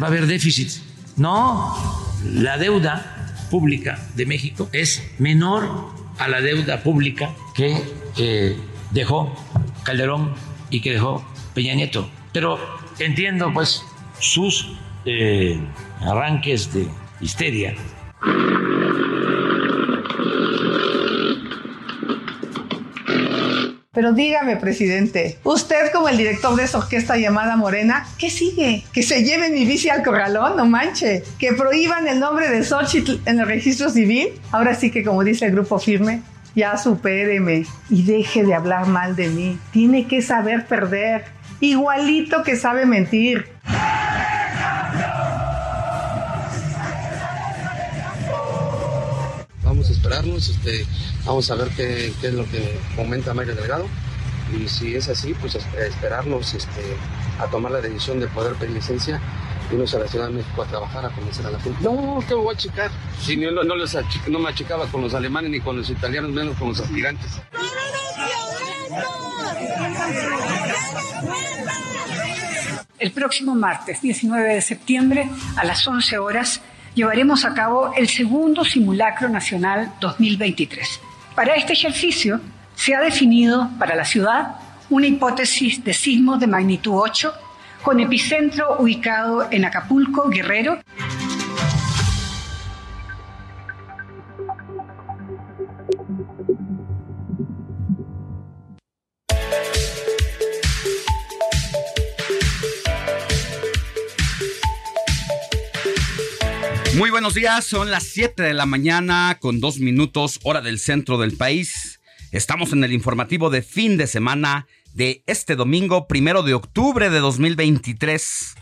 Va a haber déficit. No, la deuda pública de México es menor a la deuda pública que eh, dejó Calderón y que dejó Peña Nieto. Pero entiendo pues sus eh, arranques de histeria. Pero dígame, presidente, usted como el director de esa orquesta llamada Morena, ¿qué sigue? ¿Que se lleven mi bici al corralón? No manche. ¿Que prohíban el nombre de Xochitl en el registro civil? Ahora sí que como dice el grupo firme, ya supéreme y deje de hablar mal de mí. Tiene que saber perder, igualito que sabe mentir. Esperarnos, este, vamos a ver qué, qué es lo que comenta Mayra Delgado y si es así, pues es- esperarnos este, a tomar la decisión de poder pedir licencia irnos a la Ciudad de México a trabajar, a conocer a la gente. No, ¿qué me voy a achicar? Si no, no, les achi- no me achicaba con los alemanes ni con los italianos, menos con los aspirantes. El próximo martes 19 de septiembre a las 11 horas llevaremos a cabo el segundo simulacro nacional 2023. Para este ejercicio se ha definido para la ciudad una hipótesis de sismo de magnitud 8 con epicentro ubicado en Acapulco, Guerrero. Muy buenos días, son las 7 de la mañana con dos minutos hora del centro del país. Estamos en el informativo de fin de semana de este domingo, primero de octubre de 2023.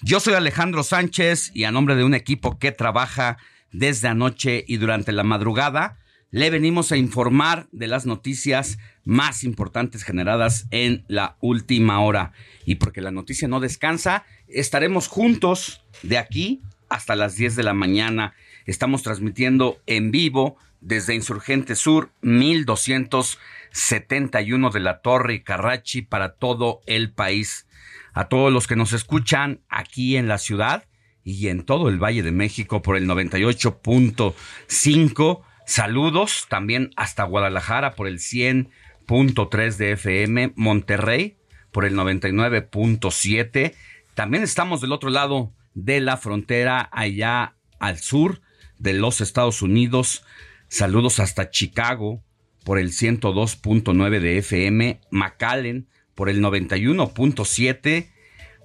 Yo soy Alejandro Sánchez y a nombre de un equipo que trabaja desde anoche y durante la madrugada, le venimos a informar de las noticias más importantes generadas en la última hora. Y porque la noticia no descansa, estaremos juntos de aquí hasta las 10 de la mañana. Estamos transmitiendo en vivo desde Insurgente Sur 1271 de la Torre Carrachi para todo el país. A todos los que nos escuchan aquí en la ciudad y en todo el Valle de México por el 98.5. Saludos también hasta Guadalajara por el 100.3 de FM, Monterrey por el 99.7. También estamos del otro lado de la frontera, allá al sur de los Estados Unidos. Saludos hasta Chicago por el 102.9 de FM, McAllen por el 91.7,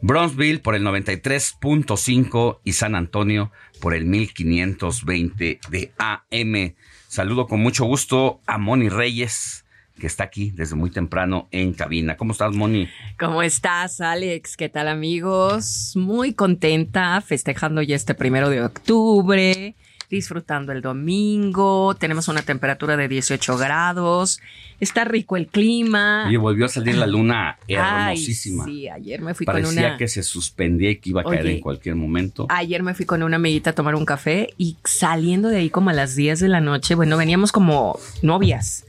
Bronzeville por el 93.5 y San Antonio por el 1520 de AM. Saludo con mucho gusto a Moni Reyes, que está aquí desde muy temprano en cabina. ¿Cómo estás, Moni? ¿Cómo estás, Alex? ¿Qué tal, amigos? Muy contenta, festejando ya este primero de octubre, disfrutando el domingo. Tenemos una temperatura de 18 grados. Está rico el clima. Oye, volvió a salir la luna Ay, hermosísima. sí, ayer me fui Parecía con una. que se suspendía y que iba a caer en cualquier momento. Ayer me fui con una amiguita a tomar un café y saliendo de ahí como a las 10 de la noche, bueno, veníamos como novias.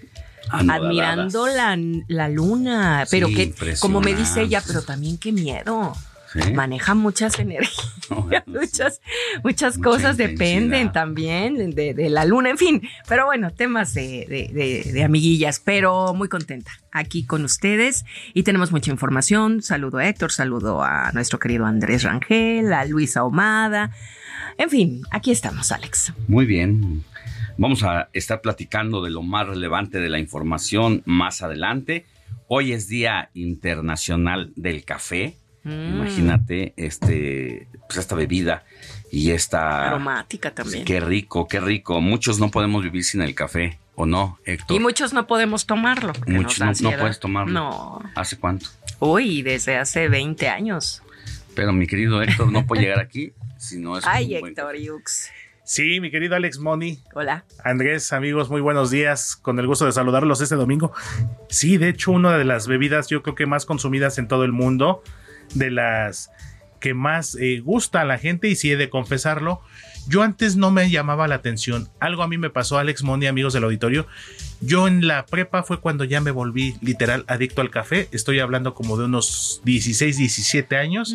Admirando la, la luna. Pero Sí, que, como me dice ella, pero también qué miedo. Sí. Maneja muchas energías, muchas, muchas Mucha cosas dependen también de, de la luna, en fin. Pero bueno, temas de, de- de- de amiguillas, pero muy contenta aquí con ustedes y tenemos mucha información. Saludo a Héctor, saludo a nuestro querido Andrés Rangel, a Luisa Omada. En fin, aquí estamos, Alex. Muy bien. Vamos a estar platicando de lo más relevante de la información más adelante. Hoy es Día Internacional del Café. Mm, Imagínate este, pues esta bebida y esta... Aromática también. Qué rico, qué rico. Muchos no podemos vivir sin el café, ¿o no, Héctor? Y muchos no podemos tomarlo. Muchos no- puedes tomarlo. No. ¿Hace cuánto? Uy, desde hace 20 años. Pero mi querido Héctor no puede llegar aquí si no es Ay, un buen Héctor Yux. Sí, mi querido Alex Moni. Hola. Andrés, amigos, muy buenos días. Con el gusto de saludarlos este domingo. Sí, de hecho, una de las bebidas yo creo que más consumidas en todo el mundo, de las que más eh, gusta a la gente, y sí he de confesarlo, yo antes no me llamaba la atención. Algo a mí me pasó, Alex Moni, amigos del auditorio. Yo en la prepa fue cuando ya me volví literal adicto al café. Estoy hablando como de unos 16, 17 años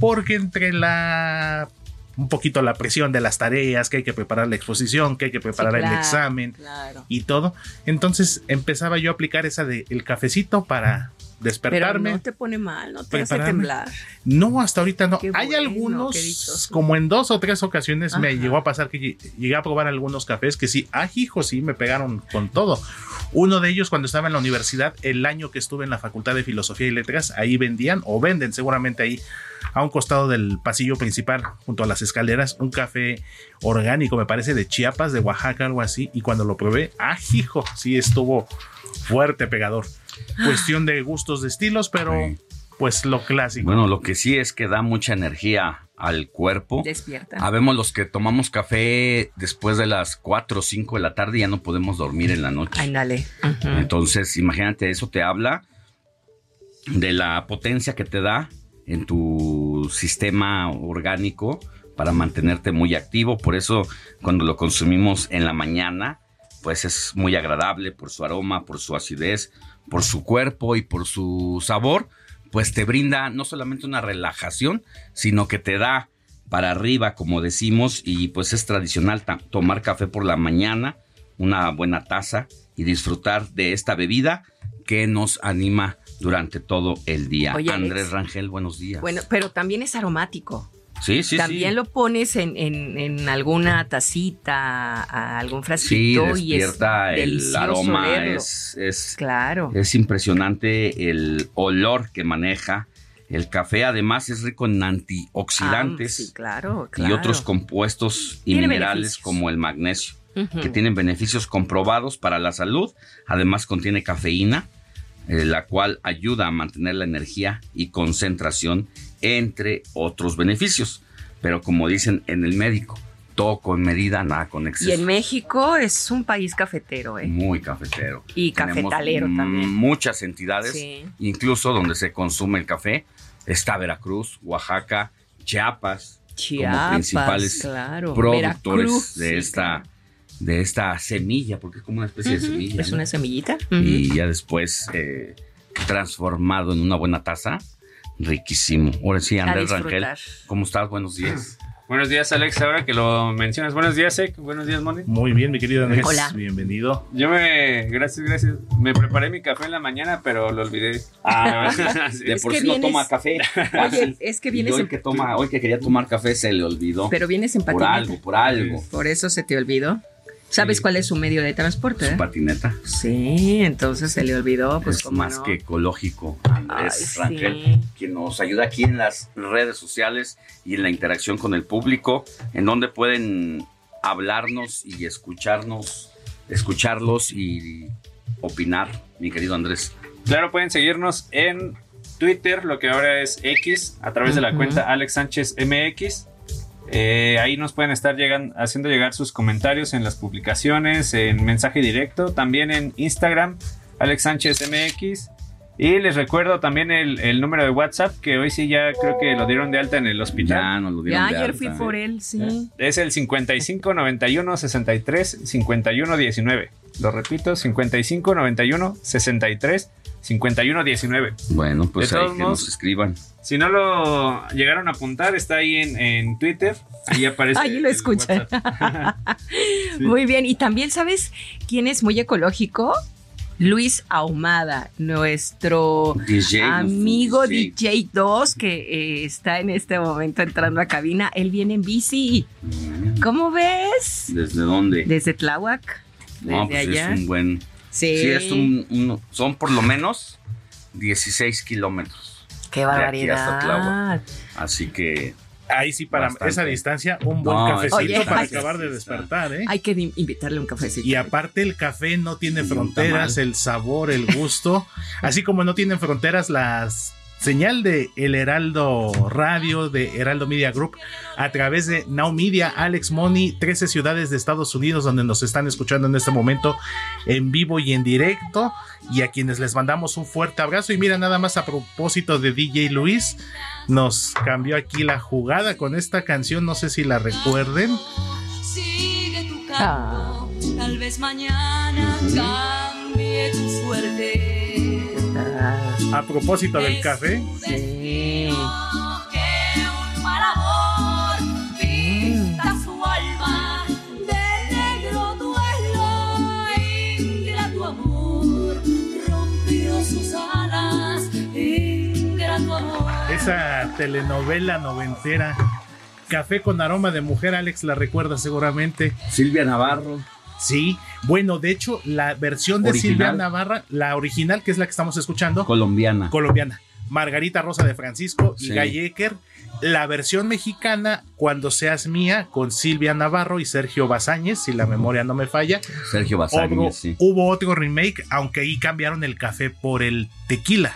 porque entre la un poquito la presión de las tareas, que hay que preparar la exposición, que hay que preparar el claro, examen claro. y todo. Entonces empezaba yo a aplicar esa de el cafecito para Pero despertarme. no te pone mal, no te hace temblar. No, hasta ahorita no. Qué Hay bueno, algunos, como en dos o tres ocasiones me llegó a pasar que lle- llegué a probar algunos cafés que sí, ah, hijo, sí, me pegaron con todo. Uno de ellos cuando estaba en la universidad, el año que estuve en la Facultad de Filosofía y Letras, ahí vendían o venden seguramente ahí a un costado del pasillo principal, junto a las escaleras, un café orgánico, me parece, de Chiapas, de Oaxaca, algo así. Y cuando lo probé, ah, hijo, sí estuvo fuerte pegador. Cuestión de gustos, de estilos, pero Sí. pues lo clásico. Bueno, lo que sí es que da mucha energía al cuerpo. Despierta. Habemos los que tomamos café después de las 4 o 5 de la tarde y ya no podemos dormir en la noche. Ándale. Ujú. Entonces, imagínate, eso te habla de la potencia que te da en tu sistema orgánico para mantenerte muy activo. Por eso, cuando lo consumimos en la mañana, pues es muy agradable por su aroma, por su acidez, por su cuerpo y por su sabor. Pues te brinda no solamente una relajación, sino que te da para arriba, como decimos, y pues es tradicional tomar café por la mañana, una buena taza y disfrutar de esta bebida que nos anima durante todo el día. Oye, Alex. Andrés Rangel, buenos días. Bueno, pero también es aromático. Sí, sí, también sí. lo pones en, en- en alguna tacita, a algún Sí, frasquito y es despierta el aroma, es, es, Claro. es impresionante el olor que maneja. El café además es rico en antioxidantes Ah, sí, claro, y otros compuestos y minerales beneficios. como el magnesio. Que tienen beneficios comprobados para la salud. Además contiene cafeína, eh, la cual ayuda a mantener la energía y concentración, entre otros beneficios. Pero como dicen en el médico, todo con medida, nada con Y exceso. en México es un país cafetero, ¿eh? Muy cafetero. Y Tenemos cafetalero también. Muchas entidades, Sí. incluso donde se consume el café. Está Veracruz, Oaxaca, Chiapas, como Chiapas, principales claro. productores Veracruz, de sí, esta de esta semilla, porque es como una especie de semilla. Es ¿no? una semillita. Y ya después eh, transformado en una buena taza, riquísimo. Ahora sí, Andrés. Rangel, ¿cómo estás? Buenos días. Buenos días, Alex. Ahora que lo mencionas. Buenos días, Sek. Buenos días, Moni. Muy bien, mi querido Andrés. Hola. Bienvenido. Yo me. Gracias, gracias. Me preparé mi café en la mañana, pero lo olvidé. Ah, de Es por sí no toma café. Oye, es que Y vienes hoy en- que toma, hoy que quería tomar café se le olvidó. Pero vienes en por algo, por algo. Por eso se te olvidó. ¿Sabes Sí. cuál es su medio de transporte? Su eh? patineta Sí, entonces se le olvidó, pues es más no. que ecológico. Andrés Ay, Rangel, sí. quien nos ayuda aquí en las redes sociales y en la interacción con el público, en donde pueden hablarnos y escucharnos, escucharlos y opinar, mi querido Andrés. Claro, pueden seguirnos en Twitter, lo que ahora es X, a través de la cuenta Alex Sánchez MX. Eh, ahí nos pueden estar llegan, haciendo llegar sus comentarios en las publicaciones, en mensaje directo, también en Instagram, Alex Sánchez MX. Y les recuerdo también el, número de WhatsApp, que hoy sí ya creo que lo dieron de alta en el hospital. Ya, no lo dieron ya, ayer fui por él, sí. Es el 55 91 63 51 19. Lo repito, 55 91 63 51 19. Bueno, pues ahí que nos escriban. Si no lo llegaron a apuntar, está ahí en, Twitter. Ahí aparece. Ahí lo escuchan. Muy bien. Y también, ¿sabes quién es muy ecológico? Luis Ahumada, nuestro amigo DJ, 2 que eh, está en este momento entrando a cabina. Él viene en bici. Mm. ¿Cómo ves? ¿Desde dónde? Desde Tláhuac. Desde pues allá. es un buen. Sí, sí es un, son por lo menos 16 kilómetros. Qué barbaridad. Así que Ahí sí, para esa distancia, un buen cafecito para acabar de despertar, ¿eh? Hay que invitarle un cafecito. Y aparte, el café no tiene fronteras, el sabor, el gusto. así como no tienen fronteras las señal de El Heraldo Radio, de Heraldo Media Group, a través de Now Media, Alex Money, 13 ciudades de Estados Unidos donde nos están escuchando en este momento en vivo y en directo, y a quienes les mandamos un fuerte abrazo. Y mira, nada más a propósito de DJ Luis, nos cambió aquí la jugada con esta canción, no sé si la recuerden. Sigue tu campo, tal vez mañana cambie tu suerte a propósito del café. Sí. Esa telenovela noventera, Café con aroma de mujer, Alex la recuerda seguramente. Silvia Navarro. Sí, bueno, de hecho, la versión de Silvia Navarra, la original, que es la que estamos escuchando. Colombiana. Colombiana. Margarita Rosa de Francisco y sí. La versión mexicana, Cuando seas mía, con Silvia Navarro y Sergio Bazáñez, si la memoria no me falla. Sergio Bazáñez, sí. Hubo otro remake, aunque ahí cambiaron el café por el tequila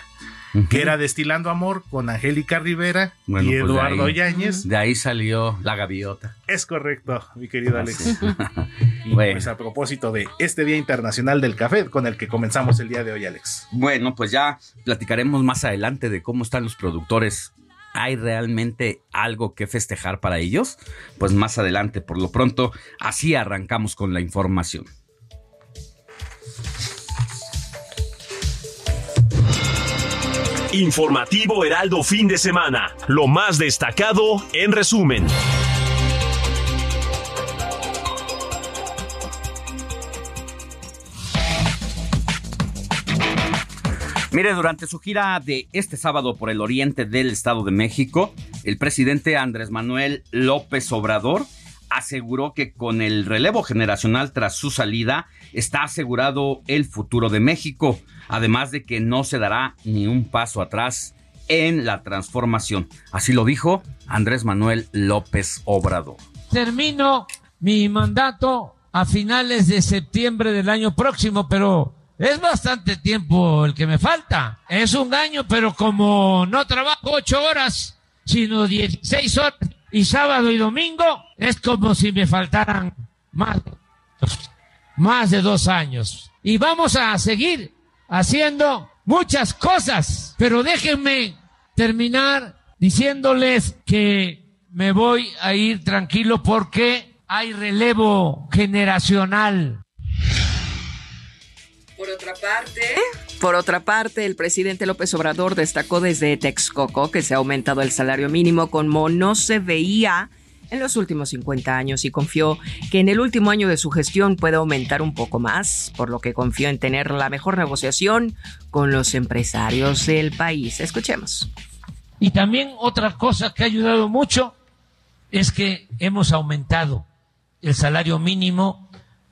que era Destilando Amor con Angélica Rivera y pues Eduardo Yáñez. De ahí salió La Gaviota. Es correcto, mi querido Alex. y pues a propósito de este Día Internacional del Café con el que comenzamos el día de hoy, Alex. Bueno, pues ya platicaremos más adelante de cómo están los productores ¿Hay realmente algo que festejar para ellos? Pues más adelante, por lo pronto, así arrancamos con la información. Informativo Heraldo fin de semana. Lo más destacado en resumen. Mire, durante su gira de este sábado por el oriente del Estado de México, el presidente Andrés Manuel López Obrador aseguró que con el relevo generacional tras su salida está asegurado el futuro de México, además de que no se dará ni un paso atrás en la transformación. Así lo dijo Andrés Manuel López Obrador. Termino mi mandato a finales de septiembre del año próximo, pero es bastante tiempo el que me falta. Es un año, pero como no trabajo ocho horas, sino dieciséis horas y sábado y domingo, es como si me faltaran más, más de dos años. Y vamos a seguir haciendo muchas cosas, pero déjenme terminar diciéndoles que me voy a ir tranquilo porque hay relevo generacional. Por otra parte, por otra parte, el presidente López Obrador destacó desde Texcoco que se ha aumentado el salario mínimo como no se veía en los últimos 50 años y confió que en el último año de su gestión puede aumentar un poco más, por lo que confió en tener la mejor negociación con los empresarios del país. Escuchemos. Y también otra cosa que ha ayudado mucho es que hemos aumentado el salario mínimo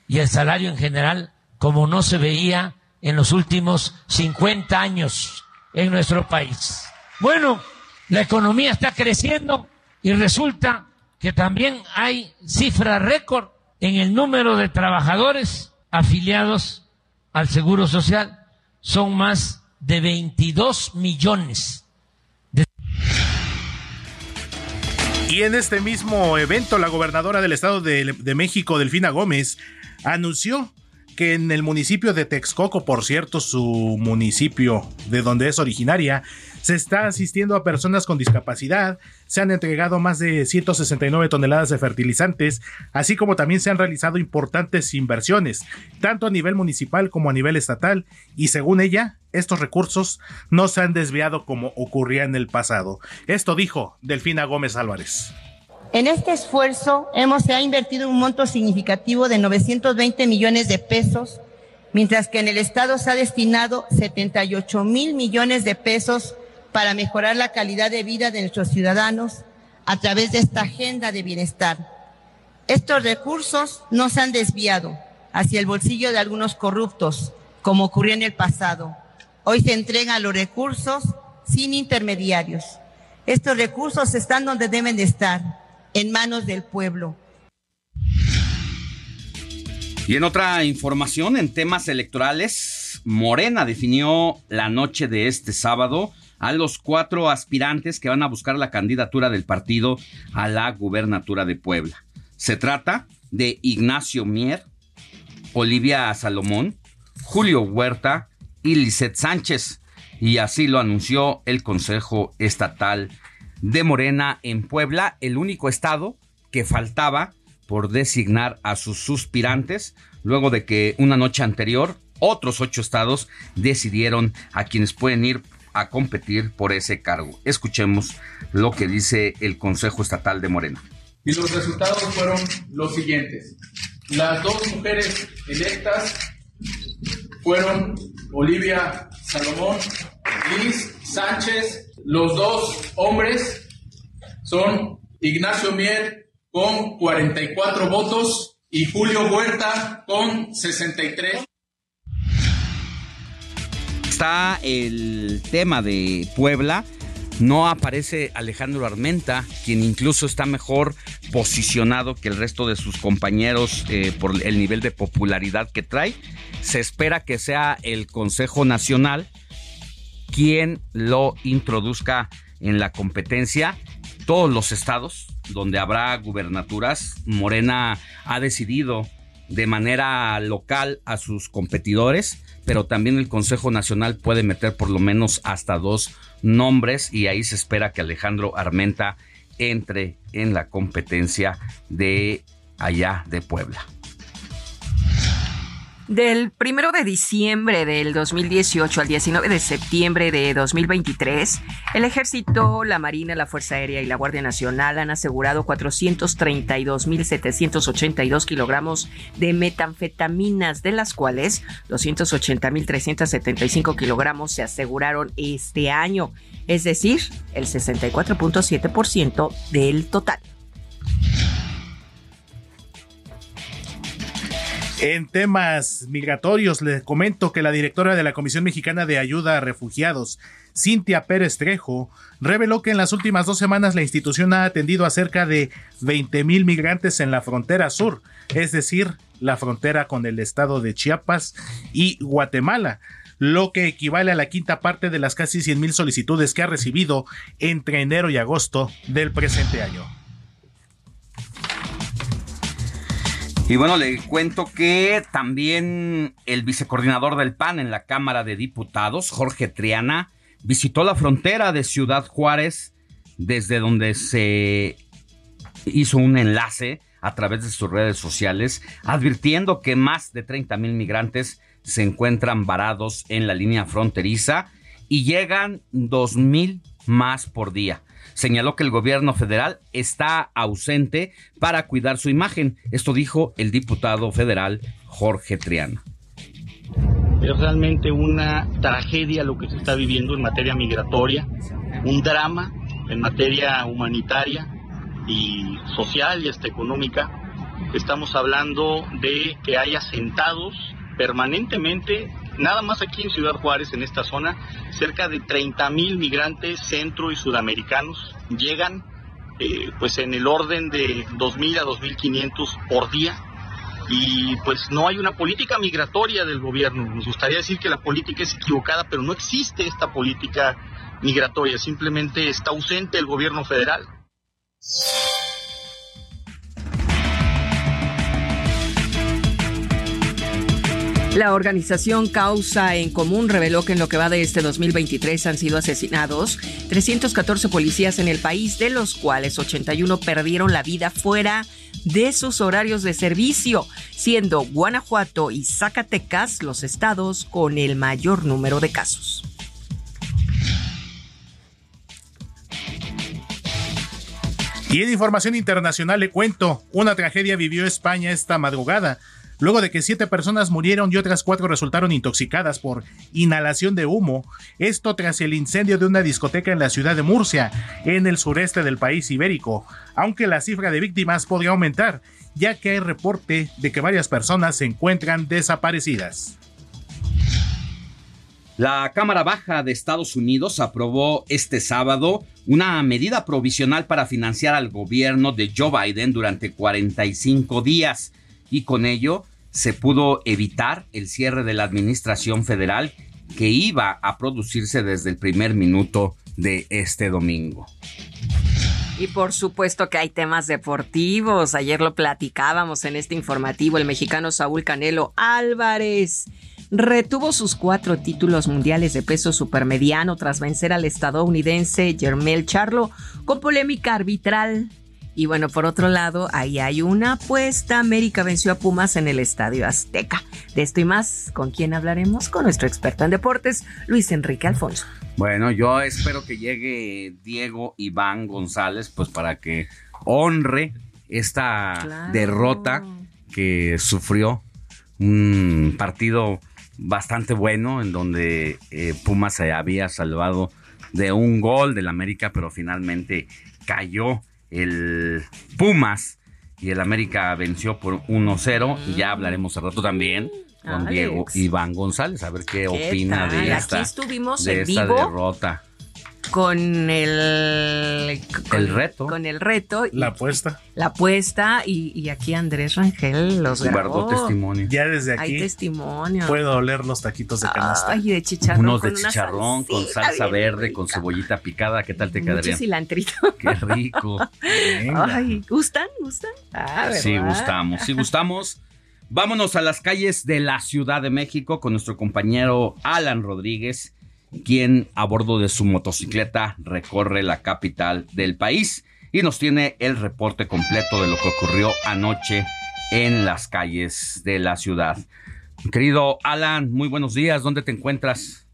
y el salario en general como no se veía en los últimos 50 años en nuestro país. Bueno, la economía está creciendo y resulta que también hay cifra récord en el número de trabajadores afiliados al Seguro Social. Son más de 22 millones. Y en este mismo evento, la gobernadora del Estado de, de México, Delfina Gómez, anunció que en el municipio de Texcoco, por cierto, su municipio de donde es originaria, se está asistiendo a personas con discapacidad, se han entregado más de 169 toneladas de fertilizantes, así como también se han realizado importantes inversiones, tanto a nivel municipal como a nivel estatal, y según ella, estos recursos no se han desviado como ocurría en el pasado. Esto dijo Delfina Gómez Álvarez. En este esfuerzo hemos se ha invertido un monto significativo de 920 millones de pesos, mientras que en el Estado se ha destinado 78 mil millones de pesos para mejorar la calidad de vida de nuestros ciudadanos a través de esta agenda de bienestar. Estos recursos no se han desviado hacia el bolsillo de algunos corruptos, como ocurrió en el pasado. Hoy se entregan los recursos sin intermediarios. Estos recursos están donde deben de estar, en manos del pueblo. Y en otra información, en temas electorales, Morena definió la noche de este sábado a los cuatro aspirantes que van a buscar la candidatura del partido a la gubernatura de Puebla. Se trata de Ignacio Mier, Olivia Salomón, Julio Huerta y Lisette Sánchez. Y así lo anunció el Consejo Estatal de Morena en Puebla, el único estado que faltaba por designar a sus suspirantes, luego de que una noche anterior otros ocho estados decidieron a quienes pueden ir a competir por ese cargo. Escuchemos lo que dice el Consejo Estatal de Morena. Y los resultados fueron los siguientes. Las dos mujeres electas fueron Olivia Salomón, Liz Sánchez. Los dos hombres son Ignacio Mier con 44 votos y Julio Huerta con 63 está el tema de Puebla. No aparece Alejandro Armenta, quien incluso está mejor posicionado que el resto de sus compañeros eh, por el nivel de popularidad que trae. Se espera que sea el Consejo Nacional quien lo introduzca en la competencia. Todos los estados donde habrá gubernaturas, Morena ha decidido de manera local a sus competidores pero también el Consejo Nacional puede meter por lo menos hasta dos nombres y ahí se espera que Alejandro Armenta entre en la competencia de allá de Puebla. Del primero de diciembre del 2018 al 19 de septiembre de 2023, el Ejército, la Marina, la Fuerza Aérea y la Guardia Nacional han asegurado 432.782 kilogramos de metanfetaminas, de las cuales 280.375 kilogramos se aseguraron este año, es decir, el 64.7% del total. En temas migratorios, les comento que la directora de la Comisión Mexicana de Ayuda a Refugiados, Cintia Pérez Trejo, reveló que en las últimas dos semanas la institución ha atendido a cerca de 20 mil migrantes en la frontera sur, es decir, la frontera con el estado de Chiapas y Guatemala lo que equivale a la quinta parte de las casi 100 mil solicitudes que ha recibido entre enero y agosto del presente año. Y bueno, le cuento que también el vicecoordinador del PAN en la Cámara de Diputados, Jorge Triana, visitó la frontera de Ciudad Juárez, desde donde se hizo un enlace a través de sus redes sociales, advirtiendo que más de 30 mil migrantes se encuentran varados en la línea fronteriza y llegan 2 mil más por día señaló que el gobierno federal está ausente para cuidar su imagen. Esto dijo el diputado federal Jorge Triana. Es realmente una tragedia lo que se está viviendo en materia migratoria, un drama en materia humanitaria y social y hasta económica. Estamos hablando de que hay asentados permanentemente Nada más aquí en Ciudad Juárez, en esta zona, cerca de 30 mil migrantes centro y sudamericanos llegan eh, pues en el orden de 2.000 a 2.500 por día y pues no hay una política migratoria del gobierno. Nos gustaría decir que la política es equivocada, pero no existe esta política migratoria, simplemente está ausente el gobierno federal. La organización Causa en Común reveló que en lo que va de este 2023 han sido asesinados 314 policías en el país, de los cuales 81 perdieron la vida fuera de sus horarios de servicio, siendo Guanajuato y Zacatecas los estados con el mayor número de casos. Y en información internacional le cuento, una tragedia vivió España esta madrugada luego de que siete personas murieron y otras cuatro resultaron intoxicadas por inhalación de humo. Esto tras el incendio de una discoteca en la ciudad de Murcia, en el sureste del país ibérico, aunque la cifra de víctimas podría aumentar, ya que hay reporte de que varias personas se encuentran desaparecidas. La Cámara Baja de Estados Unidos aprobó este sábado una medida provisional para financiar al gobierno de Joe Biden durante 45 días y con ello se pudo evitar el cierre de la administración federal que iba a producirse desde el primer minuto de este domingo. Y por supuesto que hay temas deportivos. Ayer lo platicábamos en este informativo. El mexicano Saúl Canelo Álvarez retuvo sus cuatro títulos mundiales de peso supermediano tras vencer al estadounidense Jermel Charlo con polémica arbitral y bueno, por otro lado, ahí hay una apuesta. América venció a Pumas en el Estadio Azteca. De esto y más, ¿con quién hablaremos? Con nuestro experto en deportes, Luis Enrique Alfonso. Bueno, yo espero que llegue Diego Iván González, pues para que honre esta derrota que sufrió un partido bastante bueno en donde eh, Pumas se había salvado de un gol del América, pero finalmente cayó el Pumas y el América venció por 1-0. y Ya hablaremos al rato también con Diego Iván González, a ver qué, opina de esta, de esta derrota con el el reto. con el reto la apuesta. la apuesta y, aquí Andrés Rangel los guardó testimonio. Ya desde aquí hay testimonio. puedo oler los taquitos de canasta. Ay, de chicharrón unos de chicharrón con salsa verde con cebollita picada qué tal te quedaría mucho cilantrito. Qué rico. Ay, gustan gustan ah, sí gustamos sí gustamos. Vámonos a las calles de la Ciudad de México con nuestro compañero Alan Rodríguez quien a bordo de su motocicleta recorre la capital del país y nos tiene el reporte completo de lo que ocurrió anoche en las calles de la ciudad. Querido Alan, muy buenos días, ¿dónde te encuentras?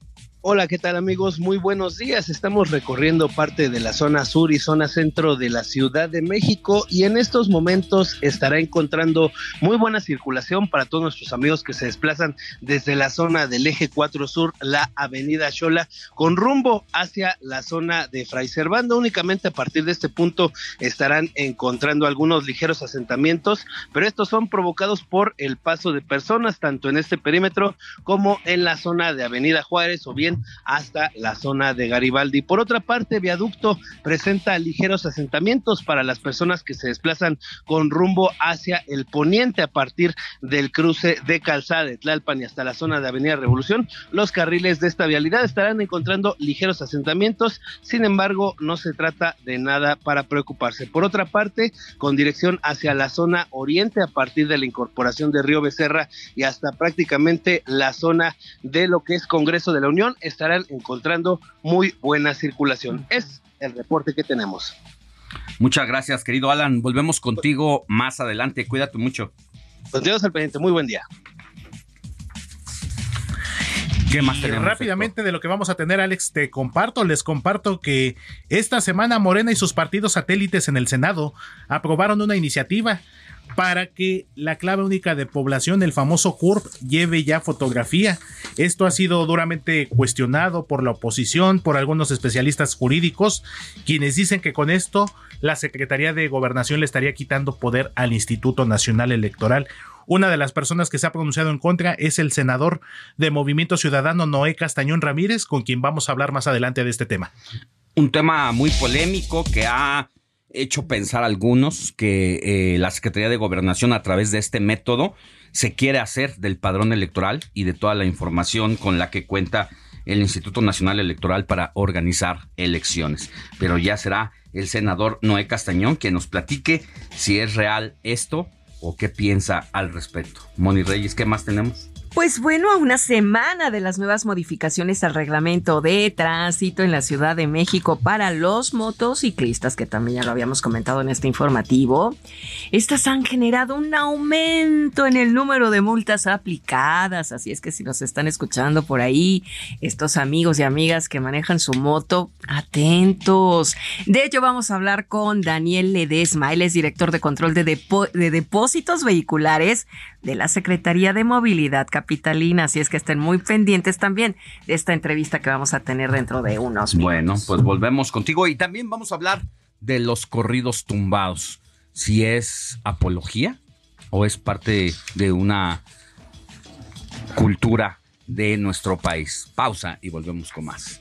Hola, ¿qué tal amigos? Muy buenos días. Estamos recorriendo parte de la zona sur y zona centro de la Ciudad de México y en estos momentos estará encontrando muy buena circulación para todos nuestros amigos que se desplazan desde la zona del eje 4 sur, la avenida Xola, con rumbo hacia la zona de Fray Servando. Únicamente a partir de este punto estarán encontrando algunos ligeros asentamientos, pero estos son provocados por el paso de personas tanto en este perímetro como en la zona de Avenida Juárez o bien hasta la zona de Garibaldi. Por otra parte, Viaducto presenta ligeros asentamientos para las personas que se desplazan con rumbo hacia el poniente a partir del cruce de Calzada de Tlalpan y hasta la zona de Avenida Revolución. Los carriles de esta vialidad estarán encontrando ligeros asentamientos, sin embargo, no se trata de nada para preocuparse. Por otra parte, con dirección hacia la zona oriente a partir de la incorporación de Río Becerra y hasta prácticamente la zona de lo que es Congreso de la Unión, estarán encontrando muy buena circulación. Es el reporte que tenemos. Muchas gracias, querido Alan. Volvemos contigo más adelante. Cuídate mucho. Continuamos al pendiente. Muy buen día. ¿Qué más tenemos? Rápidamente de lo que vamos a tener, Alex, te comparto, les comparto que esta semana Morena y sus partidos satélites en el Senado aprobaron una iniciativa para que la clave única de población, el famoso CURP, lleve ya fotografía. Esto ha sido duramente cuestionado por la oposición, por algunos especialistas jurídicos, quienes dicen que con esto la Secretaría de Gobernación le estaría quitando poder al Instituto Nacional Electoral. Una de las personas que se ha pronunciado en contra es el senador de Movimiento Ciudadano Noé Castañón Ramírez, con quien vamos a hablar más adelante de este tema. Un tema muy polémico que ha hecho pensar algunos que eh, la Secretaría de Gobernación a través de este método se quiere hacer del padrón electoral y de toda la información con la que cuenta el Instituto Nacional Electoral para organizar elecciones. Pero ya será el senador Noé Castañón quien nos platique si es real esto o qué piensa al respecto. Moni Reyes, ¿qué más tenemos? Pues bueno, a una semana de las nuevas modificaciones al reglamento de tránsito en la Ciudad de México para los motociclistas, que también ya lo habíamos comentado en este informativo, estas han generado un aumento en el número de multas aplicadas. Así es que si nos están escuchando por ahí, estos amigos y amigas que manejan su moto, atentos. De hecho, vamos a hablar con Daniel Ledesma, es director de control de depósitos vehiculares de la Secretaría de Movilidad Capitalina. Así es que estén muy pendientes también de esta entrevista que vamos a tener dentro de unos minutos. Bueno, pues volvemos contigo y también vamos a hablar de los corridos tumbados. Si es apología o es parte de una cultura de nuestro país. Pausa y volvemos con más.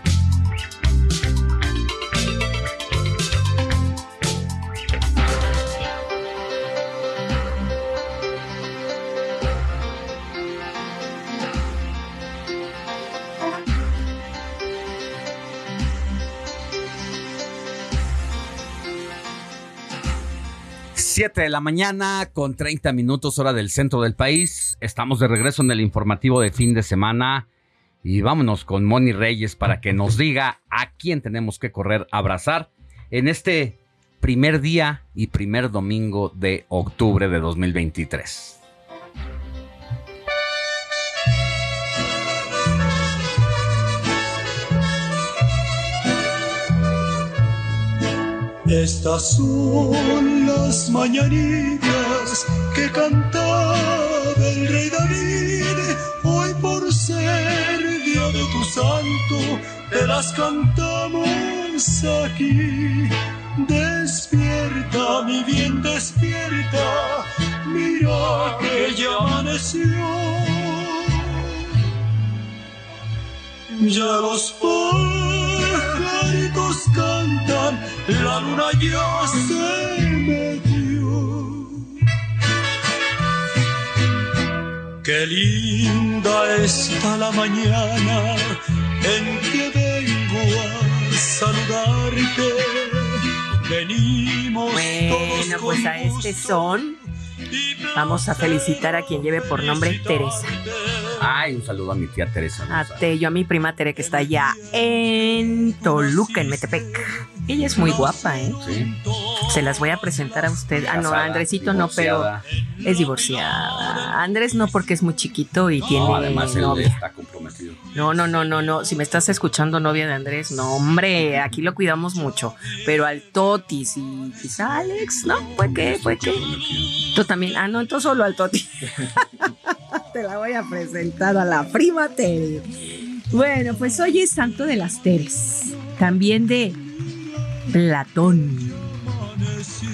Siete de la mañana con 30 minutos hora del centro del país. Estamos de regreso en el informativo de fin de semana y vámonos con Moni Reyes para que nos diga a quién tenemos que correr a abrazar en este primer día y primer domingo de octubre de 2023. Estas son las mañanitas que cantaba el rey David. Hoy por ser día de tu santo, te las cantamos aquí. Despierta, mi bien, despierta. Mira que ya amaneció. Ya los pajaritos cantan, la luna ya se metió. Qué linda está la mañana en que vengo a saludarte. Venimos Bueno, pues a este son vamos a felicitar a quien lleve por nombre Teresa. Ay, un saludo a mi tía Teresa. A Tello, a mi prima Tere que está allá en Toluca, en Metepec. Ella es muy guapa, ¿eh? Sí. Se las voy a presentar a usted. Ah, no, a Andresito no, pero es divorciada. Andrés no porque es muy chiquito y tiene No, además él novia. está comprometido. No, no, no, no, no. Si me estás escuchando, novia de Andrés, no, hombre, aquí lo cuidamos mucho. Pero al Totis y quizá Alex, no, ¿fue qué? ¿Fue qué? Tú también. Ah, no, entonces solo al Totis. Te la voy a presentar a la prima Tere. Bueno, pues hoy es santo de las Teres. También de Platón.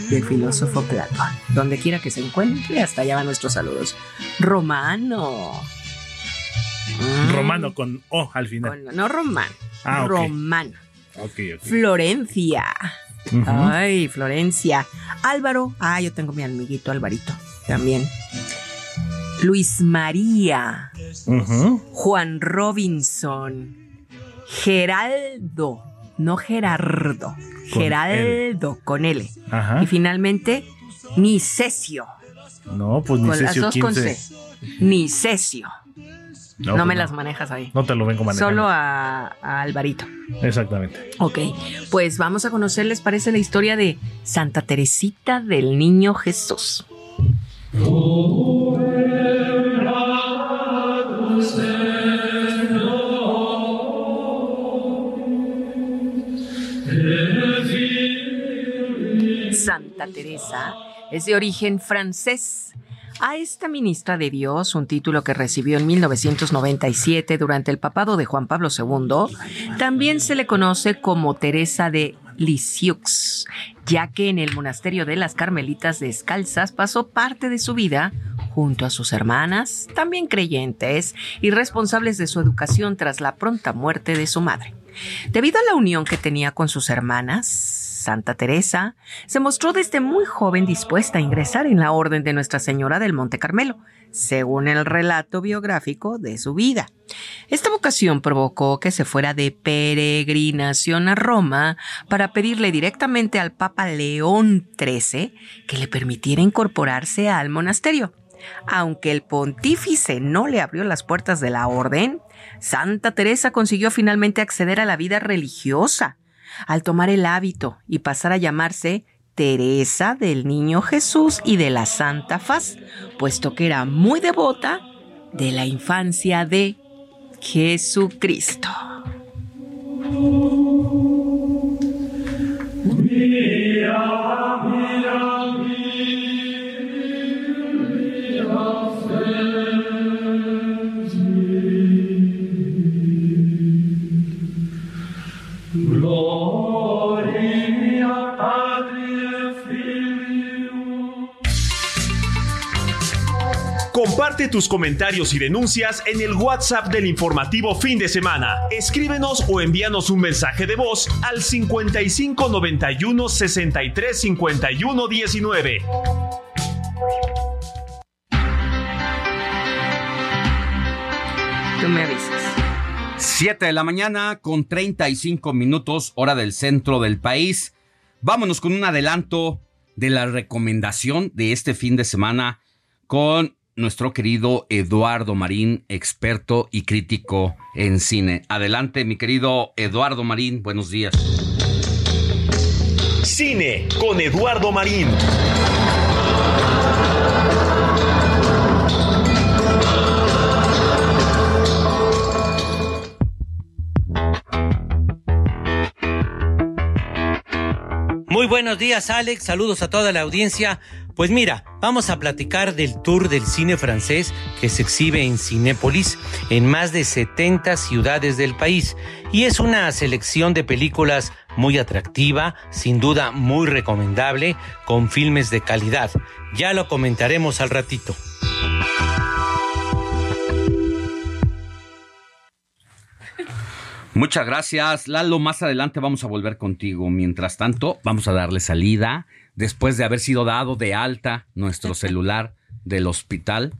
Del filósofo Platón. Donde quiera que se encuentre, hasta allá van nuestros saludos. Romano. Mm. Romano con O al final. Con- no romano. Ah. Romano. Ok, ok. Florencia. Ay, Florencia. Álvaro. Ah, yo tengo mi amiguito Alvarito. También. Luis María. Juan Robinson. Geraldo. No Gerardo. Con Geraldo con L. Ajá. Y finalmente, Nicesio. No, pues ni Con sé las dos con 15. C. Nicesio. No, pues me las manejas ahí. No te lo vengo manejando. Solo a, a Alvarito. Exactamente. Ok, pues vamos a conocer, ¿les parece la historia de Santa Teresita del Niño Jesús? Teresa es de origen francés. A esta ministra de Dios, un título que recibió en 1997 durante el papado de Juan Pablo II, también se le conoce como Teresa de Lisieux, ya que en el monasterio de las Carmelitas Descalzas pasó parte de su vida junto a sus hermanas, también creyentes y responsables de su educación tras la pronta muerte de su madre. Debido a la unión que tenía con sus hermanas, Santa Teresa se mostró desde muy joven dispuesta a ingresar en la Orden de Nuestra Señora del Monte Carmelo, según el relato biográfico de su vida. Esta vocación provocó que se fuera de peregrinación a Roma para pedirle directamente al Papa León XIII que le permitiera incorporarse al monasterio. Aunque el pontífice no le abrió las puertas de la orden, Santa Teresa consiguió finalmente acceder a la vida religiosa al tomar el hábito y pasar a llamarse Teresa del Niño Jesús y de la Santa Faz, puesto que era muy devota de la infancia de Jesucristo. Comparte tus comentarios y denuncias en el WhatsApp del informativo fin de semana. Escríbenos o envíanos un mensaje de voz al 55 91 63 51 19. Tú me avisas. 7 de la mañana con 35 minutos, hora del centro del país. Vámonos con un adelanto de la recomendación de este fin de semana con nuestro querido Eduardo Marín, experto y crítico en cine. Adelante, mi querido Eduardo Marín, buenos días. Cine con Eduardo Marín. Muy buenos días, Alex. Saludos a toda la audiencia. Pues mira, vamos a platicar del tour del cine francés que se exhibe en Cinépolis en más de 70 ciudades del país. Y es una selección de películas muy atractiva, sin duda muy recomendable, con filmes de calidad. Ya lo comentaremos al ratito. Muchas gracias, Lalo. Más adelante vamos a volver contigo. Mientras tanto, vamos a darle salida después de haber sido dado de alta nuestro celular del hospital.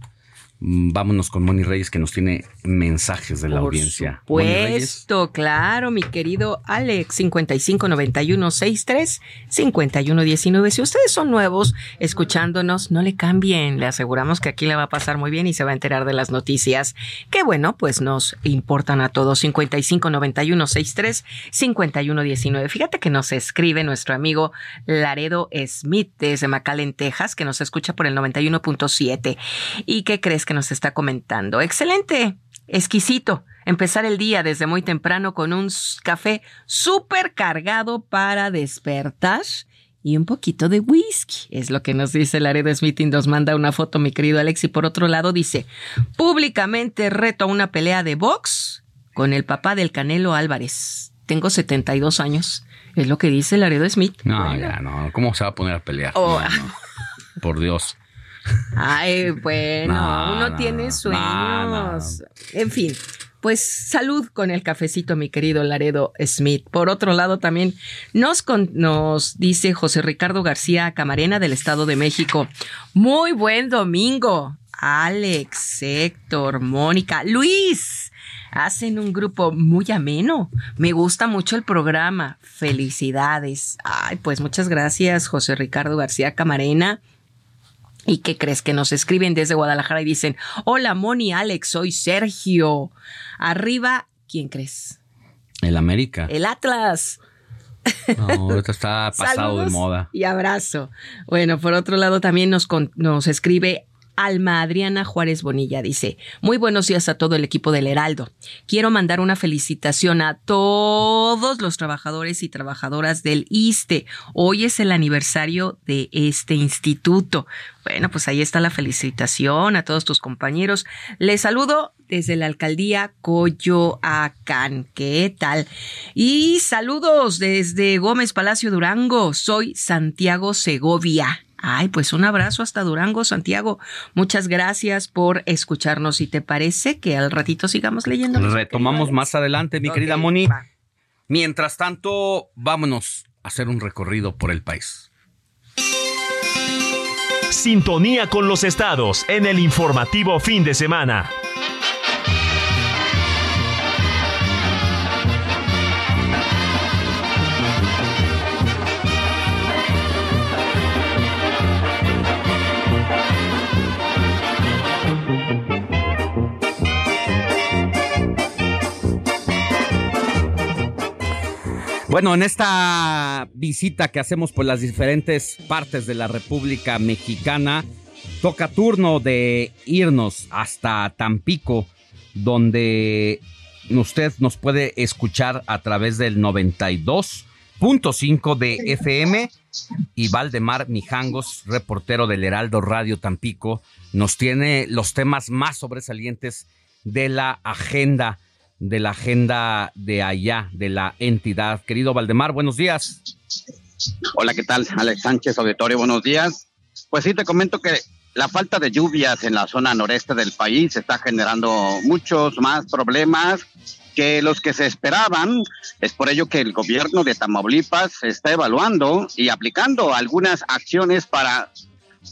Mm, Vámonos con Moni Reyes que nos tiene mensajes de la Por audiencia. Reyes. Supuesto, claro, mi querido Alex, 559163 5119. Si ustedes son nuevos escuchándonos, no le cambien. Le aseguramos que aquí le va a pasar muy bien y se va a enterar de las noticias que, bueno, pues nos importan a todos. 559163 5119. Fíjate que nos escribe nuestro amigo Laredo Smith desde McAllen, Texas, que nos escucha por el 91.7. ¿Y qué crees que nos está comentando? Excelente, exquisito. Empezar el día desde muy temprano con un café súper cargado para despertar y un poquito de whisky. Es lo que nos dice Laredo Smith y nos manda una foto, mi querido Alex. Y por otro lado dice, públicamente reto a una pelea de box con el papá del Canelo Álvarez. Tengo 72 años. Es lo que dice Laredo Smith. No, ya no. ¿Cómo se va a poner a pelear? Oh. No, no. Por Dios. Ay, bueno, No, uno no, tiene sueños. no, En fin, pues salud con el cafecito, mi querido Laredo Smith. Por otro lado, también nos, con- nos dice José Ricardo García Camarena del Estado de México. Muy buen domingo. Alex, Héctor, Mónica, Luis. Hacen un grupo muy ameno. Me gusta mucho el programa. Felicidades. Ay, pues muchas gracias, José Ricardo García Camarena. ¿Y qué crees que nos escriben desde Guadalajara y dicen, hola Moni, Alex, soy Sergio. Arriba, ¿quién crees? El América. El Atlas. No, ahorita está pasado de moda. Y abrazo. Bueno, por otro lado también nos, con- nos escribe Alma Adriana Juárez Bonilla dice, muy buenos días a todo el equipo del Heraldo. Quiero mandar una felicitación a todos los trabajadores y trabajadoras del ISTE. Hoy es el aniversario de este instituto. Bueno, pues ahí está la felicitación a todos tus compañeros. Les saludo desde la alcaldía Coyoacán. ¿Qué tal? Y saludos desde Gómez Palacio Durango. Soy Santiago Segovia. Ay, pues un abrazo hasta Durango, Santiago. Muchas gracias por escucharnos. ¿Y te parece que al ratito sigamos leyendo? Retomamos más adelante, mi querida Moni. Mientras tanto, vámonos a hacer un recorrido por el país. Sintonía con los estados en el informativo fin de semana. Bueno, en esta visita que hacemos por las diferentes partes de la República Mexicana, toca turno de irnos hasta Tampico, donde usted nos puede escuchar a través del 92.5 de FM y Valdemar Mijangos, reportero del Heraldo Radio Tampico, nos tiene los temas más sobresalientes de la agenda de la agenda de allá, de la entidad. Querido Valdemar, buenos días. Hola, ¿qué tal? Alex Sánchez, auditorio, buenos días. Pues sí, te comento que la falta de lluvias en la zona noreste del país está generando muchos más problemas que los que se esperaban. Es por ello que el gobierno de Tamaulipas está evaluando y aplicando algunas acciones para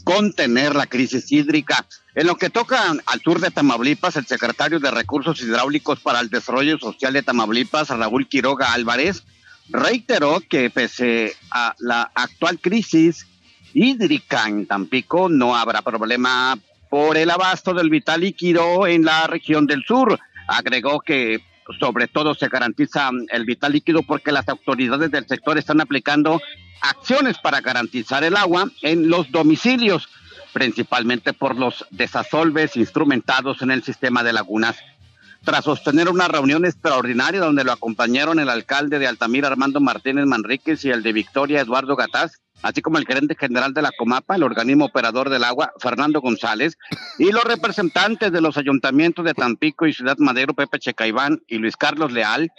contener la crisis hídrica. En lo que toca al sur de Tamaulipas, el secretario de Recursos Hidráulicos para el Desarrollo Social de Tamaulipas, Raúl Quiroga Álvarez, reiteró que pese a la actual crisis hídrica en Tampico, no habrá problema por el abasto del vital líquido en la región del sur. Agregó que sobre todo se garantiza el vital líquido porque las autoridades del sector están aplicando acciones para garantizar el agua en los domicilios, principalmente por los desasolves instrumentados en el sistema de lagunas. Tras sostener una reunión extraordinaria donde lo acompañaron el alcalde de Altamira, Armando Martínez Manríquez, y el de Victoria, Eduardo Gataz, así como el gerente general de la Comapa, el organismo operador del agua, Fernando González, y los representantes de los ayuntamientos de Tampico y Ciudad Madero, Pepe Checaiván y Luis Carlos Leal,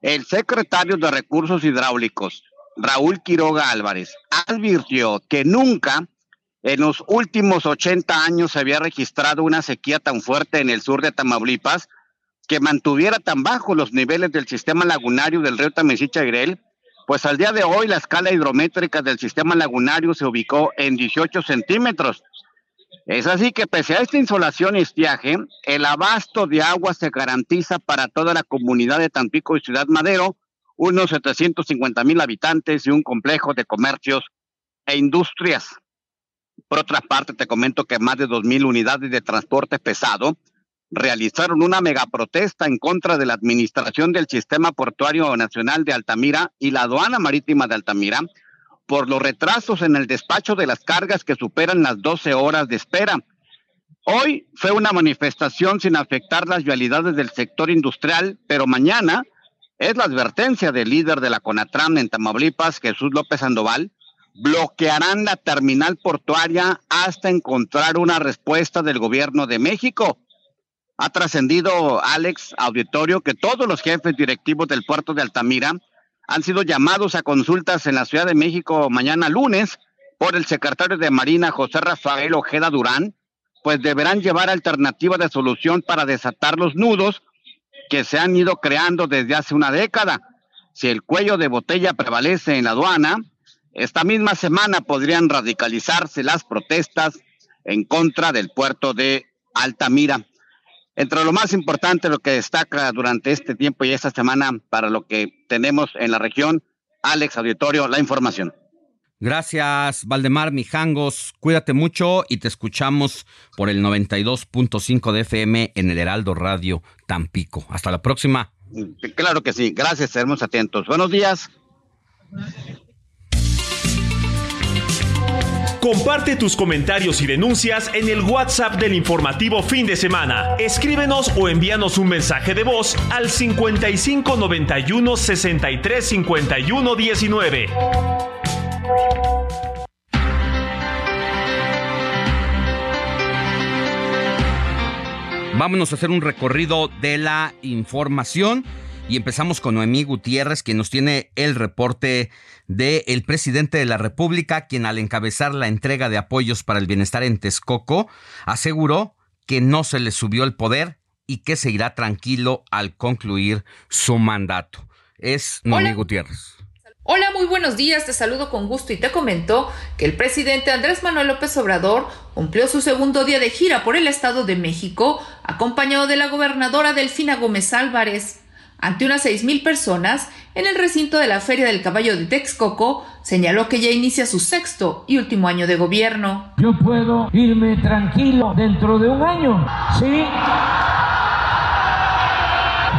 el secretario de Recursos Hidráulicos, Raúl Quiroga Álvarez, advirtió que nunca en los últimos 80 años se había registrado una sequía tan fuerte en el sur de Tamaulipas que mantuviera tan bajos los niveles del sistema lagunario del río Tamesicha-Grel, pues al día de hoy la escala hidrométrica del sistema lagunario se ubicó en 18 centímetros. Es así que pese a esta insolación y estiaje, el abasto de agua se garantiza para toda la comunidad de Tampico y Ciudad Madero, unos 750 mil habitantes y un complejo de comercios e industrias. Por otra parte, te comento que más de 2.000 unidades de transporte pesado realizaron una megaprotesta en contra de la administración del Sistema Portuario Nacional de Altamira y la aduana marítima de Altamira por los retrasos en el despacho de las cargas que superan las 12 horas de espera. Hoy fue una manifestación sin afectar las vialidades del sector industrial, pero mañana es la advertencia del líder de la CONATRAM en Tamaulipas, Jesús López Sandoval, bloquearán la terminal portuaria hasta encontrar una respuesta del gobierno de México. Ha trascendido, Alex, auditorio, que todos los jefes directivos del puerto de Altamira han sido llamados a consultas en la Ciudad de México mañana lunes por el secretario de Marina, José Rafael Ojeda Durán, pues deberán llevar alternativa de solución para desatar los nudos que se han ido creando desde hace una década. Si el cuello de botella prevalece en la aduana, esta misma semana podrían radicalizarse las protestas en contra del puerto de Altamira. Entre lo más importante, lo que destaca durante este tiempo y esta semana para lo que tenemos en la región, Alex Auditorio, la información. Gracias, Valdemar Mijangos. Cuídate mucho y te escuchamos por el 92.5 de FM en el Heraldo Radio Tampico. Hasta la próxima. Claro que sí. Gracias, seremos atentos. Buenos días. Comparte tus comentarios y denuncias en el WhatsApp del informativo fin de semana. Escríbenos o envíanos un mensaje de voz al 55 91 63 51 19. Vámonos a hacer un recorrido de la información y empezamos con Noemí Gutiérrez, quien nos tiene el reporte del presidente de la República, quien al encabezar la entrega de apoyos para el bienestar en Texcoco, aseguró que no se le subió el poder y que se irá tranquilo al concluir su mandato. Es Noemí Gutiérrez. Hola, muy buenos días, te saludo con gusto y te comento que el presidente Andrés Manuel López Obrador cumplió su segundo día de gira por el Estado de México, acompañado de la gobernadora Delfina Gómez Álvarez. Ante unas seis mil personas, en el recinto de la Feria del Caballo de Texcoco, señaló que ya inicia su sexto y último año de gobierno. Yo puedo irme tranquilo dentro de un año, ¿sí?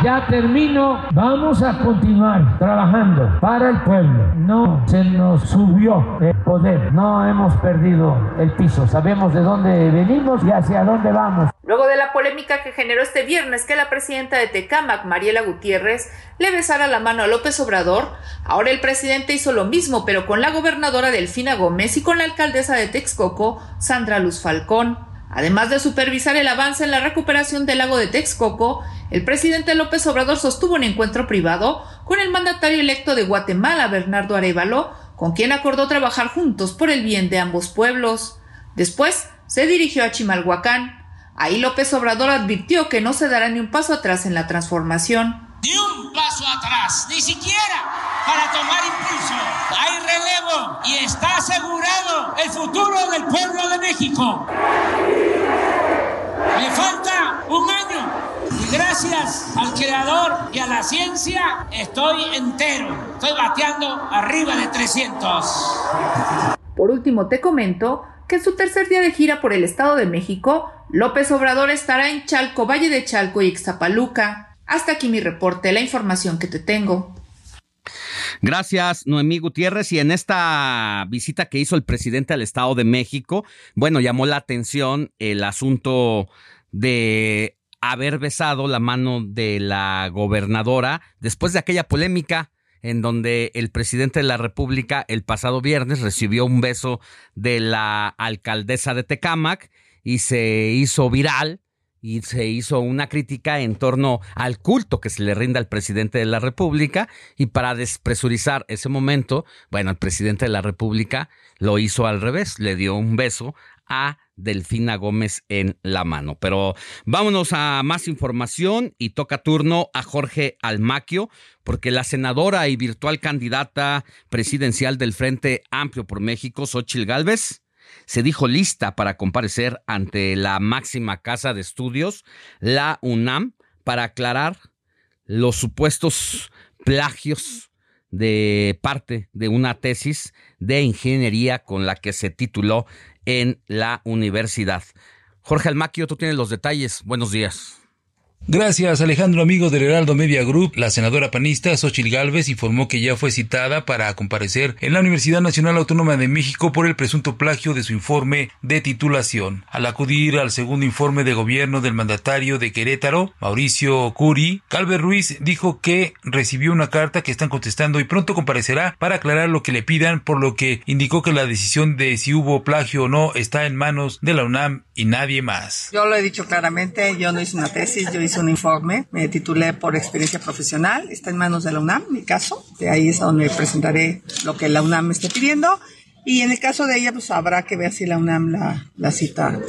Ya termino. Vamos a continuar trabajando para el pueblo. No se nos subió el poder. No hemos perdido el piso. Sabemos de dónde venimos y hacia dónde vamos. Luego de la polémica que generó este viernes que la presidenta de Tecámac, Mariela Gutiérrez, le besara la mano a López Obrador, ahora el presidente hizo lo mismo, pero con la gobernadora Delfina Gómez y con la alcaldesa de Texcoco, Sandra Luz Falcón. Además de supervisar el avance en la recuperación del lago de Texcoco, el presidente López Obrador sostuvo un encuentro privado con el mandatario electo de Guatemala, Bernardo Arevalo, con quien acordó trabajar juntos por el bien de ambos pueblos. Después se dirigió a Chimalhuacán. Ahí López Obrador advirtió que no se dará ni un paso atrás en la transformación. Ni un paso atrás, ni siquiera para tomar impulso. Hay relevo y está asegurado el futuro del pueblo de México. Me falta un año. Y gracias al creador y a la ciencia estoy entero. Estoy bateando arriba de 300. Por último, te comento que en su tercer día de gira por el Estado de México, López Obrador estará en Chalco, Valle de Chalco y Ixtapaluca. Hasta aquí mi reporte, la información que te tengo. Gracias, Noemí Gutiérrez. Y en esta visita que hizo el presidente al Estado de México, bueno, llamó la atención el asunto de haber besado la mano de la gobernadora después de aquella polémica en donde el presidente de la República el pasado viernes recibió un beso de la alcaldesa de Tecámac y se hizo viral y se hizo una crítica en torno al culto que se le rinde al presidente de la República y para despresurizar ese momento, bueno, el presidente de la República lo hizo al revés, le dio un beso a Delfina Gómez en la mano. Pero vámonos a más información y toca turno a Jorge Almaquio, porque la senadora y virtual candidata presidencial del Frente Amplio por México, Xochil Gálvez, se dijo lista para comparecer ante la máxima casa de estudios, la UNAM, para aclarar los supuestos plagios de parte de una tesis de ingeniería con la que se tituló en la universidad. Jorge Almaquio, tú tienes los detalles. Buenos días. Gracias, Alejandro, amigo del Heraldo Media Group. La senadora panista Xochil Gálvez informó que ya fue citada para comparecer en la Universidad Nacional Autónoma de México por el presunto plagio de su informe de titulación. Al acudir al segundo informe de gobierno del mandatario de Querétaro, Mauricio Curi, Calver Ruiz dijo que recibió una carta que están contestando y pronto comparecerá para aclarar lo que le pidan, por lo que indicó que la decisión de si hubo plagio o no está en manos de la UNAM y nadie más. Yo lo he dicho claramente, yo no hice una tesis, yo hice un informe, me titulé por experiencia profesional, está en manos de la UNAM, mi caso, de ahí es donde presentaré lo que la UNAM me esté pidiendo y en el caso de ella pues habrá que ver si la UNAM la, la cita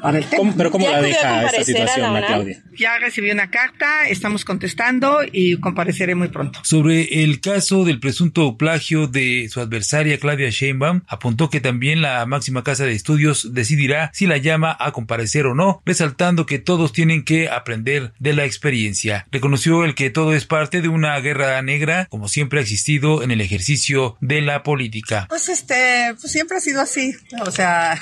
para el tema. ¿Pero cómo la deja esta situación, Claudia? Ya recibí una carta, estamos contestando y compareceré muy pronto. Sobre el caso del presunto plagio de su adversaria Claudia Sheinbaum, apuntó que también la máxima casa de estudios decidirá si la llama a comparecer o no, resaltando que todos tienen que aprender de la experiencia. Reconoció el que todo es parte de una guerra negra, como siempre ha existido en el ejercicio de la política. Pues este, pues siempre ha sido así, o sea,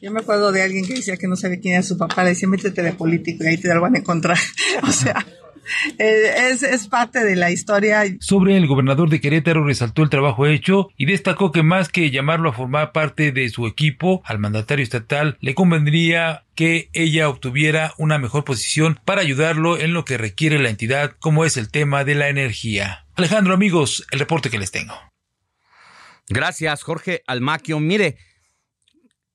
yo me acuerdo de alguien que decía que no sabía quién era su papá, le decía, métete de político y ahí te van a encontrar. o sea, Eh, es, es parte de la historia. Sobre el gobernador de Querétaro resaltó el trabajo hecho y destacó que más que llamarlo a formar parte de su equipo, al mandatario estatal le convendría que ella obtuviera una mejor posición para ayudarlo en lo que requiere la entidad, como es el tema de la energía. Alejandro, amigos, el reporte que les tengo. Gracias, Jorge Almaquio. Mire,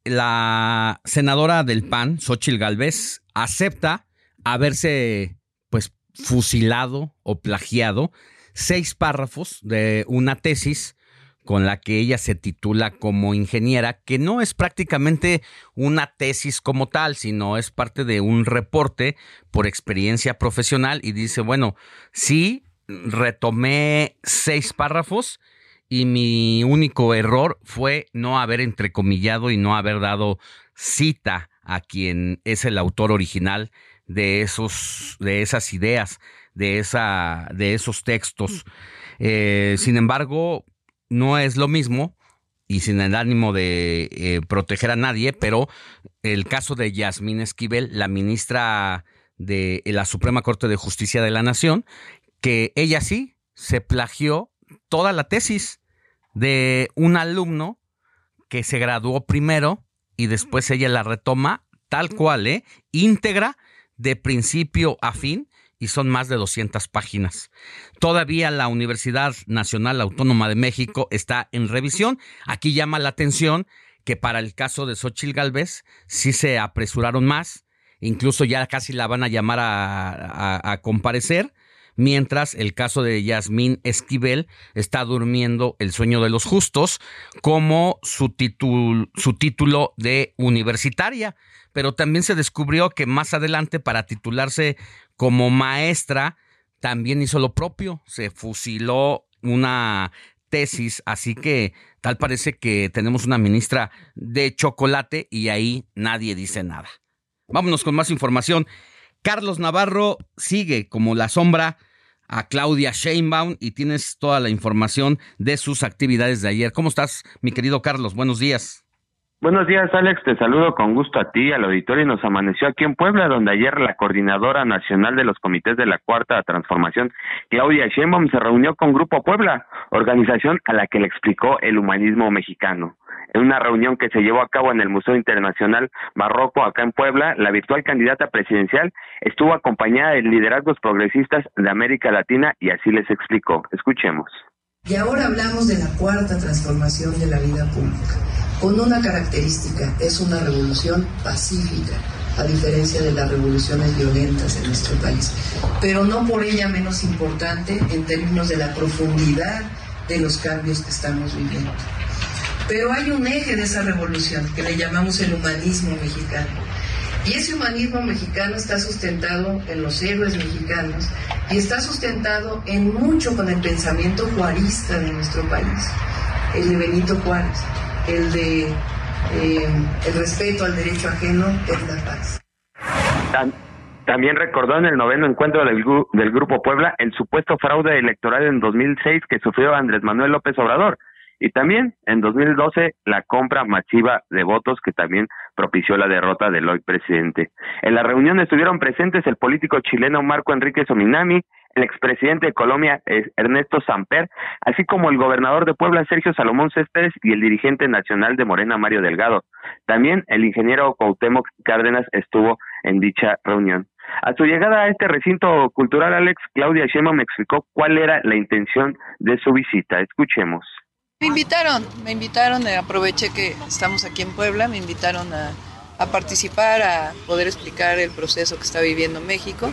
la senadora del PAN, Xochil Gálvez, acepta haberse pues fusilado o plagiado seis párrafos de una tesis con la que ella se titula como ingeniera, que no es prácticamente una tesis como tal, sino es parte de un reporte por experiencia profesional y dice, bueno, sí, retomé seis párrafos y mi único error fue no haber entrecomillado y no haber dado cita a quien es el autor original de esos, de esas ideas, de esa, de esos textos. Eh, sin embargo, no es lo mismo y sin el ánimo de eh, proteger a nadie, pero el caso de Yasmín Esquivel, la ministra de la Suprema Corte de Justicia de la Nación, que ella sí se plagió toda la tesis de un alumno que se graduó primero y después ella la retoma tal cual, ¿eh? íntegra de principio a fin y son más de 200 páginas. Todavía la Universidad Nacional Autónoma de México está en revisión. Aquí llama la atención que para el caso de Xochil Gálvez sí se apresuraron más, incluso ya casi la van a llamar a, a comparecer mientras el caso de Yasmín Esquivel está durmiendo el sueño de los justos como su, su título de universitaria. Pero también se descubrió que más adelante para titularse como maestra también hizo lo propio, se fusiló una tesis, así que tal parece que tenemos una ministra de chocolate y ahí nadie dice nada. Vámonos con más información. Carlos Navarro sigue como la sombra a Claudia Sheinbaum y tienes toda la información de sus actividades de ayer. ¿Cómo estás, mi querido Carlos? Buenos días. Buenos días, Alex. Te saludo con gusto a ti, al auditorio, y nos amaneció aquí en Puebla, donde ayer la coordinadora nacional de los comités de la Cuarta Transformación, Claudia Sheinbaum, se reunió con Grupo Puebla, organización a la que le explicó el humanismo mexicano. En una reunión que se llevó a cabo en el Museo Internacional Barroco, acá en Puebla, la virtual candidata presidencial estuvo acompañada de liderazgos progresistas de América Latina y así les explicó. Escuchemos. Y ahora hablamos de la cuarta transformación de la vida pública, con una característica, es una revolución pacífica, a diferencia de las revoluciones violentas en nuestro país, pero no por ella menos importante en términos de la profundidad de los cambios que estamos viviendo. Pero hay un eje de esa revolución que le llamamos el humanismo mexicano. Y ese humanismo mexicano está sustentado en los héroes mexicanos y está sustentado en mucho con el pensamiento juarista de nuestro país, el de Benito Juárez, el de eh, el respeto al derecho ajeno es la paz. También recordó en el noveno encuentro del, del Grupo Puebla el supuesto fraude electoral en 2006 que sufrió Andrés Manuel López Obrador y también en 2012 la compra masiva de votos que también propició la derrota del hoy presidente. En la reunión estuvieron presentes el político chileno Marco Enrique Sominami, el expresidente de Colombia Ernesto Samper, así como el gobernador de Puebla Sergio Salomón Céspedes y el dirigente nacional de Morena Mario Delgado. También el ingeniero Cuauhtémoc Cárdenas estuvo en dicha reunión. A su llegada a este recinto cultural, Alex, Claudia Sheinbaum me explicó cuál era la intención de su visita. Escuchemos. Me invitaron, me invitaron, eh, aproveché que estamos aquí en Puebla, me invitaron a, a, participar, a poder explicar el proceso que está viviendo México,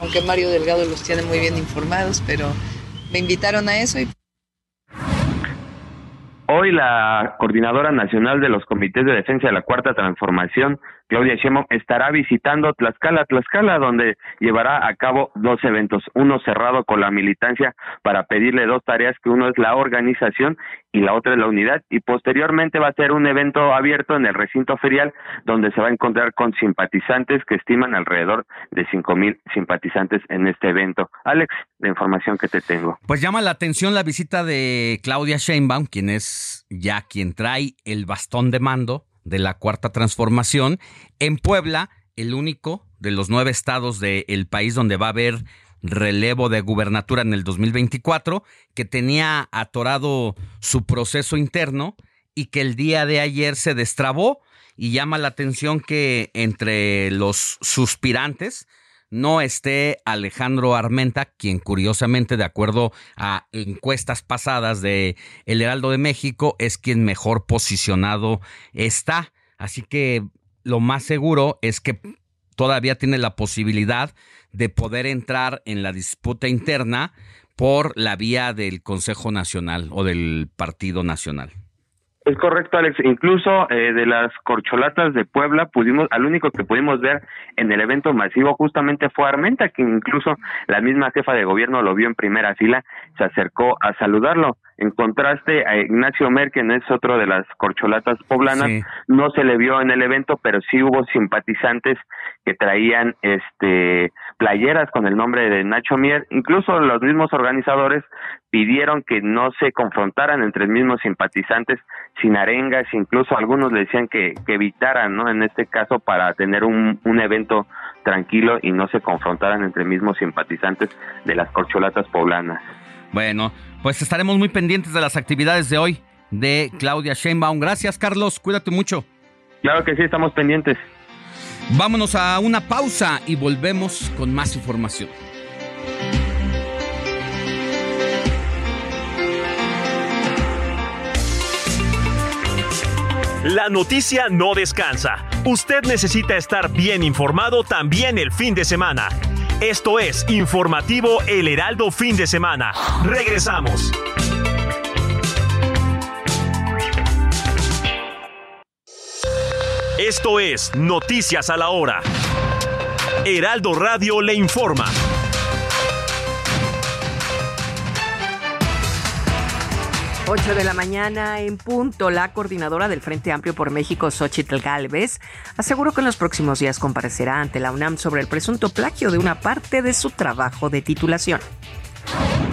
aunque Mario Delgado los tiene muy bien informados, pero me invitaron a eso y Hoy la coordinadora nacional de los comités de defensa de la Cuarta Transformación, Claudia Sheinbaum, estará visitando Tlaxcala, Tlaxcala, donde llevará a cabo dos eventos, uno cerrado con la militancia para pedirle dos tareas, que uno es la organización y la otra es la unidad, y posteriormente va a ser un evento abierto en el recinto ferial, donde se va a encontrar con simpatizantes que estiman alrededor de cinco mil simpatizantes en este evento. Alex, la información que te tengo. Pues llama la atención la visita de Claudia Sheinbaum, quien es ya quien trae el bastón de mando de la cuarta transformación. En Puebla, el único de los nueve estados del país donde va a haber relevo de gubernatura en el 2024, que tenía atorado su proceso interno y que el día de ayer se destrabó y llama la atención que entre los suspirantes no esté Alejandro Armenta, quien curiosamente, de acuerdo a encuestas pasadas de El Heraldo de México, es quien mejor posicionado está. Así que lo más seguro es que todavía tiene la posibilidad de poder entrar en la disputa interna por la vía del Consejo Nacional o del Partido Nacional. Es correcto, Alex. Incluso eh, de las corcholatas de Puebla, pudimos, al único que pudimos ver en el evento masivo justamente fue Armenta, que incluso la misma jefa de gobierno lo vio en primera fila, se acercó a saludarlo. En contraste, a Ignacio Merken es otro de las corcholatas poblanas, no se le vio en el evento, pero sí hubo simpatizantes que traían este playeras con el nombre de Nacho Mier, incluso los mismos organizadores pidieron que no se confrontaran entre mismos simpatizantes sin arengas, incluso algunos le decían que, evitaran, ¿no? En este caso para tener un, un evento tranquilo y no se confrontaran entre mismos simpatizantes de las corcholatas poblanas. Bueno, pues estaremos muy pendientes de las actividades de hoy de Claudia Sheinbaum. Gracias, Carlos. Cuídate mucho. Claro que sí, estamos pendientes. Vámonos a una pausa y volvemos con más información. La noticia no descansa. Usted necesita estar bien informado también el fin de semana. Esto es Informativo El Heraldo Fin de Semana. Regresamos. Esto es Noticias a la Hora. Heraldo Radio le informa. 8 de la mañana en punto, la coordinadora del Frente Amplio por México, Xochitl Galvez, aseguró que en los próximos días comparecerá ante la UNAM sobre el presunto plagio de una parte de su trabajo de titulación.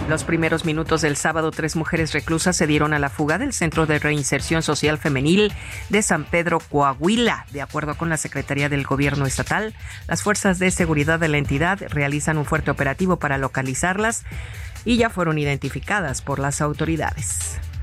Los primeros minutos del sábado, tres mujeres reclusas se dieron a la fuga del Centro de Reinserción Social Femenil de San Pedro, Coahuila. De acuerdo con la Secretaría del Gobierno Estatal, las fuerzas de seguridad de la entidad realizan un fuerte operativo para localizarlas y ya fueron identificadas por las autoridades.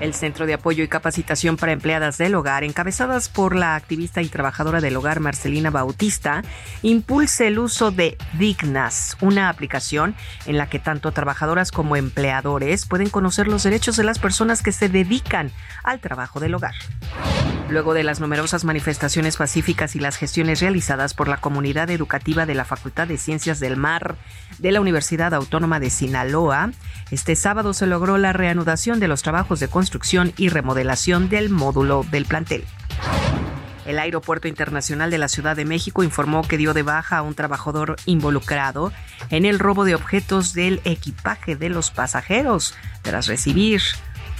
El Centro de Apoyo y Capacitación para Empleadas del Hogar, encabezadas por la activista y trabajadora del hogar Marcelina Bautista, impulsa el uso de Dignas, una aplicación en la que tanto trabajadoras como empleadores pueden conocer los derechos de las personas que se dedican al trabajo del hogar. Luego de las numerosas manifestaciones pacíficas y las gestiones realizadas por la comunidad educativa de la Facultad de Ciencias del Mar de la Universidad Autónoma de Sinaloa, este sábado se logró la reanudación de los trabajos de construcción y remodelación del módulo del plantel. El Aeropuerto Internacional de la Ciudad de México informó que dio de baja a un trabajador involucrado en el robo de objetos del equipaje de los pasajeros, tras recibir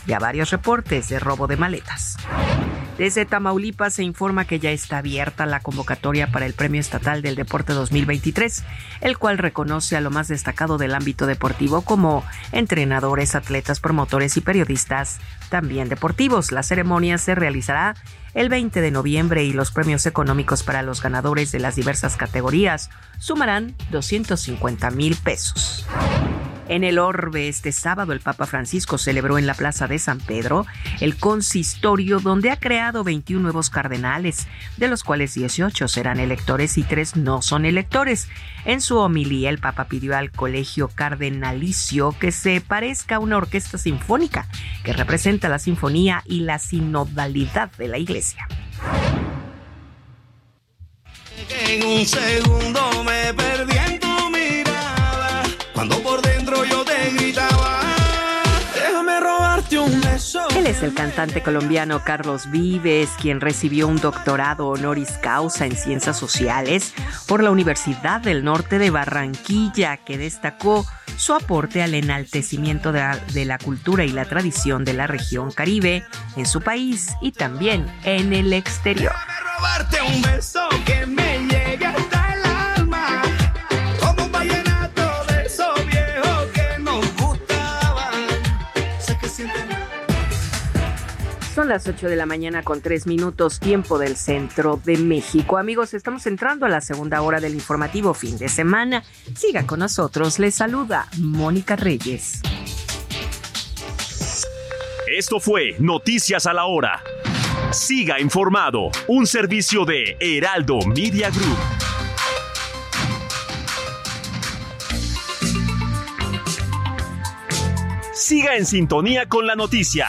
ya varios reportes de robo de maletas. Desde Tamaulipas se informa que ya está abierta la convocatoria para el Premio Estatal del Deporte 2023, el cual reconoce a lo más destacado del ámbito deportivo como entrenadores, atletas, promotores y periodistas, también deportivos. La ceremonia se realizará el 20 de noviembre y los premios económicos para los ganadores de las diversas categorías sumarán 250 mil pesos. En el Orbe, este sábado, el Papa Francisco celebró en la Plaza de San Pedro el consistorio donde ha creado 21 nuevos cardenales, de los cuales 18 serán electores y 3 no son electores. En su homilía, el Papa pidió al Colegio Cardenalicio que se parezca a una orquesta sinfónica que representa la sinfonía y la sinodalidad de la Iglesia. En un segundo me perdí es el cantante colombiano Carlos Vives, quien recibió un doctorado honoris causa en ciencias sociales por la Universidad del Norte de Barranquilla, que destacó su aporte al enaltecimiento de la, cultura y la tradición de la región caribe en su país y también en el exterior. un beso que me Son las 8 de la mañana con 3 minutos tiempo del centro de México. Amigos, estamos entrando a la segunda hora del informativo fin de semana. Siga con nosotros. Les saluda Mónica Reyes. Esto fue Noticias a la Hora. Siga informado, un servicio de Heraldo Media Group. Siga en sintonía con la noticia.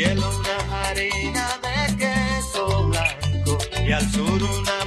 Cielo una harina de queso blanco y al sur una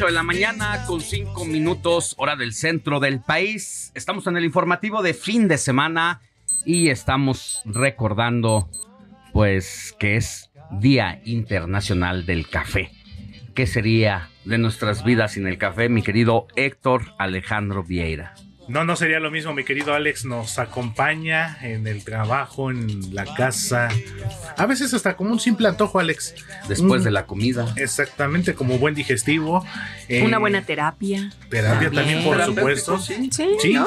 8 de la mañana con 5 minutos, hora del centro del país. Estamos en el informativo de fin de semana y estamos recordando, pues, que es Día Internacional del Café. ¿Qué sería de nuestras vidas sin el café, mi querido Héctor Alejandro Vieira? No, no sería lo mismo, mi querido Alex nos acompaña en el trabajo, en la casa. A veces hasta como un simple antojo, Alex. Después Mm, de la comida. Exactamente, como buen digestivo. Eh, Una buena terapia. terapia también, por supuesto. Sí, Sí, ¿no?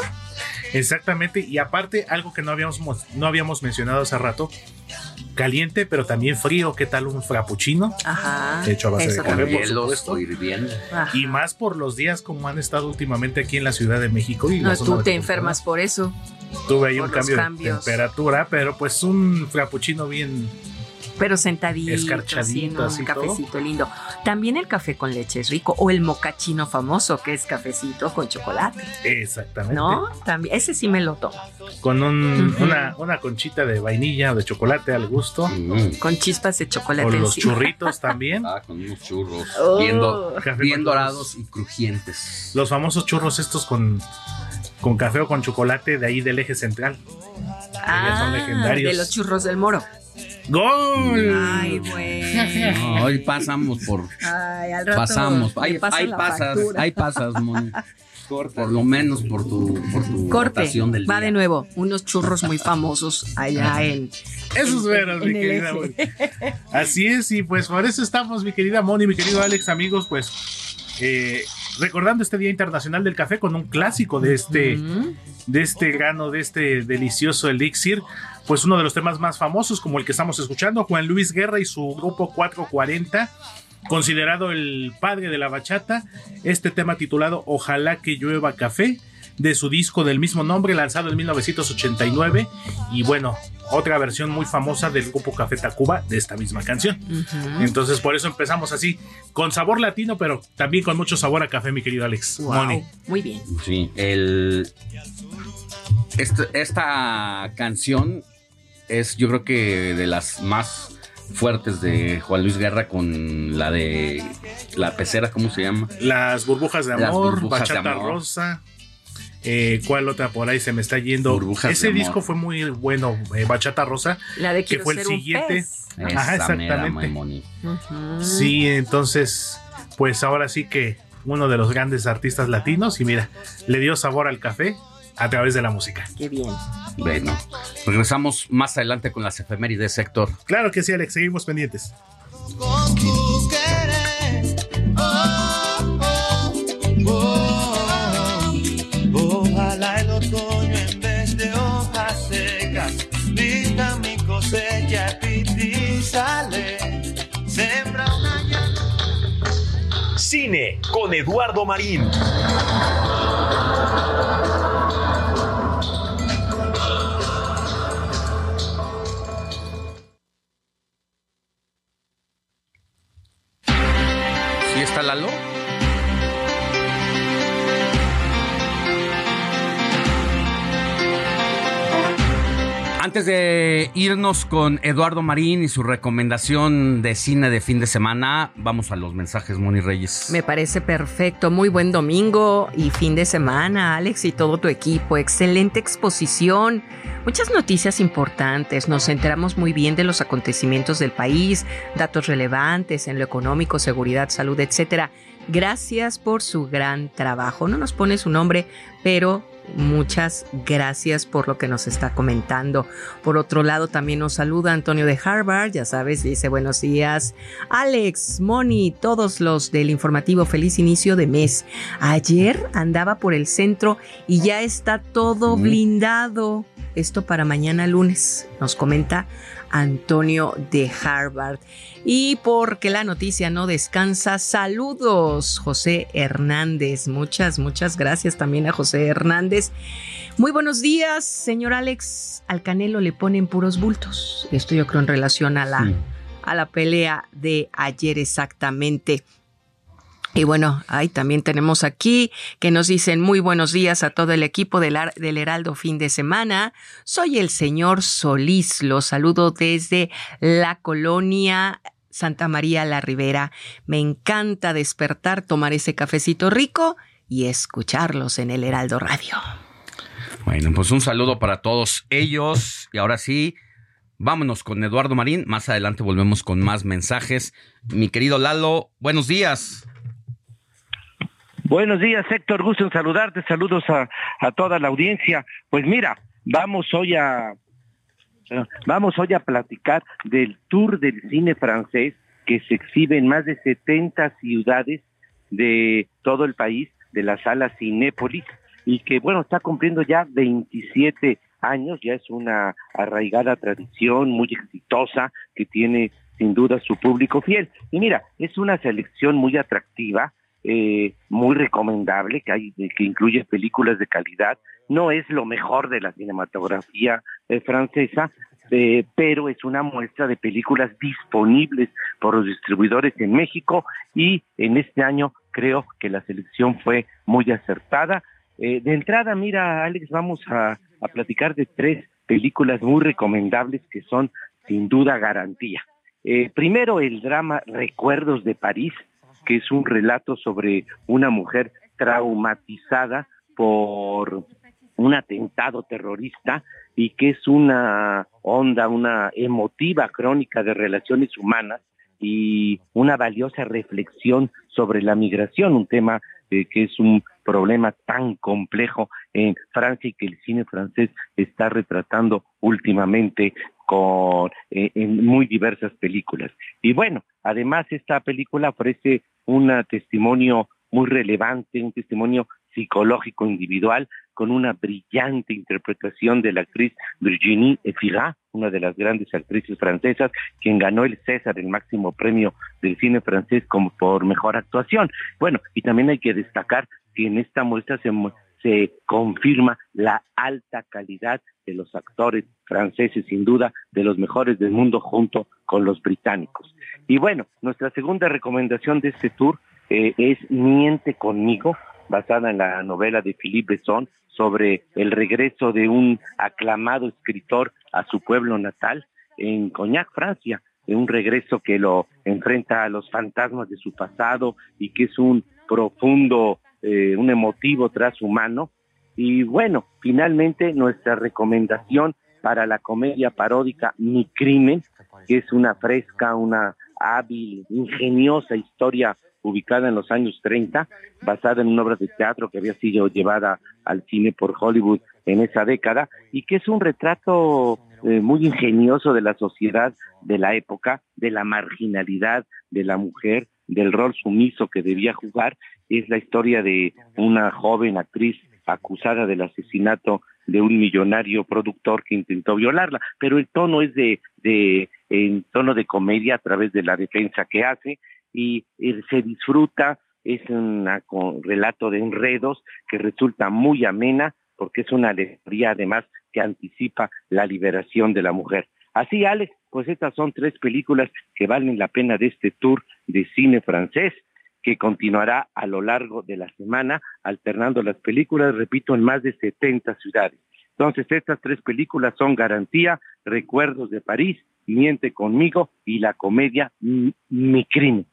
Exactamente. Y aparte, algo que no habíamos, mo- no habíamos mencionado hace rato, caliente, pero también frío. ¿Qué tal un frappuccino? Ajá. Hecho a base Eso de café, por supuesto. Y más por los días como han estado últimamente aquí en la Ciudad de México. Y No, tú te enfermas por eso. Tuve ahí por un cambio de temperatura, pero pues un frappuccino bien Pero sentadito, Escarchadito, así, así ¿no? un cafecito lindo. También el café con leche es rico. O el mocachino famoso, que es cafecito con chocolate. exactamente. ¿No? También, ese sí me lo tomo. Con un- una, una conchita de vainilla o de chocolate al gusto. Con chispas de chocolate O los encima. churritos también. Ah, con unos churros Oh. bien, do- Café bien con dorados y crujientes. Los famosos churros estos con, con café o con chocolate de ahí del eje central. Ah, son legendarios. de los churros del moro. ¡Gol! Ay, güey. No, hoy pasamos por. Ay, al rato Pasamos. la pasas, factura. ahí pasas, Moni. Por lo menos por tu, por tu Corte, votación del va día. de nuevo. Unos churros muy famosos allá en. Eso es veras, en mi el querida eje. Moni. Así es, y pues por eso estamos, mi querida Moni, mi querido Alex, amigos, pues eh, recordando este Día Internacional del Café con un clásico de este, de este grano, de este delicioso elixir, pues uno de los temas más famosos, como el que estamos escuchando, Juan Luis Guerra y su grupo 440. Considerado el padre de la bachata, este tema titulado Ojalá que llueva café, de su disco del mismo nombre, lanzado en 1989. Y bueno, otra versión muy famosa del grupo Café Tacuba de esta misma canción. Entonces, por eso empezamos así, con sabor latino, pero también con mucho sabor a café, mi querido Alex. Moni. Muy bien. Sí, el. este- esta canción es, yo creo que de las más fuertes de Juan Luis Guerra con la de la pecera, ¿cómo se llama? Las burbujas de Las amor, burbujas de bachata amor. rosa. Eh, ¿Cuál otra por ahí se me está yendo? Burbujas Ese disco fue muy bueno, eh, Bachata Rosa, La de que fue el siguiente. pez. Ajá, exactamente. Sí, entonces, pues ahora sí que uno de los grandes artistas latinos y mira, le dio sabor al café a través de la música. Qué bien. Bueno, regresamos más adelante con las efemérides, Héctor. Claro que sí, Alex, seguimos pendientes. Cine con Eduardo Marín. ¿Sí está Lalo? Antes de irnos con Eduardo Marín y su recomendación de cine de fin de semana, vamos a los mensajes, Moni Reyes. Me parece perfecto. Muy buen domingo y fin de semana, Alex y todo tu equipo. Excelente exposición. Muchas noticias importantes. Nos enteramos muy bien de los acontecimientos del país, datos relevantes en lo económico, seguridad, salud, etcétera. Gracias por su gran trabajo. No nos pone su nombre, pero Muchas gracias por lo que nos está comentando. Por otro lado, también nos saluda Antonio de Harvard, ya sabes, dice buenos días. Alex, Moni, todos los del informativo, feliz inicio de mes. Ayer andaba por el centro y ya está todo blindado. Esto para mañana lunes, nos comenta Antonio de Harvard. Y porque la noticia no descansa, saludos José Hernández. Muchas, muchas gracias también a José Hernández. Muy buenos días, señor Alex. Al Canelo le ponen puros bultos. Esto yo creo en relación a la, a la pelea de ayer exactamente. Y bueno, ahí también tenemos aquí que nos dicen muy buenos días a todo el equipo del, del, Heraldo fin de semana. Soy el señor Solís, los saludo desde la colonia Santa María la Ribera. Me encanta despertar, tomar ese cafecito rico y escucharlos en el Heraldo Radio. Bueno, pues un saludo para todos ellos. Y ahora sí, vámonos con Eduardo Marín. Más adelante volvemos con más mensajes. Mi querido Lalo, buenos días. Buenos días, Héctor. Gusto en saludarte. Saludos a, a toda la audiencia. Pues mira, vamos hoy a vamos hoy a platicar del tour del cine francés que se exhibe en más de 70 ciudades de todo el país de la sala Cinépolis y que bueno está cumpliendo ya 27 años, ya es una arraigada tradición muy exitosa que tiene sin duda su público fiel. Y mira, es una selección muy atractiva eh, muy recomendable, que, hay, que incluye películas de calidad. No es lo mejor de la cinematografía eh, francesa, eh, pero es una muestra de películas disponibles por los distribuidores en México y en este año creo que la selección fue muy acertada. de entrada, mira, Alex, vamos a, a platicar de tres películas muy recomendables que son sin duda garantía. primero, el drama Recuerdos de París, que es un relato sobre una mujer traumatizada por un atentado terrorista y que es una onda, una emotiva crónica de relaciones humanas y una valiosa reflexión sobre la migración, un tema eh, que es un problema tan complejo en Francia y que el cine francés está retratando últimamente con eh, en muy diversas películas. Y bueno, además esta película ofrece un testimonio muy relevante, un testimonio psicológico individual con una brillante interpretación de la actriz Virginie Efira, una de las grandes actrices francesas, quien ganó el César, el máximo premio del cine francés como por mejor actuación. Bueno, y también hay que destacar que en esta muestra se, se confirma la alta calidad de los actores franceses, sin duda, de los mejores del mundo junto con los británicos. Y bueno, nuestra segunda recomendación de este tour eh, es Miente conmigo, basada en la novela de Philippe Besson sobre el regreso de un aclamado escritor a su pueblo natal en Cognac, Francia, un regreso que lo enfrenta a los fantasmas de su pasado y que es un profundo, eh, un emotivo humano. Y bueno, finalmente nuestra recomendación para la comedia paródica Mi Crimen, que es una fresca, una hábil, ingeniosa historia ubicada en los años 30, basada en una obra de teatro que había sido llevada al cine por Hollywood en esa década y que es un retrato eh, muy ingenioso de la sociedad de la época, de la marginalidad de la mujer, del rol sumiso que debía jugar. Es la historia de una joven actriz acusada del asesinato de un millonario productor que intentó violarla, pero el tono es de, de en tono de comedia a través de la defensa que hace y se disfruta es un relato de enredos que resulta muy amena porque es una alegoría además que anticipa la liberación de la mujer. Así, Alex, pues estas son tres películas que valen la pena de este tour de cine francés que continuará a lo largo de la semana, alternando las películas, repito, en más de 70 ciudades. Entonces, estas tres películas son Garantía, Recuerdos de París, Miente conmigo y la comedia Mi crimen.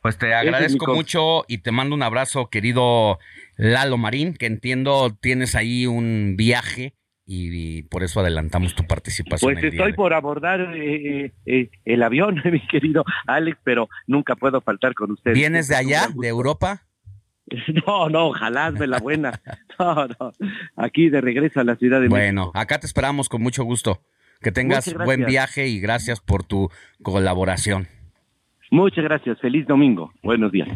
Pues te agradezco mucho y te mando un abrazo, querido Lalo Marín, que entiendo tienes ahí un viaje y, por eso adelantamos tu participación. Pues estoy por abordar eh, eh, el avión, mi querido Alex, pero nunca puedo faltar con ustedes. ¿Vienes de allá, de Europa? No, no, ojalá me la buena. No, no. Aquí de regreso a la ciudad de Bueno, acá te esperamos con mucho gusto. Que tengas buen viaje y gracias por tu colaboración. Muchas gracias. Feliz domingo. Buenos días.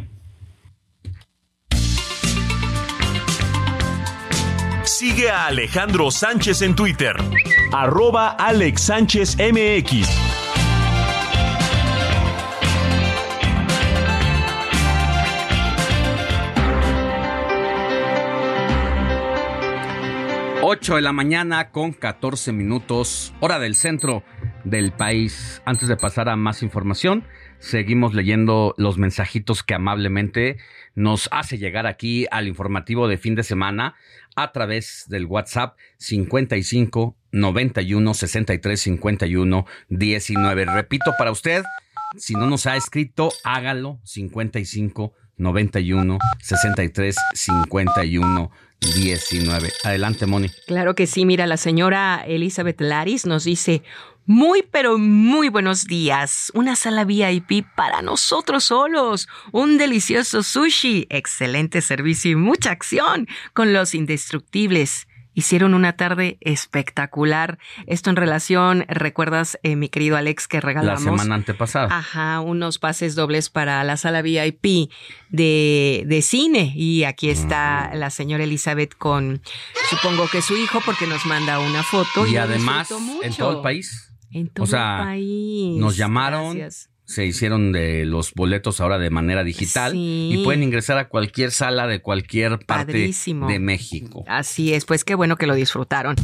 Sigue a Alejandro Sánchez en Twitter. Arroba Alex Sánchez. Ocho de la mañana con 14 minutos, hora del centro del país. Antes de pasar a más información, seguimos leyendo los mensajitos que amablemente nos hace llegar aquí al informativo de fin de semana a través del WhatsApp 55 91 63 51 19. Repito para usted, si no nos ha escrito, hágalo 55 91 63 51 19. Adelante, Moni. Claro que sí. Mira, la señora Elizabeth Laris nos dice, muy, pero muy buenos días. Una sala VIP para nosotros solos. Un delicioso sushi. Excelente servicio y mucha acción con los indestructibles. Hicieron una tarde espectacular. Esto en relación, recuerdas, eh, mi querido Alex, que regalamos. La semana antepasada. Ajá, unos pases dobles para la sala VIP de, de cine. Y aquí está mm. la señora Elizabeth con, supongo que su hijo, porque nos manda una foto. Y, además, en todo el país. En todo o sea, país. Nos llamaron, se hicieron de los boletos ahora de manera digital y pueden ingresar a cualquier sala de cualquier parte de México. Así es, pues qué bueno que lo disfrutaron.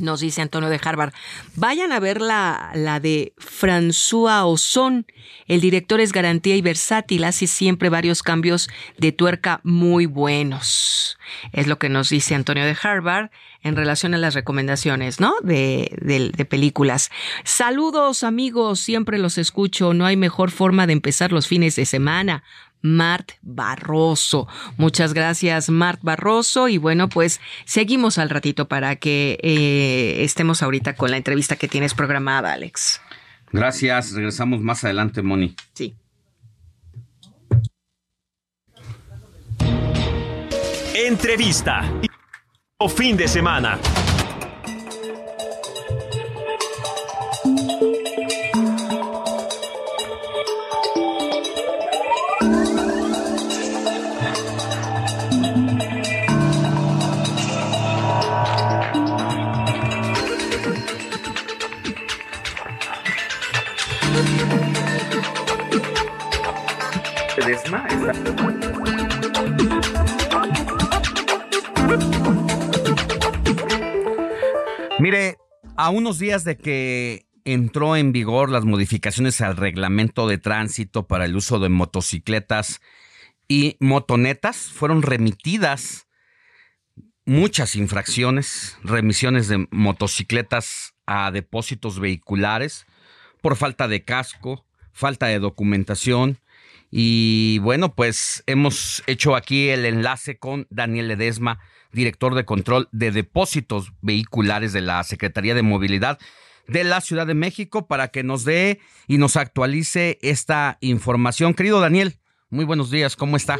Nos dice Antonio de Harvard. Vayan a ver la, la de François Ozon. El director es garantía y versátil, hace siempre varios cambios de tuerca muy buenos. Es lo que nos dice Antonio de Harvard en relación a las recomendaciones, ¿no? De, de, películas. Saludos amigos, siempre los escucho. No hay mejor forma de empezar los fines de semana. Mart Barroso. Muchas gracias, Mart Barroso. Y bueno, pues seguimos al ratito para que eh, estemos ahorita con la entrevista que tienes programada, Alex. Gracias. Regresamos más adelante, Moni. Sí. Entrevista. O fin de semana. Mire, a unos días de que entró en vigor las modificaciones al reglamento de tránsito para el uso de motocicletas y motonetas, fueron remitidas muchas infracciones, remisiones de motocicletas a depósitos vehiculares por falta de casco, falta de documentación, y bueno, pues hemos hecho aquí el enlace con Daniel Ledesma, director de control de depósitos vehiculares de la Secretaría de Movilidad de la Ciudad de México para que nos dé y nos actualice esta información. Querido Daniel, muy buenos días, ¿cómo está?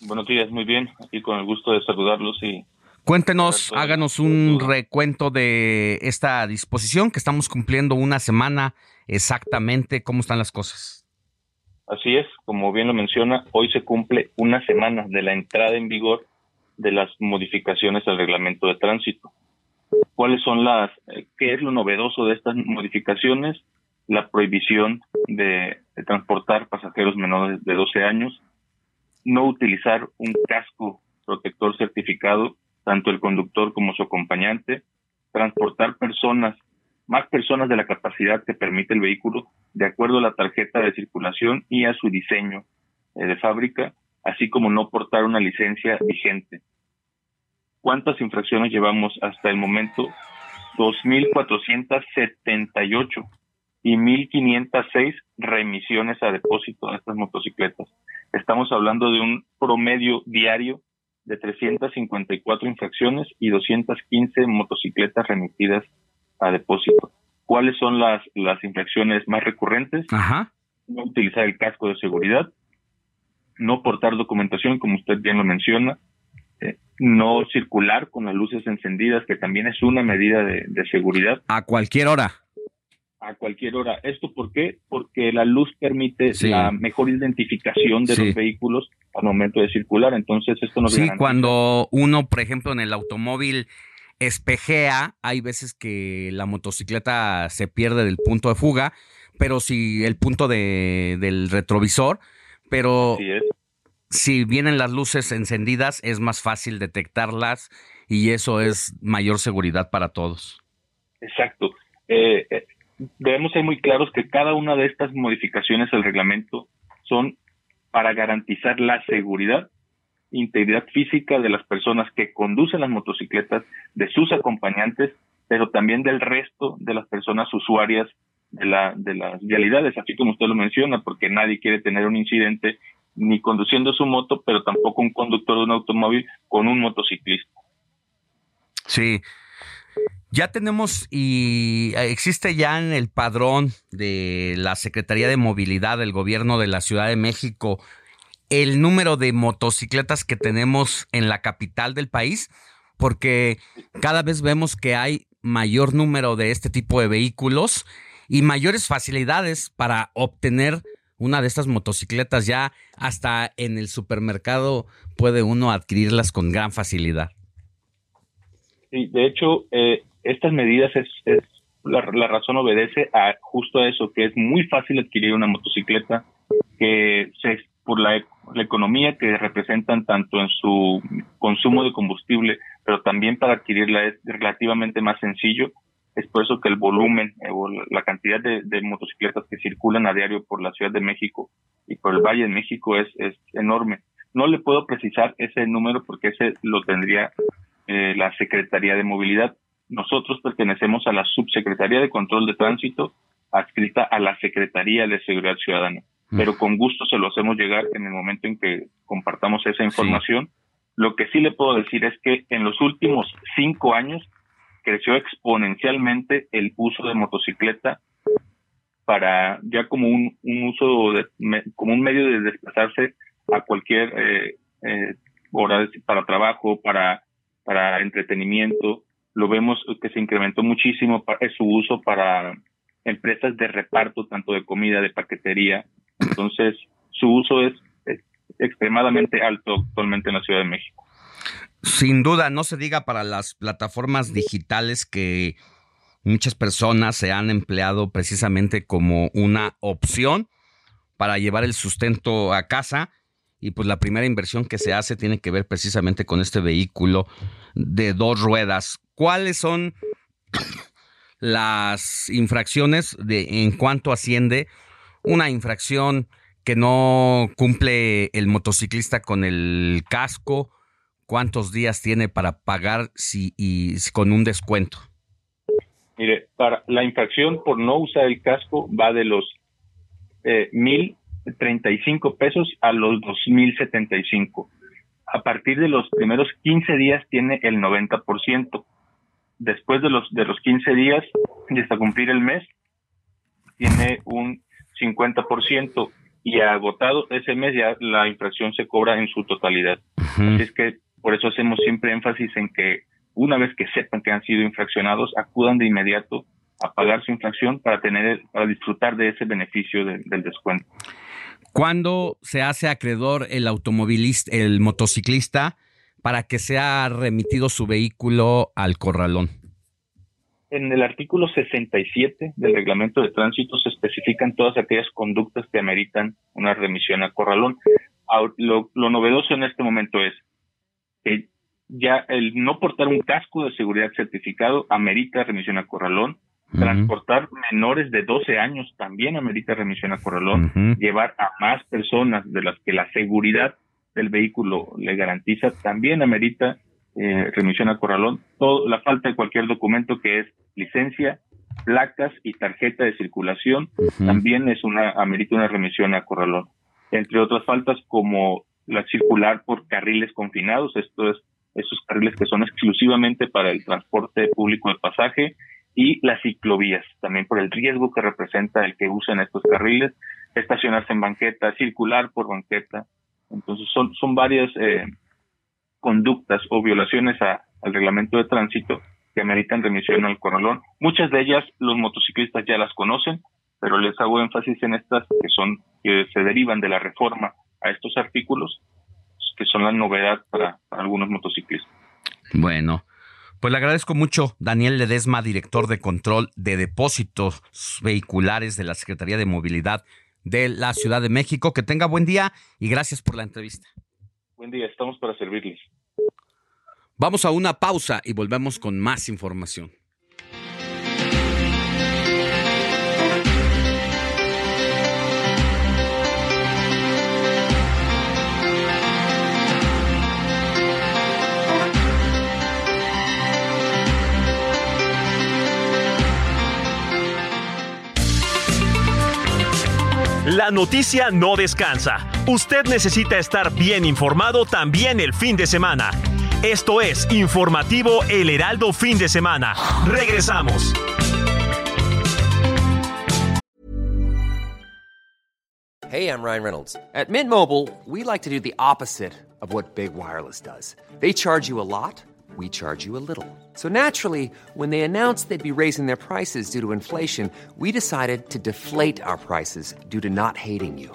Buenos días, muy bien, aquí con el gusto de saludarlos y... Cuéntenos, háganos un recuento de esta disposición que estamos cumpliendo una semana exactamente, ¿cómo están las cosas? Así es, como bien lo menciona, hoy se cumple una semana de la entrada en vigor de las modificaciones al reglamento de tránsito. ¿Cuáles son las, eh, qué es lo novedoso de estas modificaciones? La prohibición de, transportar pasajeros menores de 12 años, no utilizar un casco protector certificado, tanto el conductor como su acompañante, transportar personas, más personas de la capacidad que permite el vehículo, de acuerdo a la tarjeta de circulación y a su diseño eh, de fábrica, así como no portar una licencia vigente. ¿Cuántas infracciones llevamos hasta el momento? 2.478 y 1.506 remisiones a depósito de estas motocicletas. Estamos hablando de un promedio diario de 354 infracciones y 215 motocicletas remitidas a depósito. ¿Cuáles son las, las infracciones más recurrentes? No utilizar el casco de seguridad, no portar documentación, como usted bien lo menciona, eh, no circular con las luces encendidas, que también es una medida de, seguridad. A cualquier hora. A cualquier hora. ¿Esto por qué? Porque la luz permite la mejor identificación de los vehículos al momento de circular. Entonces, esto nos Sí, cuando uno, por ejemplo, en el automóvil espejea, hay veces que la motocicleta se pierde del punto de fuga, pero si el punto de, del retrovisor, pero si vienen las luces encendidas es más fácil detectarlas y eso es mayor seguridad para todos. Exacto. Eh, eh, debemos ser muy claros que cada una de estas modificaciones al reglamento son para garantizar la seguridad, integridad física de las personas que conducen las motocicletas, de sus acompañantes, pero también del resto de las personas usuarias de, la, de las vialidades, así como usted lo menciona, porque nadie quiere tener un incidente ni conduciendo su moto, pero tampoco un conductor de un automóvil con un motociclista. Sí. Ya tenemos y existe ya en el padrón de la Secretaría de Movilidad del Gobierno de la Ciudad de México el número de motocicletas que tenemos en la capital del país, porque cada vez vemos que hay mayor número de este tipo de vehículos y mayores facilidades para obtener una de estas motocicletas. Ya hasta en el supermercado puede uno adquirirlas con gran facilidad. Sí, de hecho, eh, estas medidas es, la, razón obedece a justo a eso, que es muy fácil adquirir una motocicleta, que se, por la, la economía que representan tanto en su consumo de combustible, pero también para adquirirla es relativamente más sencillo es por eso que el volumen eh, o la cantidad de, motocicletas que circulan a diario por la Ciudad de México y por el Valle de México es, es enorme. No le puedo precisar ese número porque ese lo tendría eh, la Secretaría de Movilidad. Nosotros pertenecemos a la Subsecretaría de Control de Tránsito, adscrita a la Secretaría de Seguridad Ciudadana. Mm. Pero con gusto se lo hacemos llegar en el momento en que compartamos esa información. Lo que sí le puedo decir es que en los últimos cinco años creció exponencialmente el uso de motocicleta para ya como un, uso de, como un medio de desplazarse a cualquier eh, eh, hora para trabajo, para para entretenimiento. Lo vemos que se incrementó muchísimo su uso para empresas de reparto, tanto de comida, de paquetería. Entonces, su uso es extremadamente alto actualmente en la Ciudad de México. Sin duda, no se diga para las plataformas digitales que muchas personas se han empleado precisamente como una opción para llevar el sustento a casa. Y pues la primera inversión que se hace tiene que ver precisamente con este vehículo de dos ruedas. ¿Cuáles son las infracciones de en cuanto asciende una infracción que no cumple el motociclista con el casco cuántos días tiene para pagar si, y, con un descuento? Mire, para la infracción por no usar el casco va de los eh, mil treinta y cinco pesos a los dos mil setenta y cinco. A partir de los primeros 15 días tiene el 90%. Después de los de los 15 días y hasta cumplir el mes tiene un 50% y agotado ese mes ya la infracción se cobra en su totalidad. Así es que por eso hacemos siempre énfasis en que una vez que sepan que han sido infraccionados, acudan de inmediato a pagar su infracción para tener para disfrutar de ese beneficio del descuento. ¿Cuándo se hace acreedor el automovilista, el motociclista, para que sea remitido su vehículo al corralón? En el artículo 67 del reglamento de tránsito se especifican todas aquellas conductas que ameritan una remisión a corralón. Lo, lo novedoso en este momento es que ya el no portar un casco de seguridad certificado amerita remisión a corralón, transportar menores de 12 años también amerita remisión a corralón, llevar a más personas de las que la seguridad del vehículo le garantiza también amerita eh, remisión a corralón, todo, la falta de cualquier documento que es licencia, placas y tarjeta de circulación también es una amerita una remisión a corralón, entre otras faltas como la circular por carriles confinados, esto es esos carriles que son exclusivamente para el transporte público de pasaje y las ciclovías, también por el riesgo que representa el que usen estos carriles, estacionarse en banqueta, circular por banqueta. Entonces son, son varias eh, conductas o violaciones al reglamento de tránsito que ameritan remisión al corralón. Muchas de ellas los motociclistas ya las conocen, pero les hago énfasis en estas que son que se derivan de la reforma a estos artículos que son la novedad para, algunos motociclistas. Bueno, pues le agradezco mucho, Daniel Ledesma, director de control de depósitos vehiculares de la Secretaría de Movilidad de la Ciudad de México. Que tenga buen día y gracias por la entrevista. Buen día, estamos para servirles. Vamos a una pausa y volvemos con más información. La noticia no descansa. Usted necesita estar bien informado también el fin de semana. Esto es Informativo El Heraldo Fin de Semana. Regresamos. Hey, I'm Ryan Reynolds. At Mint Mobile, we like to do the opposite of what Big Wireless does. They charge you a lot, we charge you a little. So naturally, when they announced they'd be raising their prices due to inflation, we decided to deflate our prices due to not hating you.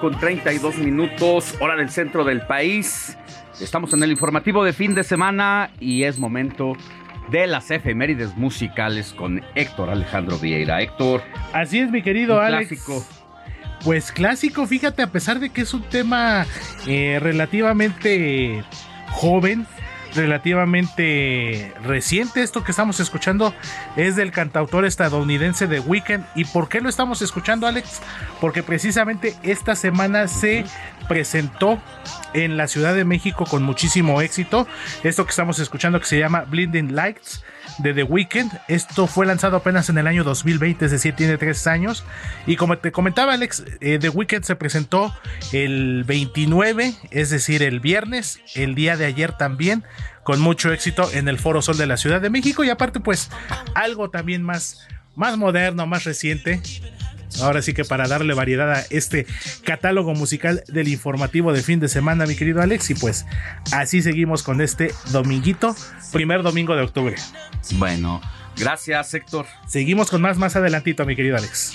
Con 32 minutos, hora del centro del país. Estamos en el informativo de fin de semana y es momento de las efemérides musicales con Héctor Alejandro Vieira. Héctor. Así es, mi querido Alex. Clásico. Pues clásico, fíjate, a pesar de que es un tema eh, relativamente joven, relativamente reciente. Esto que estamos escuchando es del cantautor estadounidense The Weeknd. ¿Y por qué lo estamos escuchando, Alex? Porque precisamente esta semana se presentó en la Ciudad de México con muchísimo éxito. Esto que estamos escuchando que se llama Blinding Lights de The Weeknd. Esto fue lanzado apenas en el año 2020, es decir, tiene tres años. Y como te comentaba Alex, eh, The Weeknd se presentó el 29, es decir, el viernes, el día de ayer también, con mucho éxito en el Foro Sol de la Ciudad de México. Y aparte, pues, algo también más, más moderno, más reciente. Ahora sí que para darle variedad a este catálogo musical del informativo de fin de semana, mi querido Alex. Y pues así seguimos con este dominguito, primer domingo de octubre. Bueno, gracias Héctor. Seguimos con más más adelantito, mi querido Alex.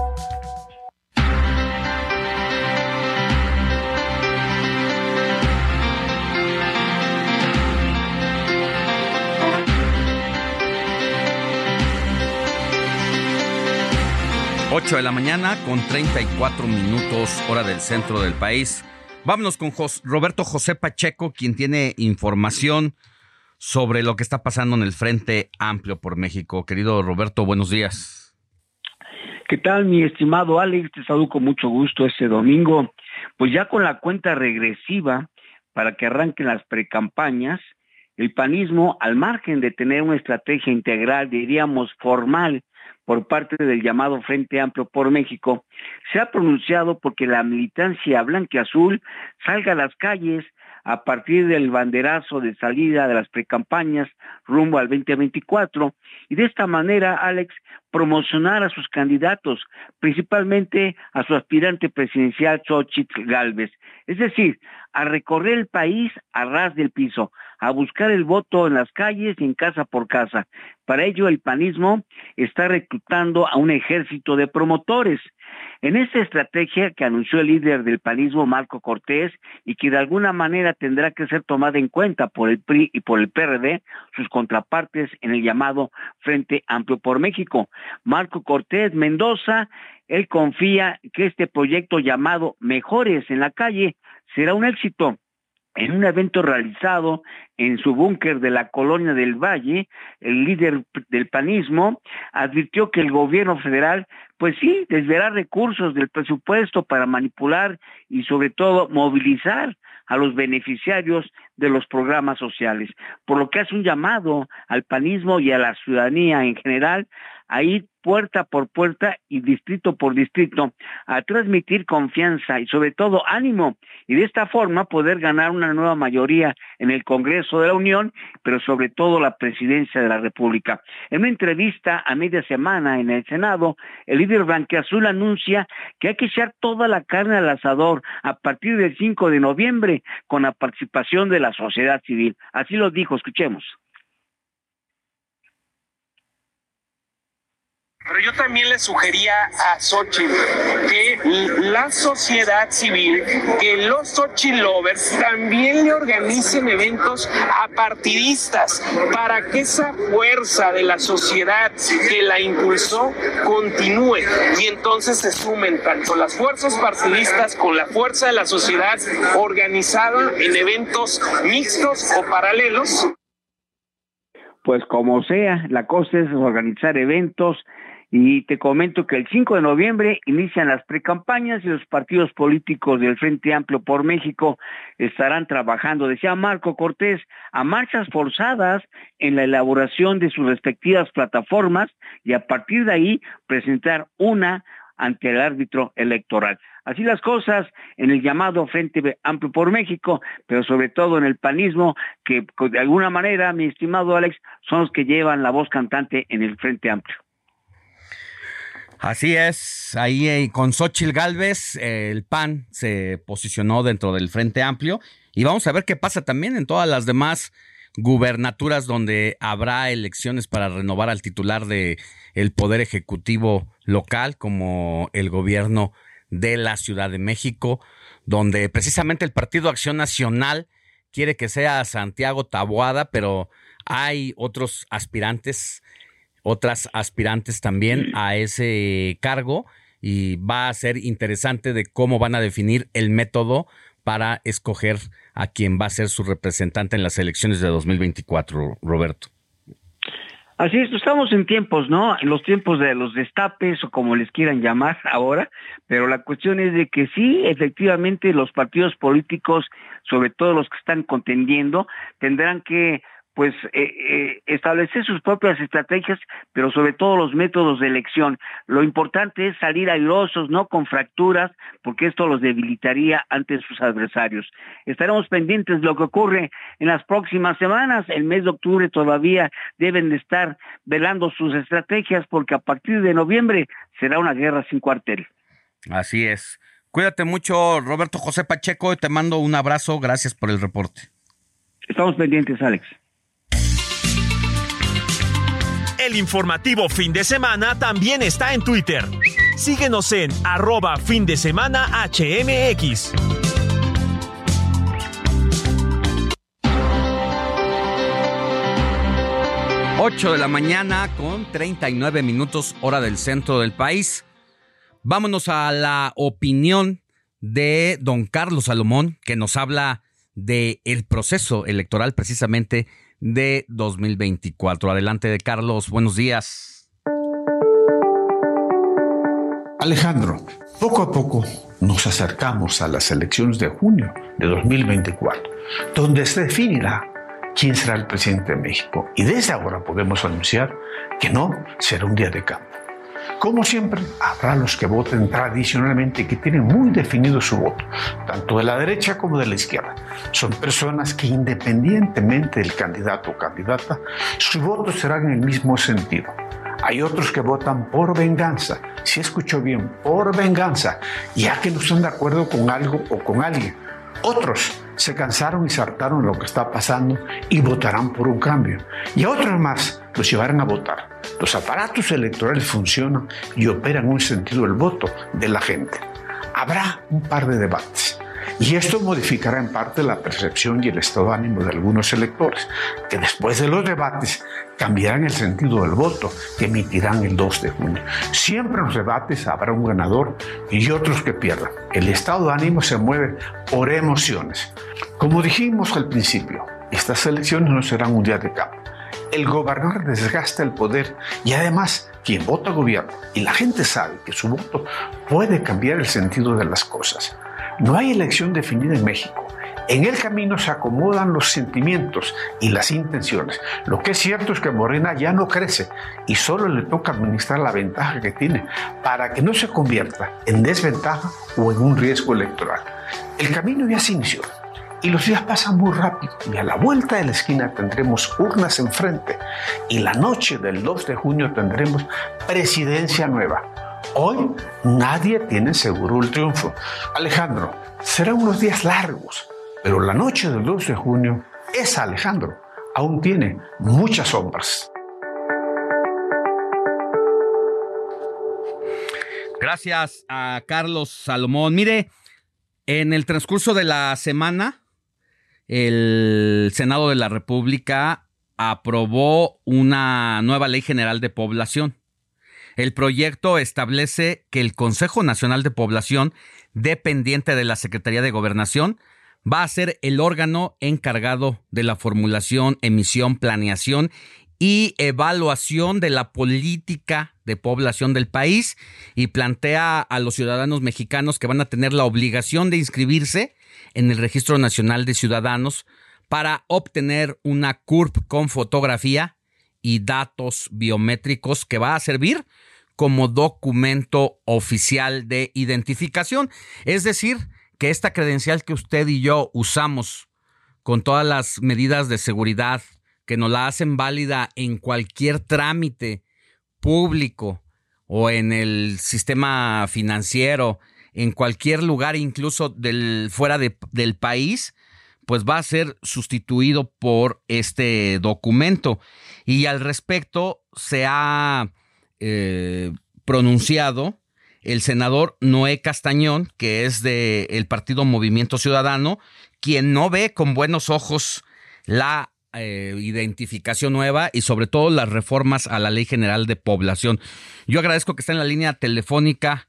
8 de la mañana con 34 minutos hora del centro del país. Vámonos con Roberto José Pacheco, quien tiene información sobre lo que está pasando en el Frente Amplio por México. Querido Roberto, buenos días. ¿Qué tal, mi estimado Alex? Te saludo con mucho gusto este domingo. Pues ya con la cuenta regresiva para que arranquen las precampañas, el panismo, al margen de tener una estrategia integral, diríamos formal, por parte del llamado Frente Amplio por México, se ha pronunciado porque la militancia blanqueazul salga a las calles a partir del banderazo de salida de las precampañas rumbo al 2024 y de esta manera, Alex, promocionar a sus candidatos, principalmente a su aspirante presidencial Xochitl Galvez, es decir, a recorrer el país a ras del piso, a buscar el voto en las calles y en casa por casa. Para ello, el panismo está reclutando a un ejército de promotores. En esta estrategia que anunció el líder del panismo, Marco Cortés, y que de alguna manera tendrá que ser tomada en cuenta por el PRI y por el PRD, sus contrapartes en el llamado Frente Amplio por México. Marco Cortés Mendoza, él confía que este proyecto llamado Mejores en la calle será un éxito en un evento realizado en su búnker de la colonia del Valle, el líder del panismo advirtió que el gobierno federal, pues sí, desviará recursos del presupuesto para manipular y sobre todo movilizar a los beneficiarios de los programas sociales, por lo que hace un llamado al panismo y a la ciudadanía en general a ir puerta por puerta y distrito por distrito a transmitir confianza y sobre todo ánimo y de esta forma poder ganar una nueva mayoría en el Congreso de la Unión, pero sobre todo la presidencia de la República. En una entrevista a media semana en el Senado, el líder blanqueazul anuncia que hay que echar toda la carne al asador a partir del 5 de noviembre con la participación de la sociedad civil. Así lo dijo, escuchemos. Pero yo también le sugería a Xochitl que la sociedad civil, que los Xochitl lovers también le organicen eventos apartidistas para que esa fuerza de la sociedad que la impulsó continúe y entonces se sumen tanto las fuerzas partidistas con la fuerza de la sociedad organizada en eventos mixtos o paralelos. Pues como sea, la cosa es organizar eventos y te comento que el 5 de noviembre inician las precampañas y los partidos políticos del Frente Amplio por México estarán trabajando, decía Marco Cortés, a marchas forzadas en la elaboración de sus respectivas plataformas y a partir de ahí presentar una ante el árbitro electoral. Así las cosas en el llamado Frente Amplio por México, pero sobre todo en el panismo, que de alguna manera, mi estimado Alex, son los que llevan la voz cantante en el Frente Amplio. Así es, ahí eh, con Xochitl Galvez, el PAN se posicionó dentro del Frente Amplio y vamos a ver qué pasa también en todas las demás gubernaturas donde habrá elecciones para renovar al titular de el poder ejecutivo local como el gobierno de la Ciudad de México, donde precisamente el Partido Acción Nacional quiere que sea Santiago Taboada, pero hay otros aspirantes otras aspirantes también a ese cargo y va a ser interesante de cómo van a definir el método para escoger a quien va a ser su representante en las elecciones de 2024, Roberto. Así es, estamos en tiempos, ¿no? En los tiempos de los destapes o como les quieran llamar ahora, pero la cuestión es de que sí, efectivamente los partidos políticos, sobre todo los que están contendiendo, tendrán que pues eh, eh, establecer sus propias estrategias, pero sobre todo los métodos de elección. Lo importante es salir airosos, no con fracturas, porque esto los debilitaría ante sus adversarios. Estaremos pendientes de lo que ocurre en las próximas semanas. El mes de octubre todavía deben de estar velando sus estrategias, porque a partir de noviembre será una guerra sin cuartel. Así es. Cuídate mucho, Roberto José Pacheco, te mando un abrazo, gracias por el reporte. Estamos pendientes, Alex. El informativo fin de semana también está en Twitter. Síguenos en arroba fin de semana HMX. Ocho de la mañana con 39 minutos hora del centro del país. Vámonos a la opinión de don Carlos Salomón, que nos habla de el proceso electoral precisamente de 2024. Adelante de Carlos, buenos días. Alejandro, poco a poco nos acercamos a las elecciones de junio de 2024, donde se definirá quién será el presidente de México. Y desde ahora podemos anunciar que no será un día de cambio. Como siempre, habrá los que voten tradicionalmente y que tienen muy definido su voto, tanto de la derecha como de la izquierda. Son personas que independientemente del candidato o candidata, su voto será en el mismo sentido. Hay otros que votan por venganza, si escuchó bien, por venganza, ya que no están de acuerdo con algo o con alguien. Otros se cansaron y se hartaron lo que está pasando y votarán por un cambio. Y a otros más los llevarán a votar. Los aparatos electorales funcionan y operan un sentido del voto de la gente. Habrá un par de debates. Y esto modificará en parte la percepción y el estado de ánimo de algunos electores, que después de los debates cambiarán el sentido del voto que emitirán el 2 de junio. Siempre en los debates habrá un ganador y otros que pierdan. El estado de ánimo se mueve por emociones. Como dijimos al principio, estas elecciones no serán un día de cambio el gobernador desgasta el poder y además quien vota gobierno y la gente sabe que su voto puede cambiar el sentido de las cosas. No hay elección definida en México. En el camino se acomodan los sentimientos y las intenciones. Lo que es cierto es que Morena ya no crece y solo le toca administrar la ventaja que tiene para que no se convierta en desventaja o en un riesgo electoral. El camino ya se inició y los días pasan muy rápido y a la vuelta de la esquina tendremos urnas enfrente y la noche del 2 de junio tendremos presidencia nueva. Hoy nadie tiene seguro el triunfo. Alejandro, serán unos días largos, pero la noche del 2 de junio es Alejandro. Aún tiene muchas sombras. Gracias a Carlos Salomón. Mire, en el transcurso de la semana el Senado de la República aprobó una nueva ley general de población. El proyecto establece que el Consejo Nacional de Población, dependiente de la Secretaría de Gobernación, va a ser el órgano encargado de la formulación, emisión, planeación y evaluación de la política de población del país y plantea a los ciudadanos mexicanos que van a tener la obligación de inscribirse en el Registro Nacional de Ciudadanos para obtener una CURP con fotografía y datos biométricos que va a servir como documento oficial de identificación. Es decir, que esta credencial que usted y yo usamos con todas las medidas de seguridad que nos la hacen válida en cualquier trámite público o en el sistema financiero, en cualquier lugar, incluso fuera del país, pues va a ser sustituido por este documento. Y al respecto se ha eh, pronunciado el senador Noé Castañón, que es del partido Movimiento Ciudadano, quien no ve con buenos ojos la eh, identificación nueva y sobre todo las reformas a la Ley General de Población. Yo agradezco que esté en la línea telefónica,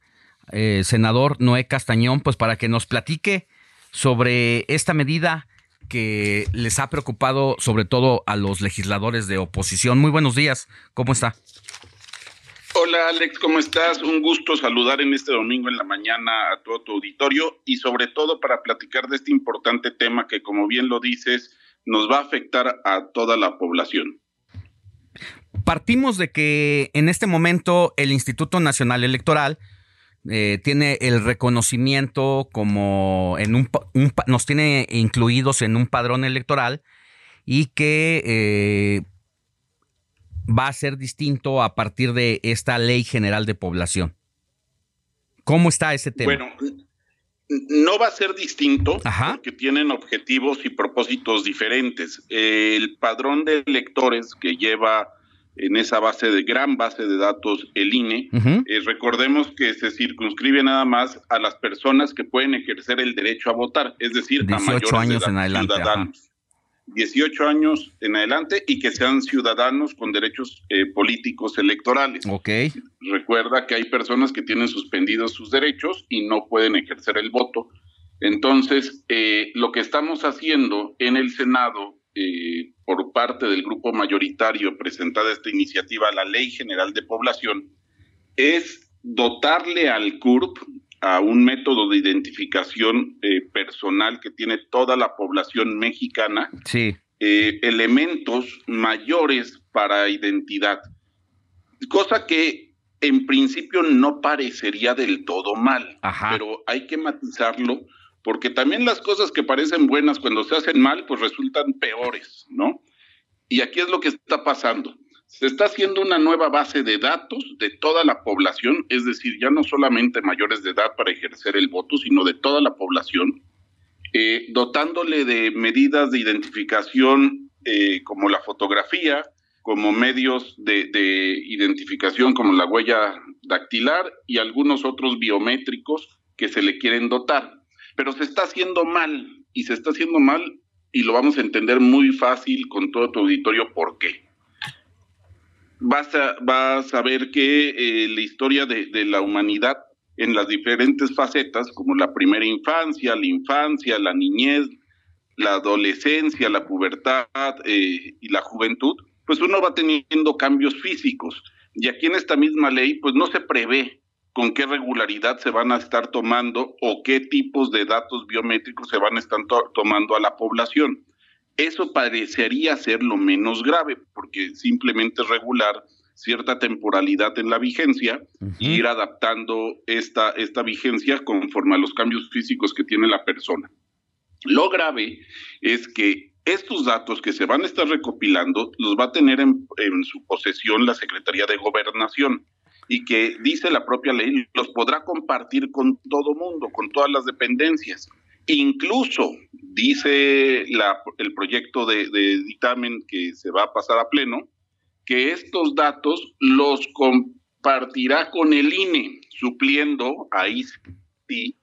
eh, senador Noé Castañón, pues para que nos platique sobre esta medida que les ha preocupado sobre todo a los legisladores de oposición. Muy buenos días, ¿cómo está? Hola Alex, ¿cómo estás? Un gusto saludar en este domingo en la mañana a todo tu auditorio y sobre todo para platicar de este importante tema que como bien lo dices nos va a afectar a toda la población. Partimos de que en este momento el Instituto Nacional Electoral eh, tiene el reconocimiento como en un, nos tiene incluidos en un padrón electoral y que eh, va a ser distinto a partir de esta ley general de población. ¿Cómo está ese tema? Bueno, no va a ser distinto porque tienen objetivos y propósitos diferentes. El padrón de electores que lleva en esa base de gran base de datos el INE. Eh, recordemos que se circunscribe nada más a las personas que pueden ejercer el derecho a votar, es decir, 18 años en adelante. Ciudadanos. 18 años en adelante y que sean ciudadanos con derechos eh, políticos electorales. Ok. Recuerda que hay personas que tienen suspendidos sus derechos y no pueden ejercer el voto. Entonces, eh, lo que estamos haciendo en el Senado eh, por parte del grupo mayoritario presentada esta iniciativa, la Ley General de Población, es dotarle al CURP, a un método de identificación eh, personal que tiene toda la población mexicana, sí. Eh, elementos mayores para identidad, cosa que en principio no parecería del todo mal, pero hay que matizarlo porque también las cosas que parecen buenas cuando se hacen mal, pues resultan peores, ¿no? Y aquí es lo que está pasando. Se está haciendo una nueva base de datos de toda la población, es decir, ya no solamente mayores de edad para ejercer el voto, sino de toda la población, eh, dotándole de medidas de identificación eh, como la fotografía, como medios de, de identificación como la huella dactilar y algunos otros biométricos que se le quieren dotar pero se está haciendo mal y se está haciendo mal y lo vamos a entender muy fácil con todo tu auditorio por qué. Vas a, vas a ver que eh, la historia de, la humanidad en las diferentes facetas, como la primera infancia, la infancia, la niñez, la adolescencia, la pubertad eh, y la juventud, pues uno va teniendo cambios físicos. Y aquí en esta misma ley, pues no se prevé con qué regularidad se van a estar tomando o qué tipos de datos biométricos se van a estar tomando a la población. Eso parecería ser lo menos grave, porque simplemente es regular cierta temporalidad en la vigencia e ir adaptando esta, esta vigencia conforme a los cambios físicos que tiene la persona. Lo grave es que estos datos que se van a estar recopilando los va a tener en, en su posesión la Secretaría de Gobernación y que dice la propia ley, los podrá compartir con todo mundo, con todas las dependencias. Incluso, dice el proyecto de, dictamen que se va a pasar a pleno, que estos datos los compartirá con el INE, supliendo, ahí sí,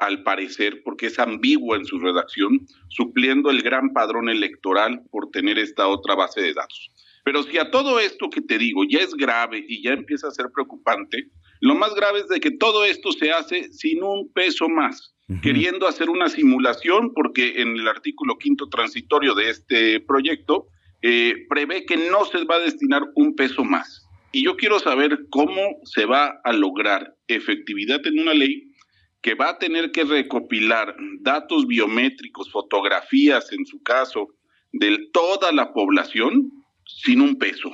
al parecer, porque es ambiguo en su redacción, supliendo el gran padrón electoral por tener esta otra base de datos. Pero si a todo esto que te digo ya es grave y ya empieza a ser preocupante, lo más grave es de que todo esto se hace sin un peso más, queriendo hacer una simulación, porque en el artículo quinto transitorio de este proyecto eh, prevé que no se va a destinar un peso más. Y yo quiero saber cómo se va a lograr efectividad en una ley que va a tener que recopilar datos biométricos, fotografías en su caso, de toda la población sin un peso.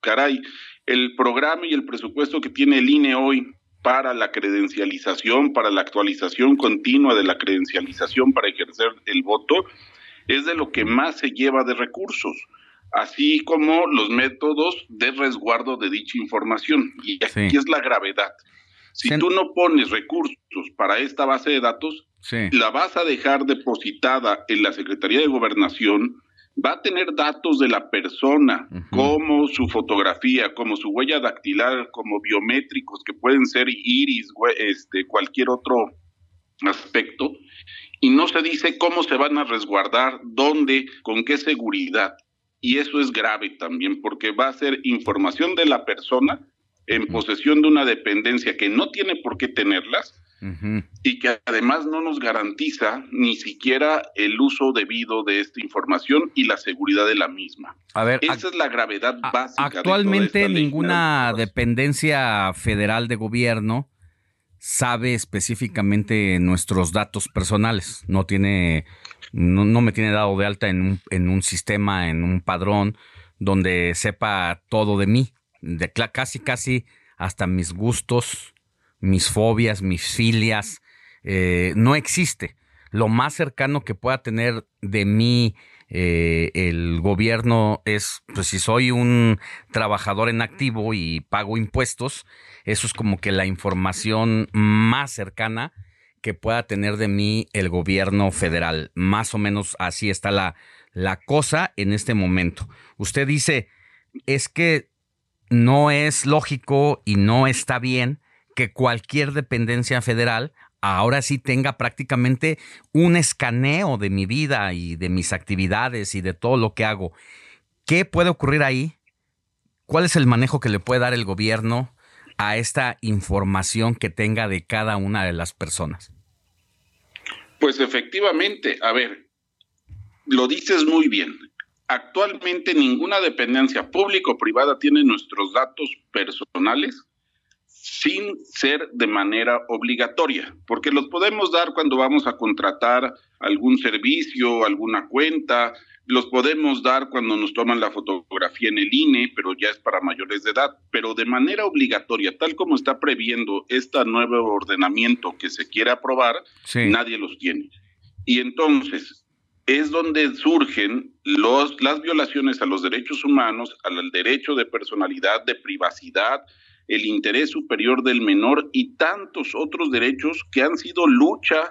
Caray, el programa y el presupuesto que tiene el INE hoy para la credencialización, para la actualización continua de la credencialización para ejercer el voto, es de lo que más se lleva de recursos, así como los métodos de resguardo de dicha información. Y aquí es la gravedad. Si tú no pones recursos para esta base de datos, la vas a dejar depositada en la Secretaría de Gobernación, va a tener datos de la persona, como su fotografía, como su huella dactilar, como biométricos que pueden ser iris, este, cualquier otro aspecto, y no se dice cómo se van a resguardar, dónde, con qué seguridad. Y eso es grave también, porque va a ser información de la persona en posesión de una dependencia que no tiene por qué tenerlas y que además no nos garantiza ni siquiera el uso debido de esta información y la seguridad de la misma. A ver, esa es la gravedad básica. Actualmente ninguna dependencia federal de gobierno sabe específicamente nuestros datos personales. No tiene, no, me tiene dado de alta en un, en un sistema, en un padrón donde sepa todo de mí, de casi casi hasta mis gustos, mis fobias, mis filias, eh, no existe. Lo más cercano que pueda tener de mí eh, el gobierno es, pues si soy un trabajador en activo y pago impuestos, eso es como que la información más cercana que pueda tener de mí el gobierno federal. Más o menos así está la, la cosa en este momento. Usted dice, es que no es lógico y no está bien que cualquier dependencia federal ahora sí tenga prácticamente un escaneo de mi vida y de mis actividades y de todo lo que hago. ¿Qué puede ocurrir ahí? ¿Cuál es el manejo que le puede dar el gobierno a esta información que tenga de cada una de las personas? Pues efectivamente, a ver, lo dices muy bien. Actualmente ninguna dependencia pública o privada tiene nuestros datos personales sin ser de manera obligatoria, porque los podemos dar cuando vamos a contratar algún servicio, alguna cuenta, los podemos dar cuando nos toman la fotografía en el INE, pero ya es para mayores de edad, pero de manera obligatoria, tal como está previendo este nuevo ordenamiento que se quiere aprobar, nadie los tiene. Y entonces es donde surgen los, las violaciones a los derechos humanos, al derecho de personalidad, de privacidad, el interés superior del menor y tantos otros derechos que han sido lucha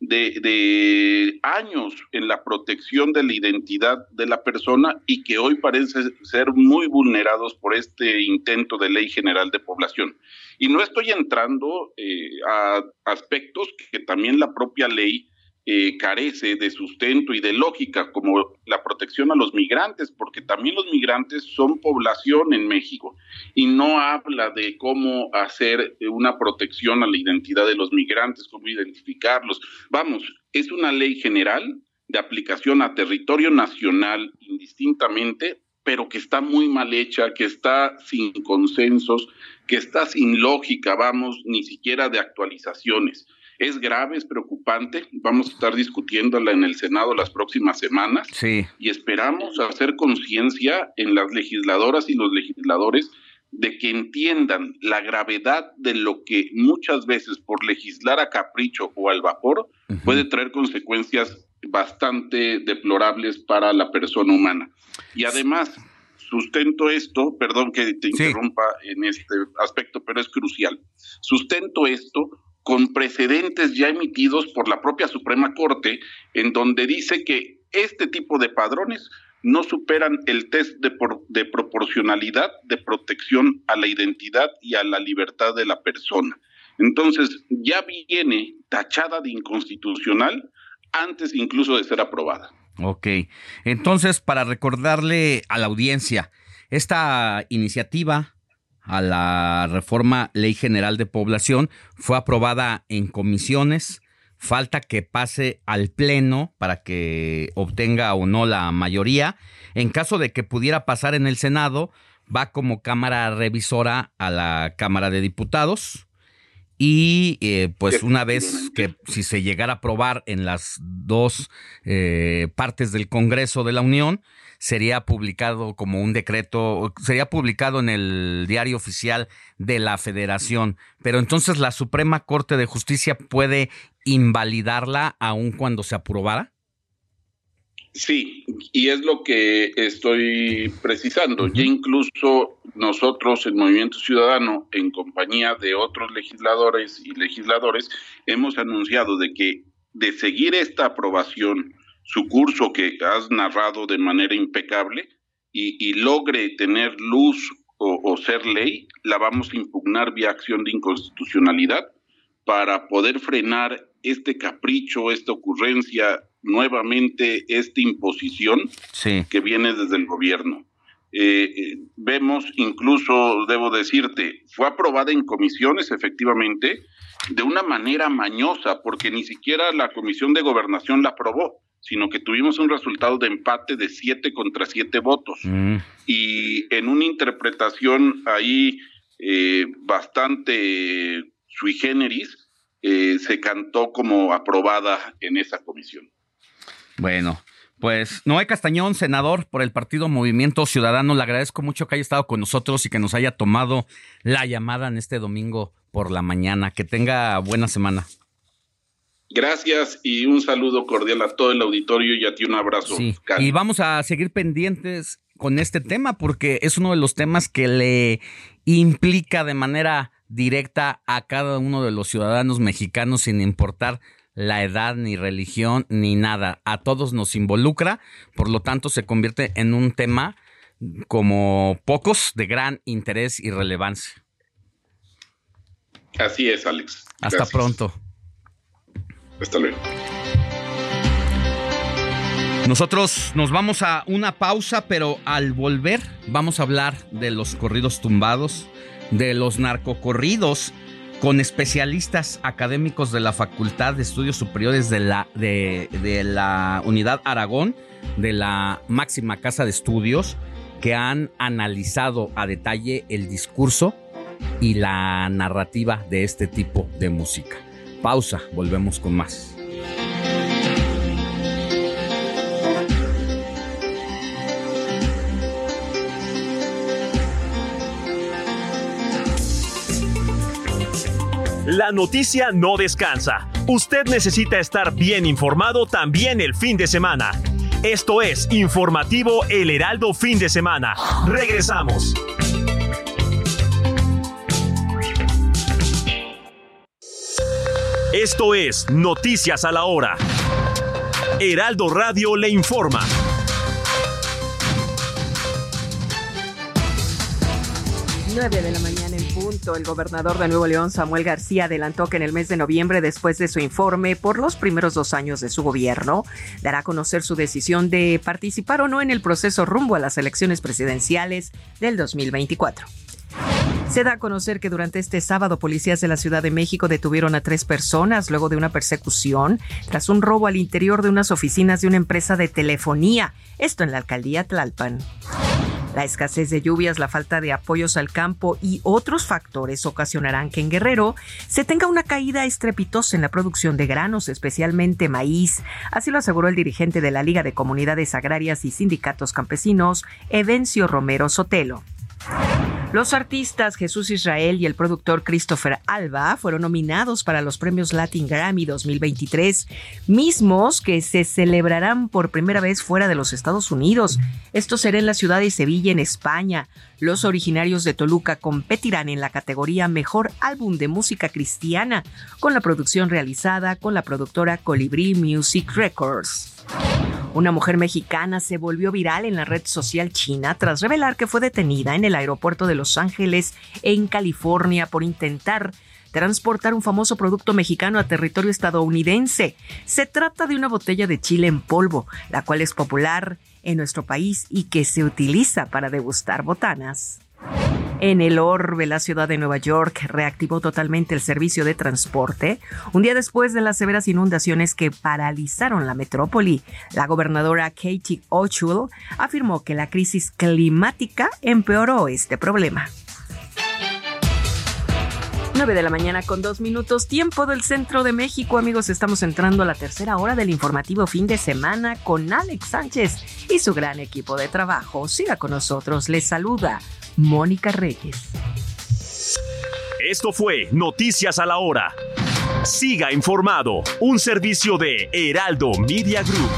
de, años en la protección de la identidad de la persona y que hoy parecen ser muy vulnerados por este intento de ley general de población. Y no estoy entrando eh, a aspectos que también la propia ley eh, carece de sustento y de lógica, como la protección a los migrantes, porque también los migrantes son población en México y no habla de cómo hacer una protección a la identidad de los migrantes, cómo identificarlos. Vamos, es una ley general de aplicación a territorio nacional indistintamente, pero que está muy mal hecha, que está sin consensos, que está sin lógica, vamos, ni siquiera de actualizaciones. Es grave, es preocupante. Vamos a estar discutiéndola en el Senado las próximas semanas. Sí. Y esperamos hacer conciencia en las legisladoras y los legisladores de que entiendan la gravedad de lo que muchas veces por legislar a capricho o al vapor puede traer consecuencias bastante deplorables para la persona humana. Y además, sustento esto, perdón que te interrumpa en este aspecto, pero es crucial. Sustento esto con precedentes ya emitidos por la propia Suprema Corte, en donde dice que este tipo de padrones no superan el test de, de, proporcionalidad de protección a la identidad y a la libertad de la persona. Entonces, ya viene tachada de inconstitucional antes incluso de ser aprobada. Ok, entonces, para recordarle a la audiencia, esta iniciativa a la reforma Ley General de Población. Fue aprobada en comisiones. Falta que pase al Pleno para que obtenga o no la mayoría. En caso de que pudiera pasar en el Senado, va como Cámara Revisora a la Cámara de Diputados. Y eh, pues una vez que si se llegara a aprobar en las dos eh, partes del Congreso de la Unión, sería publicado como un decreto, sería publicado en el diario oficial de la Federación. Pero entonces la Suprema Corte de Justicia puede invalidarla aun cuando se aprobara. Sí, y es lo que estoy precisando. Ya incluso nosotros, el Movimiento Ciudadano, en compañía de otros legisladores y legisladores, hemos anunciado de que de seguir esta aprobación, su curso que has narrado de manera impecable, y, logre tener luz o, o ser ley, la vamos a impugnar vía acción de inconstitucionalidad para poder frenar este capricho, esta ocurrencia nuevamente esta imposición que viene desde el gobierno. Eh, eh, vemos incluso, debo decirte, fue aprobada en comisiones efectivamente de una manera mañosa, porque ni siquiera la Comisión de Gobernación la aprobó, sino que tuvimos un resultado de empate de siete contra siete votos. Mm. Y en una interpretación ahí eh, bastante sui generis, se cantó como aprobada en esa comisión. Bueno, pues Noé Castañón, senador por el Partido Movimiento Ciudadano, le agradezco mucho que haya estado con nosotros y que nos haya tomado la llamada en este domingo por la mañana. Que tenga buena semana. Gracias y un saludo cordial a todo el auditorio y a ti un abrazo. Y vamos a seguir pendientes con este tema porque es uno de los temas que le implica de manera directa a cada uno de los ciudadanos mexicanos sin importar la edad, ni religión, ni nada. A todos nos involucra, por lo tanto se convierte en un tema como pocos de gran interés y relevancia. Así es, Alex. Hasta pronto. Hasta luego. Nosotros nos vamos a una pausa, pero al volver vamos a hablar de los corridos tumbados, de los narcocorridos con especialistas académicos de la Facultad de Estudios Superiores de la, de, la Unidad Aragón, de la máxima casa de estudios, que han analizado a detalle el discurso y la narrativa de este tipo de música. Pausa, volvemos con más. La noticia no descansa. Usted necesita estar bien informado también el fin de semana. Esto es Informativo El Heraldo Fin de Semana. Regresamos. Esto es Noticias a la Hora. Heraldo Radio le informa. 9 de la mañana el gobernador de Nuevo León, Samuel García, adelantó que en el mes de noviembre, después de su informe por los primeros dos años de su gobierno, dará a conocer su decisión de participar o no en el proceso rumbo a las elecciones presidenciales del 2024. Se da a conocer que durante este sábado policías de la Ciudad de México detuvieron a tres personas luego de una persecución tras un robo al interior de unas oficinas de una empresa de telefonía, esto en la alcaldía Tlalpan. La escasez de lluvias, la falta de apoyos al campo y otros factores ocasionarán que en Guerrero se tenga una caída estrepitosa en la producción de granos, especialmente maíz. Así lo aseguró el dirigente de la Liga de Comunidades Agrarias y Sindicatos Campesinos, Evencio Romero Sotelo. Los artistas Jesús Israel y el productor Christopher Alba fueron nominados para los premios Latin Grammy 2023, mismos que se celebrarán por primera vez fuera de los Estados Unidos. Esto será en la ciudad de Sevilla, en España. Los originarios de Toluca competirán en la categoría Mejor Álbum de Música Cristiana, con la producción realizada con la productora Colibri Music Records. Una mujer mexicana se volvió viral en la red social china tras revelar que fue detenida en el aeropuerto de Los Ángeles, en California, por intentar transportar un famoso producto mexicano a territorio estadounidense. Se trata de una botella de chile en polvo, la cual es popular en nuestro país y que se utiliza para degustar botanas. En el orbe, la ciudad de Nueva York reactivó totalmente el servicio de transporte un día después de las severas inundaciones que paralizaron la metrópoli. La gobernadora Katie Hochul afirmó que la crisis climática empeoró este problema. 9 de la mañana con dos minutos, tiempo del centro de México. Amigos, estamos entrando a la tercera hora del informativo fin de semana con Alex Sánchez y su gran equipo de trabajo. Siga con nosotros, les saluda Mónica Reyes. Esto fue Noticias a la Hora. Siga informado, un servicio de Heraldo Media Group.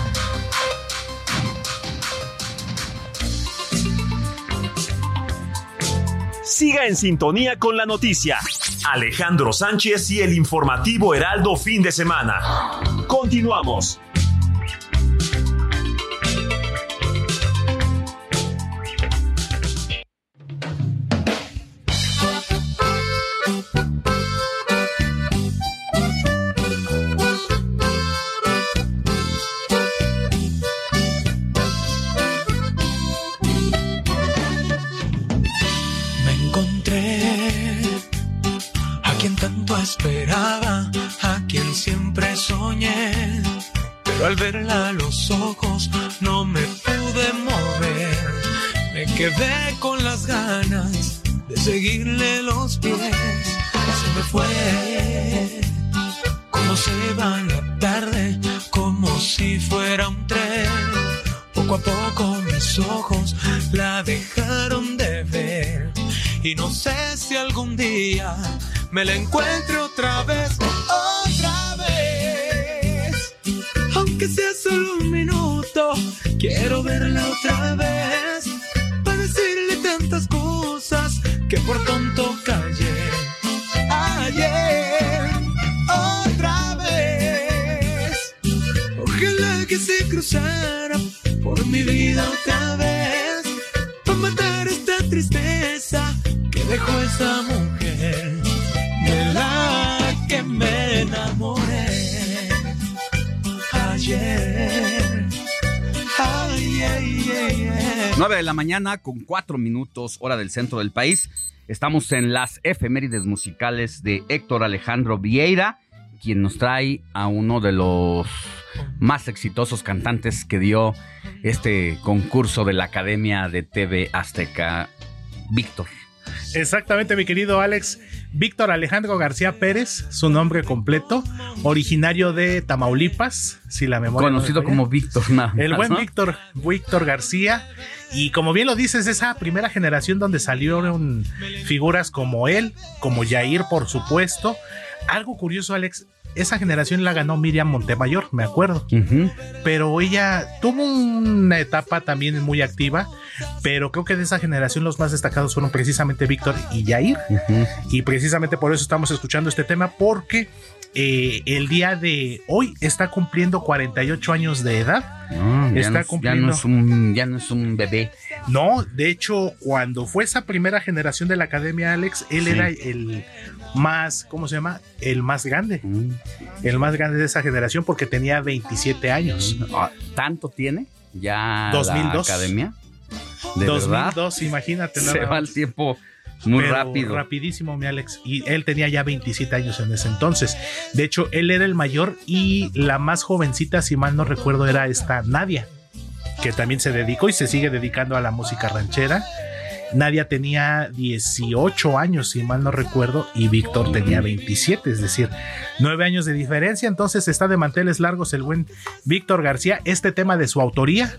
Siga en sintonía con la noticia. Alejandro Sánchez y el informativo Heraldo fin de semana. Continuamos. Al verla a los ojos no me pude mover. Me quedé con las ganas de seguirle los pies. Se me fue como se va la tarde, como si fuera un tren. Poco a poco mis ojos la dejaron de ver. Y no sé si algún día me la encuentre otra vez. Otra que sea solo un minuto. Quiero verla otra vez para decirle tantas cosas que por tonto callé. Ayer, otra vez. Ojalá que se cruzara por mi vida otra vez para matar esta tristeza que dejó esa mujer 9 de la mañana con 4 minutos hora del centro del país. Estamos en las efemérides musicales de Héctor Alejandro Vieira, quien nos trae a uno de los más exitosos cantantes que dio este concurso de la Academia de TV Azteca, Víctor. Exactamente, mi querido Alex. Víctor Alejandro García Pérez, su nombre completo, originario de Tamaulipas, si la memoria. Conocido como Víctor, El buen Víctor, Víctor García. Y como bien lo dices, esa primera generación donde salieron figuras como él, como Jair, por supuesto. Algo curioso, Alex, esa generación la ganó Miriam Montemayor, me acuerdo. Pero ella tuvo una etapa también muy activa, pero creo que de esa generación los más destacados fueron precisamente Víctor y Jair. Y precisamente por eso estamos escuchando este tema, porque eh, el día de hoy está cumpliendo 48 años de edad. está cumpliendo. Ya no, es un, ya no es un bebé. No, de hecho, cuando fue esa primera generación de la academia, Alex, él era el más, ¿cómo se llama? El más grande. Mm. El más grande de esa generación porque tenía 27 años. Mm. Ah, ¿Tanto tiene ya 2002. la academia? ¿De 2002, imagínate. Se va el tiempo muy rápido. Rapidísimo, mi Alex. Y él tenía ya 27 años en ese entonces. De hecho, él era el mayor y la más jovencita, si mal no recuerdo, era esta Nadia, que también se dedicó y se sigue dedicando a la música ranchera. Nadia tenía 18 años, si mal no recuerdo, y Víctor tenía 27, es decir, 9 años de diferencia. Entonces está de manteles largos el buen Víctor García. Este tema de su autoría,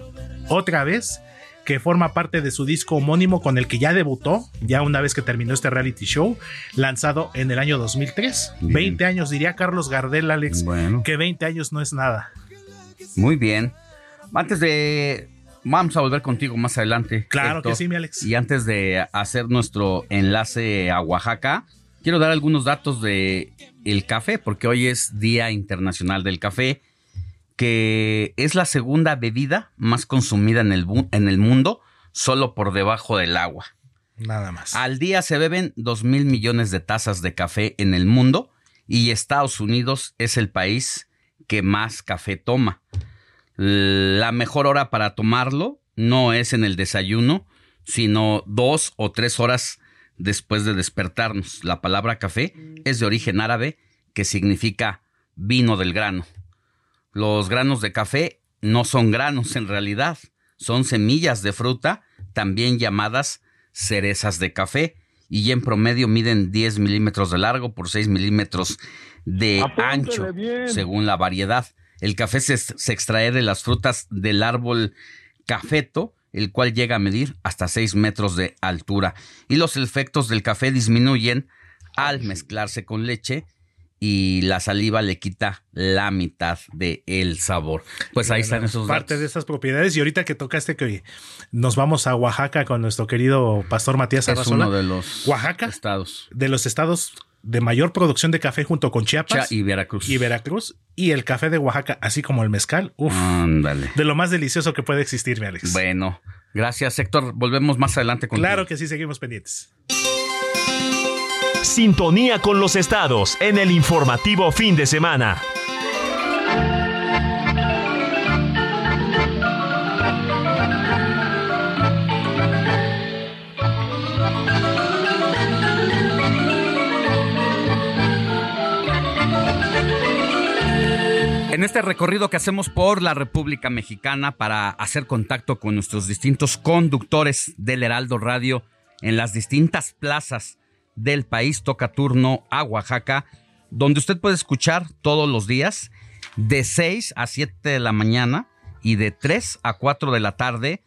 otra vez, que forma parte de su disco homónimo con el que ya debutó, ya una vez que terminó este reality show, lanzado en el año 2003. 20 años, diría Carlos Gardel, Alex, que 20 años no es nada. Muy bien. Antes de Vamos a volver contigo más adelante. Claro que sí, mi Alex. Y antes de hacer nuestro enlace a Oaxaca, quiero dar algunos datos de el café, porque hoy es Día Internacional del Café, que es la segunda bebida más consumida en el, en el mundo, solo por debajo del agua. Nada más. Al día se beben 2 mil millones de tazas de café en el mundo y Estados Unidos es el país que más café toma. La mejor hora para tomarlo no es en el desayuno, sino dos o tres horas después de despertarnos. La palabra café es de origen árabe que significa vino del grano. Los granos de café no son granos en realidad, son semillas de fruta, también llamadas cerezas de café, y en promedio miden 10 milímetros de largo por 6 milímetros de ancho, según la variedad. El café se, se, extrae de las frutas del árbol cafeto, el cual llega a medir hasta 6 metros de altura. Y los efectos del café disminuyen al mezclarse con leche y la saliva le quita la mitad de el sabor. Pues ahí están esos parte de esas propiedades y ahorita que tocaste que nos vamos a Oaxaca con nuestro querido pastor Matías Arrazola. Es uno de los Oaxaca, estados de los estados de mayor producción de café junto con Chiapas y Veracruz. Y Veracruz y el café de Oaxaca, así como el mezcal. Uf, Ándale. De lo más delicioso que puede existir, mi Alex. Bueno, gracias, Héctor. Volvemos más adelante con Claro que sí, seguimos pendientes. Sintonía con los estados en el informativo fin de semana. En este recorrido que hacemos por la República Mexicana para hacer contacto con nuestros distintos conductores del Heraldo Radio en las distintas plazas del país toca turno a Oaxaca, donde usted puede escuchar todos los días de 6 a 7 de la mañana y de 3 a 4 de la tarde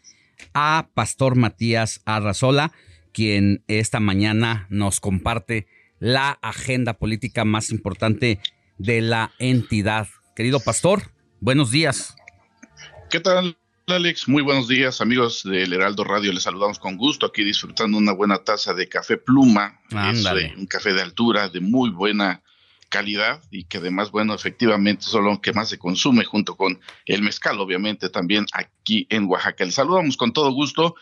a Pastor Matías Arrazola, quien esta mañana nos comparte la agenda política más importante de la entidad. Querido Pastor, buenos días. ¿Qué tal? Alex, muy buenos días amigos del Heraldo Radio, les saludamos con gusto aquí disfrutando una buena taza de café pluma, Ándale. un café de altura, de muy buena calidad y que además, bueno, efectivamente son lo que más se consume junto con el mezcal, obviamente también aquí en Oaxaca. Les saludamos con todo gusto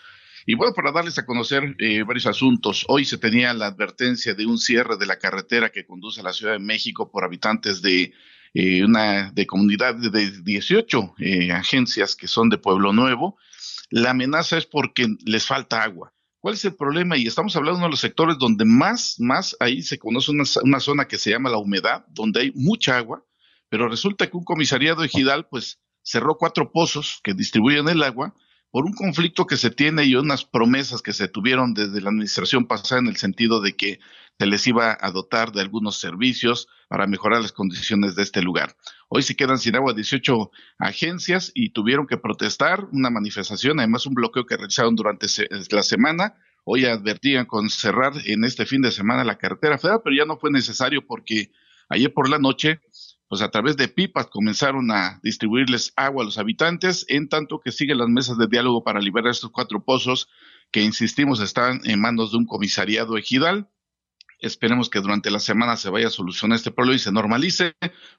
y bueno, para darles a conocer eh, varios asuntos, hoy se tenía la advertencia de un cierre de la carretera que conduce a la Ciudad de México por habitantes de eh, una de comunidad de 18 eh, agencias que son de Pueblo Nuevo. La amenaza es porque les falta agua. ¿Cuál es el problema? Y estamos hablando de uno de los sectores donde más, más ahí se conoce una, una zona que se llama la humedad, donde hay mucha agua, pero resulta que un comisariado ejidal pues cerró cuatro pozos que distribuyen el agua por un conflicto que se tiene y unas promesas que se tuvieron desde la administración pasada en el sentido de que se les iba a dotar de algunos servicios para mejorar las condiciones de este lugar. Hoy se quedan sin agua 18 agencias y tuvieron que protestar una manifestación, además un bloqueo que realizaron durante la semana. Hoy advertían con cerrar en este fin de semana la carretera federal, pero ya no fue necesario porque ayer por la noche pues a través de pipas comenzaron a distribuirles agua a los habitantes, en tanto que siguen las mesas de diálogo para liberar estos cuatro pozos que, insistimos, están en manos de un comisariado ejidal. Esperemos que durante la semana se vaya a solucionar este problema y se normalice,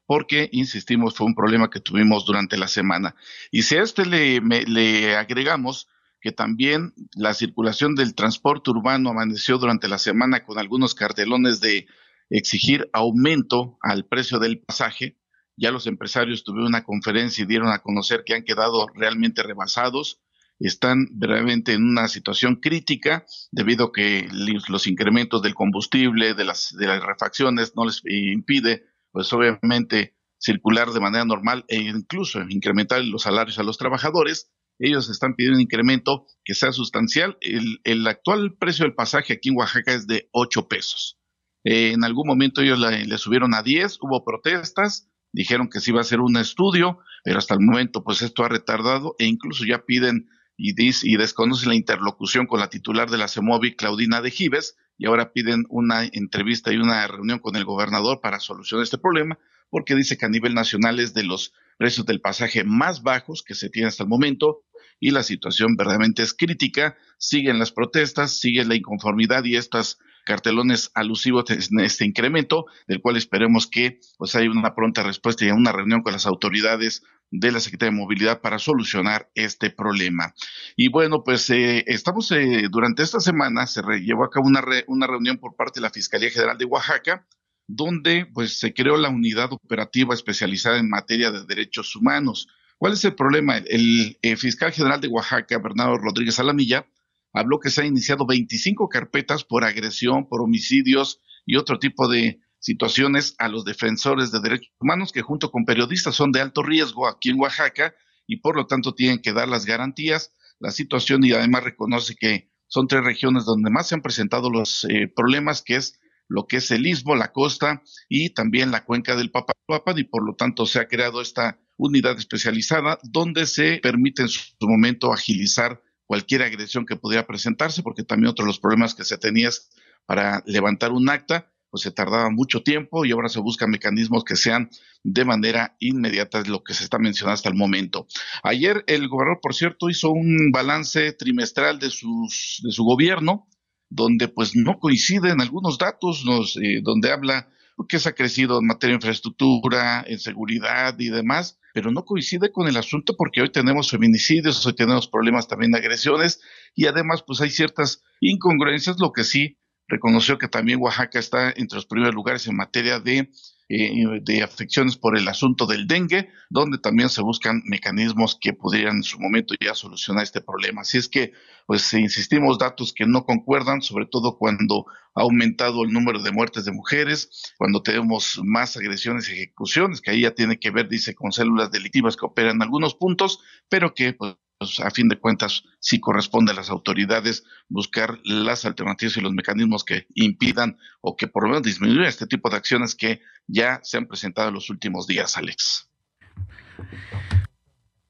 porque, insistimos, fue un problema que tuvimos durante la semana. Y si a este le, le agregamos que también la circulación del transporte urbano amaneció durante la semana con algunos cartelones de exigir aumento al precio del pasaje. Ya los empresarios tuvieron una conferencia y dieron a conocer que han quedado realmente rebasados, están realmente en una situación crítica debido a que los incrementos del combustible, de las, de las refacciones, no les impide, pues obviamente, circular de manera normal e incluso incrementar los salarios a los trabajadores. Ellos están pidiendo un incremento que sea sustancial. El, el actual precio del pasaje aquí en Oaxaca es de 8 pesos. Eh, en algún momento ellos le, subieron a 10, hubo protestas, dijeron que se iba a hacer un estudio, pero hasta el momento pues esto ha retardado e incluso ya piden y, y desconocen la interlocución con la titular de la CEMOVI, Claudina de Gives, y ahora piden una entrevista y una reunión con el gobernador para solucionar este problema, porque dice que a nivel nacional es de los precios del pasaje más bajos que se tiene hasta el momento y la situación verdaderamente es crítica, siguen las protestas, sigue la inconformidad y estas cartelones alusivos en este incremento, del cual esperemos que pues haya una pronta respuesta y una reunión con las autoridades de la Secretaría de Movilidad para solucionar este problema. Y bueno, pues eh, estamos eh, durante esta semana se llevó a cabo una, una reunión por parte de la Fiscalía General de Oaxaca, donde pues se creó la unidad operativa especializada en materia de derechos humanos. ¿Cuál es el problema? El, el fiscal general de Oaxaca, Bernardo Rodríguez Alamilla, habló que se han iniciado 25 carpetas por agresión, por homicidios y otro tipo de situaciones a los defensores de derechos humanos que junto con periodistas son de alto riesgo aquí en Oaxaca y por lo tanto tienen que dar las garantías, la situación y además reconoce que son tres regiones donde más se han presentado los eh, problemas, que es lo que es el istmo, la costa y también la cuenca del Papaloapan y por lo tanto se ha creado esta unidad especializada donde se permite en su momento agilizar cualquier agresión que pudiera presentarse, porque también otro de los problemas que se tenía es para levantar un acta, pues se tardaba mucho tiempo y ahora se buscan mecanismos que sean de manera inmediata, lo que se está mencionando hasta el momento. Ayer el gobernador, por cierto, hizo un balance trimestral de, sus, de su gobierno, donde pues no coinciden algunos datos, nos, eh, donde habla que se ha crecido en materia de infraestructura, en seguridad y demás, pero no coincide con el asunto porque hoy tenemos feminicidios, hoy tenemos problemas también de agresiones y además pues hay ciertas incongruencias, lo que sí reconoció que también Oaxaca está entre los primeros lugares en materia de, de afecciones por el asunto del dengue, donde también se buscan mecanismos que pudieran en su momento ya solucionar este problema. Así es que, pues, insistimos, datos que no concuerdan, sobre todo cuando ha aumentado el número de muertes de mujeres, cuando tenemos más agresiones y ejecuciones, que ahí ya tiene que ver, dice, con células delictivas que operan en algunos puntos, pero que, pues, pues, a fin de cuentas sí corresponde a las autoridades buscar las alternativas y los mecanismos que impidan o que por lo menos disminuyan este tipo de acciones que ya se han presentado en los últimos días, Alex.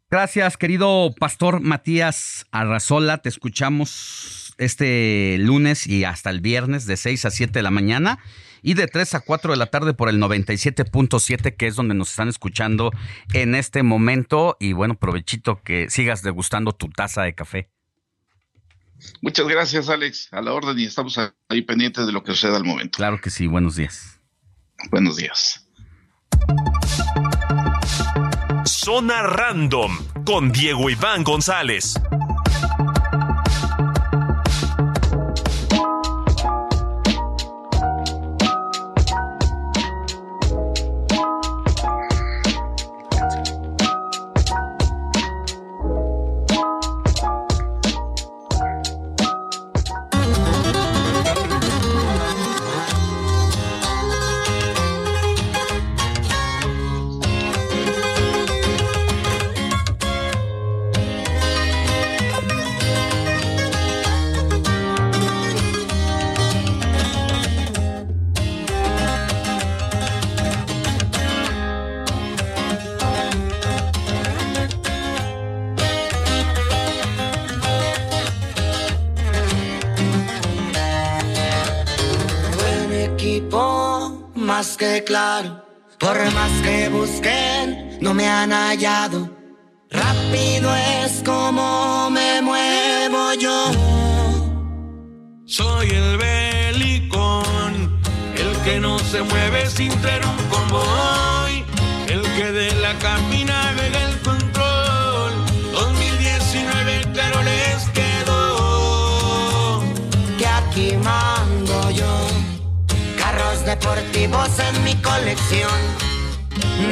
Gracias, querido pastor Matías Arrazola. Te escuchamos este lunes y hasta el viernes de 6 a 7 de la mañana y de 3 a 4 de la tarde por el 97.7, que es donde nos están escuchando en este momento. Y bueno, provechito que sigas degustando tu taza de café. Muchas gracias, Alex. A la orden y estamos ahí pendientes de lo que suceda al momento. Claro que sí. Buenos días. Buenos días. Zona Random con Diego Iván González. No me han hallado. Rápido es como me muevo yo. Soy el belicón, el que no se mueve sin tener un convoy, el que de la cabina ve el control. 2019 claro les quedó. Que aquí mando yo deportivos en mi colección.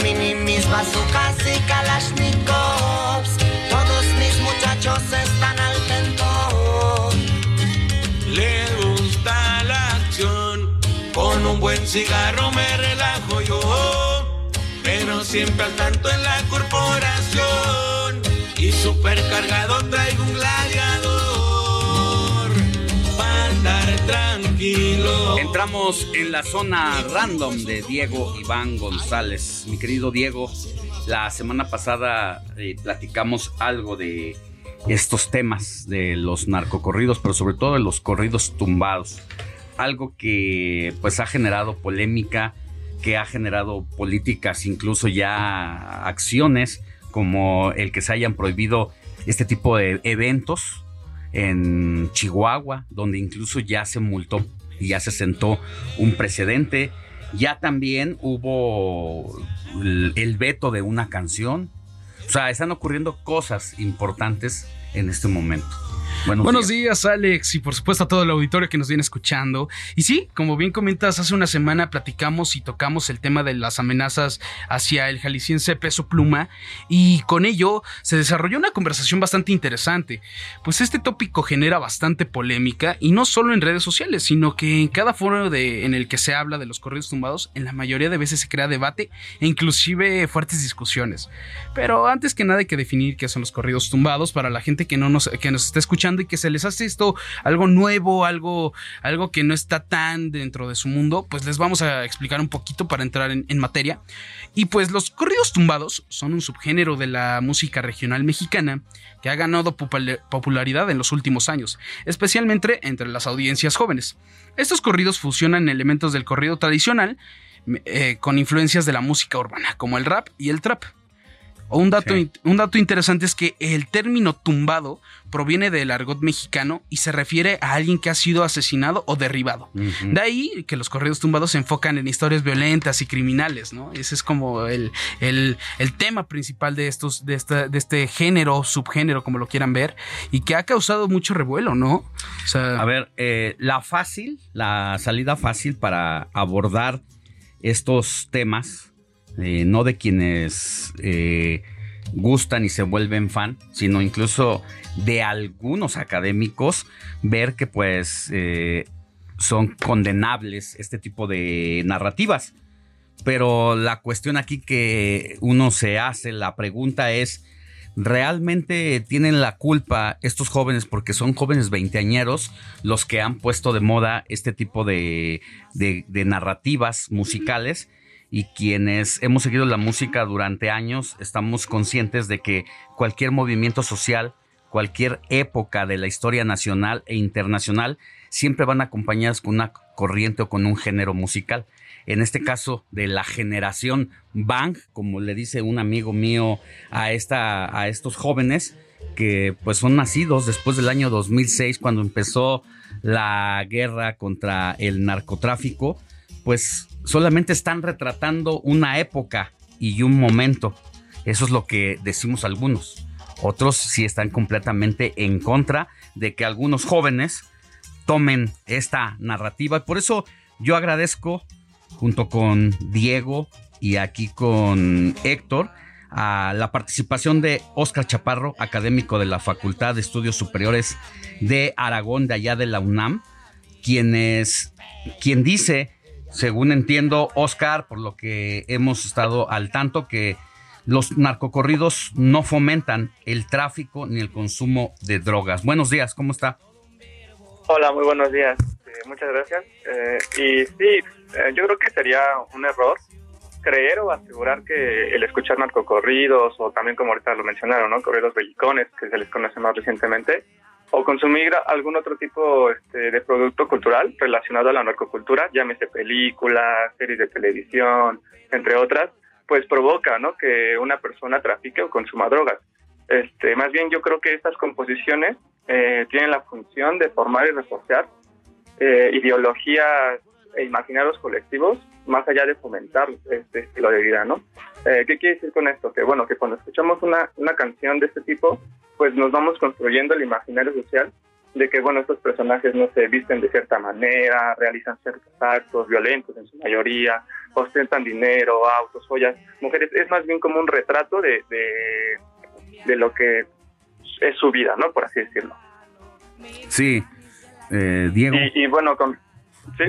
Mini, mis bazookas y kalashnikovs. Todos mis muchachos están al tento. Le gusta la acción. Con un buen cigarro me relajo yo. Pero siempre al tanto en la corporación. Y supercargado traigo un gladiador. Entramos en la zona random de Diego Iván González. Mi querido Diego, la semana pasada eh, platicamos algo de estos temas de los narcocorridos, pero sobre todo de los corridos tumbados. Algo que pues ha generado polémica, que ha generado políticas, incluso ya acciones, como el que se hayan prohibido este tipo de eventos en Chihuahua, donde incluso ya se multó y ya se sentó un precedente. Ya también hubo el, veto de una canción. O sea, están ocurriendo cosas importantes en este momento. Buenos, días. Alex, y por supuesto a todo el auditorio que nos viene escuchando. Y sí, como bien comentas, hace una semana platicamos y tocamos el tema de las amenazas hacia el jalisciense Peso Pluma, y con ello se desarrolló una conversación bastante interesante, pues este tópico genera bastante polémica, y no solo en redes sociales, sino que en cada foro de, en el que se habla de los corridos tumbados, en la mayoría de veces se crea debate e inclusive fuertes discusiones. Pero antes que nada hay que definir qué son los corridos tumbados para la gente que no nos, que nos está escuchando y que se les hace esto algo nuevo, algo, algo que no está tan dentro de su mundo, pues les vamos a explicar un poquito para entrar en, en materia. Y pues los corridos tumbados son un subgénero de la música regional mexicana que ha ganado popularidad en los últimos años, especialmente entre las audiencias jóvenes. Estos corridos fusionan elementos del corrido tradicional eh, con influencias de la música urbana, como el rap y el trap. Un dato, un dato interesante es que el término tumbado proviene del argot mexicano y se refiere a alguien que ha sido asesinado o derribado. De ahí que los corridos tumbados se enfocan en historias violentas y criminales, ¿no? Ese es como el, el, tema principal de estos, de, de este género, subgénero, como lo quieran ver, y que ha causado mucho revuelo, ¿no? a ver, eh, la fácil, la salida fácil para abordar estos temas eh, no de quienes eh, gustan y se vuelven fan, sino incluso de algunos académicos, ver que pues eh, son condenables este tipo de narrativas. Pero la cuestión aquí que uno se hace, la pregunta es, ¿realmente tienen la culpa estos jóvenes, porque son jóvenes veinteañeros, los que han puesto de moda este tipo de, de narrativas musicales? Y quienes hemos seguido la música durante años estamos conscientes de que cualquier movimiento social, cualquier época de la historia nacional e internacional siempre van acompañadas con una corriente o con un género musical. En este caso de la generación Bang, como le dice un amigo mío a, esta, a estos jóvenes, que pues son nacidos después del año 2006 cuando empezó la guerra contra el narcotráfico, pues solamente están retratando una época y un momento. Eso es lo que decimos algunos. Otros sí están completamente en contra de que algunos jóvenes tomen esta narrativa. Por eso yo agradezco, junto con Diego y aquí con Héctor, a la participación de Óscar Chaparro, académico de la Facultad de Estudios Superiores de Aragón, de allá de la UNAM, quienes, quien dice según entiendo, Oscar, por lo que hemos estado al tanto, que los narcocorridos no fomentan el tráfico ni el consumo de drogas. Buenos días, ¿cómo está? Hola, muy buenos días. Eh, muchas gracias. Eh, y sí, eh, yo creo que sería un error creer o asegurar que el escuchar narcocorridos o también como ahorita lo mencionaron, ¿no? Corridos bellicones, que se les conoce más recientemente, o consumir algún otro tipo este, de producto cultural relacionado a la narcocultura, llámese películas, series de televisión, entre otras, pues provoca ¿no? que una persona trafique o consuma drogas. Este, más bien yo creo que estas composiciones eh, tienen la función de formar y reforzar eh, ideologías e imaginarios colectivos más allá de fomentar este estilo de vida, ¿no? Eh, ¿Qué quiere decir con esto? Que bueno, que cuando escuchamos una, una canción de este tipo, pues nos vamos construyendo el imaginario social de que, bueno, estos personajes no se visten de cierta manera, realizan ciertos actos violentos en su mayoría, ostentan dinero, autos, joyas, mujeres. Es más bien como un retrato de, de, lo que es su vida, ¿no? Por así decirlo. Sí, eh, Diego. Y, y bueno, con, sí.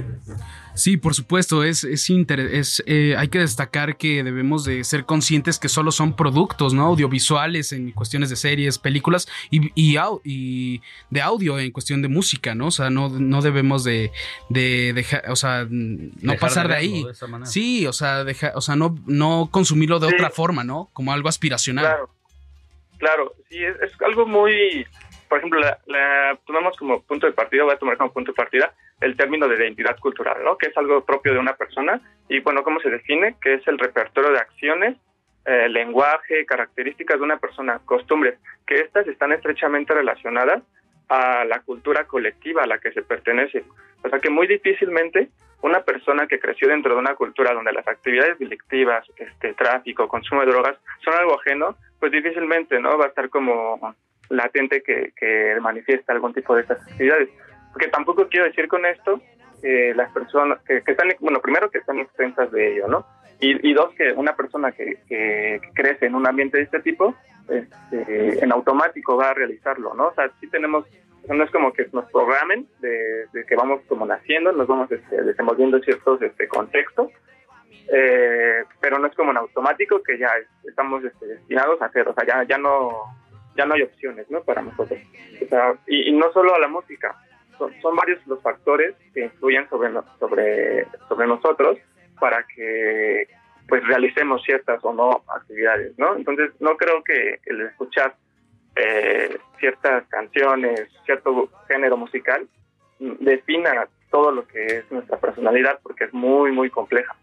Sí, por supuesto, es, es, es eh, hay que destacar que debemos de ser conscientes que solo son productos, ¿no? Audiovisuales en cuestiones de series, películas y, y, y de audio en cuestión de música, ¿no? O sea, no, no debemos de, de dejar, o sea, no pasar de, ahí. sí, o sea, deja, o sea, no, no consumirlo de otra forma, ¿no? Como algo aspiracional. Claro, claro, sí, es, es algo muy, por ejemplo, la, la tomamos como punto de partida, voy a tomar como punto de partida el término de identidad cultural, ¿no? Que es algo propio de una persona y, bueno, ¿cómo se define? Que es el repertorio de acciones, eh, lenguaje, características de una persona, costumbres, que estas están estrechamente relacionadas a la cultura colectiva a la que se pertenece. O sea que muy difícilmente una persona que creció dentro de una cultura donde las actividades delictivas, este tráfico, consumo de drogas son algo ajeno, pues difícilmente no va a estar como latente que, que manifiesta algún tipo de estas actividades. Porque tampoco quiero decir con esto que las personas que, están, bueno, primero que están extensas de ello, ¿no? Y, dos, que una persona que, que, crece en un ambiente de este tipo, este, en automático va a realizarlo, ¿no? O sea, sí tenemos, no es como que nos programen de, que vamos como naciendo, nos vamos este, desenvolviendo ciertos este, contextos, eh, pero no es como en automático que ya estamos este, destinados a hacer, o sea, ya, ya no ya no hay opciones, ¿no? Para nosotros. O sea, y, no solo a la música, son, varios los factores que influyen sobre, sobre, nosotros para que pues realicemos ciertas o no actividades, ¿no? Entonces no creo que el escuchar eh, ciertas canciones, cierto género musical defina todo lo que es nuestra personalidad porque es muy, muy compleja.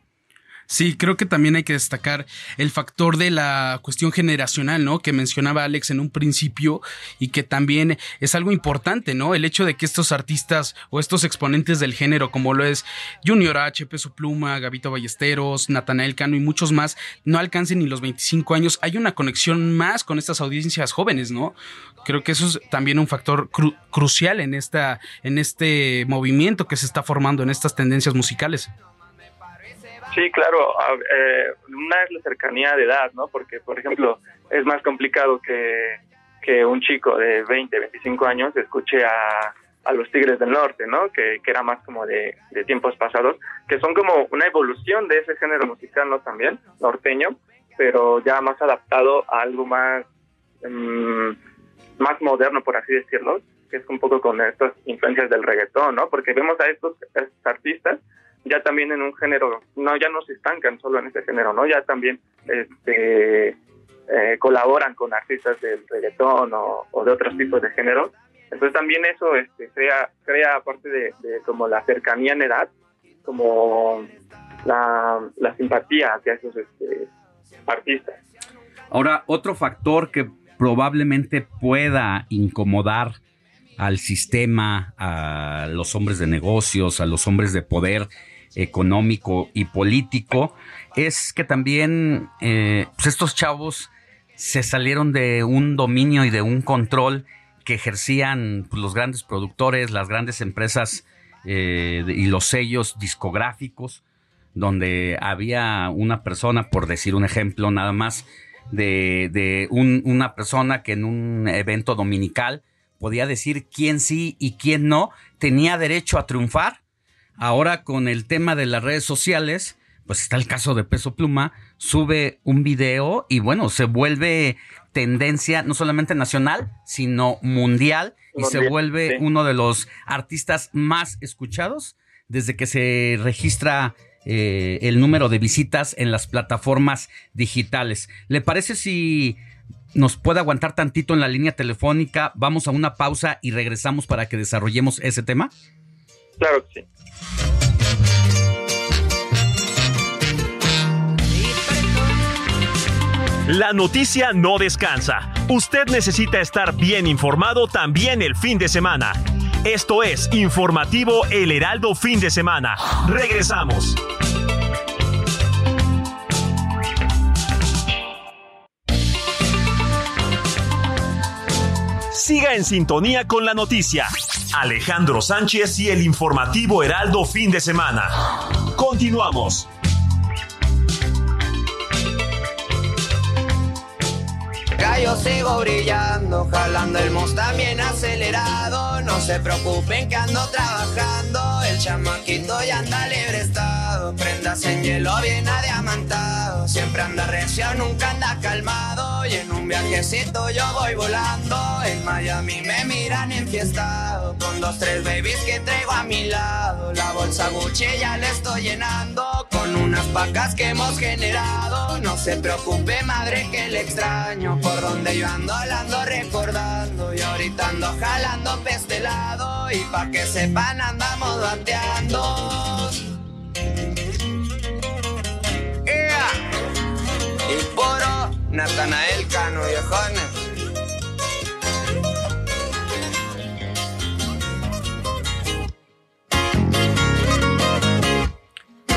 Sí, creo que también hay que destacar el factor de la cuestión generacional, ¿no? Que mencionaba Alex en un principio y que también es algo importante, ¿no? El hecho de que estos artistas o estos exponentes del género, como lo es Junior H, Peso Pluma, Gavito Ballesteros, Natanael Cano y muchos más, no alcancen ni los 25 años. Hay una conexión más con estas audiencias jóvenes, ¿no? Creo que eso es también un factor cru crucial en, esta, en este movimiento que se está formando, en estas tendencias musicales. Sí, claro. Eh, una es la cercanía de edad, ¿no? Porque, por ejemplo, es más complicado que, que un chico de 20, 25 años escuche a, a los Tigres del Norte, ¿no? Que, que era más como de, de, tiempos pasados, que son como una evolución de ese género musical, ¿no? También, norteño, pero ya más adaptado a algo más, um, más moderno, por así decirlo, que es un poco con estas influencias del reggaetón, ¿no? Porque vemos a estos artistas ya también en un género, no, ya no se estancan solo en ese género, ¿no? Ya también este, eh, colaboran con artistas del reggaetón o, o, de otros tipos de géneros. Entonces también eso este, crea, crea aparte de, de, como la cercanía en edad, como la, la simpatía hacia esos este, artistas. Ahora, otro factor que probablemente pueda incomodar al sistema, a los hombres de negocios, a los hombres de poder económico y político, es que también eh, pues estos chavos se salieron de un dominio y de un control que ejercían pues, los grandes productores, las grandes empresas eh, y los sellos discográficos, donde había una persona, por decir un ejemplo nada más, de, de un, una persona que en un evento dominical podía decir quién sí y quién no tenía derecho a triunfar. Ahora con el tema de las redes sociales, pues está el caso de Peso Pluma, sube un video y bueno, se vuelve tendencia no solamente nacional, sino mundial y se vuelve sí. uno de los artistas más escuchados desde que se registra eh, el número de visitas en las plataformas digitales. ¿Le parece si nos puede aguantar tantito en la línea telefónica? Vamos a una pausa y regresamos para que desarrollemos ese tema. Claro que sí. La noticia no descansa. Usted necesita estar bien informado también el fin de semana. Esto es Informativo El Heraldo Fin de Semana. Regresamos. Siga en sintonía con la noticia. Alejandro Sánchez y el informativo Heraldo fin de semana. Continuamos. Yo sigo brillando, jalando el mos también acelerado. No se preocupen que ando trabajando. Chamaquito ya anda libre estado. Prendas en hielo bien adiamantado. Siempre anda recio, nunca anda calmado. Y en un viajecito yo voy volando. En Miami me miran enfiestado. Con dos, tres babies que traigo a mi lado. La bolsa Gucci ya le estoy llenando. Con unas pacas que hemos generado. No se preocupe, madre, que le extraño. Por donde yo ando, la ando recordando. Y ahorita ando jalando peste lado. Y pa' que sepan, andamos viejones.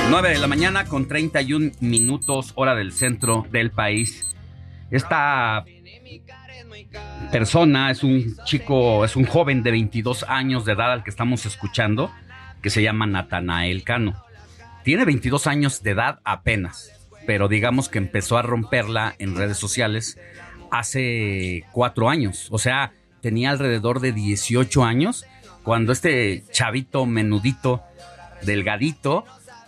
9 de la mañana con 31 minutos hora del centro del país. Esta persona es un chico, es un joven de 22 años de edad al que estamos escuchando, que se llama Natanael Cano. Tiene 22 años de edad apenas, pero digamos que empezó a romperla en redes sociales hace cuatro años. O sea, tenía alrededor de 18 años cuando este chavito menudito, delgadito,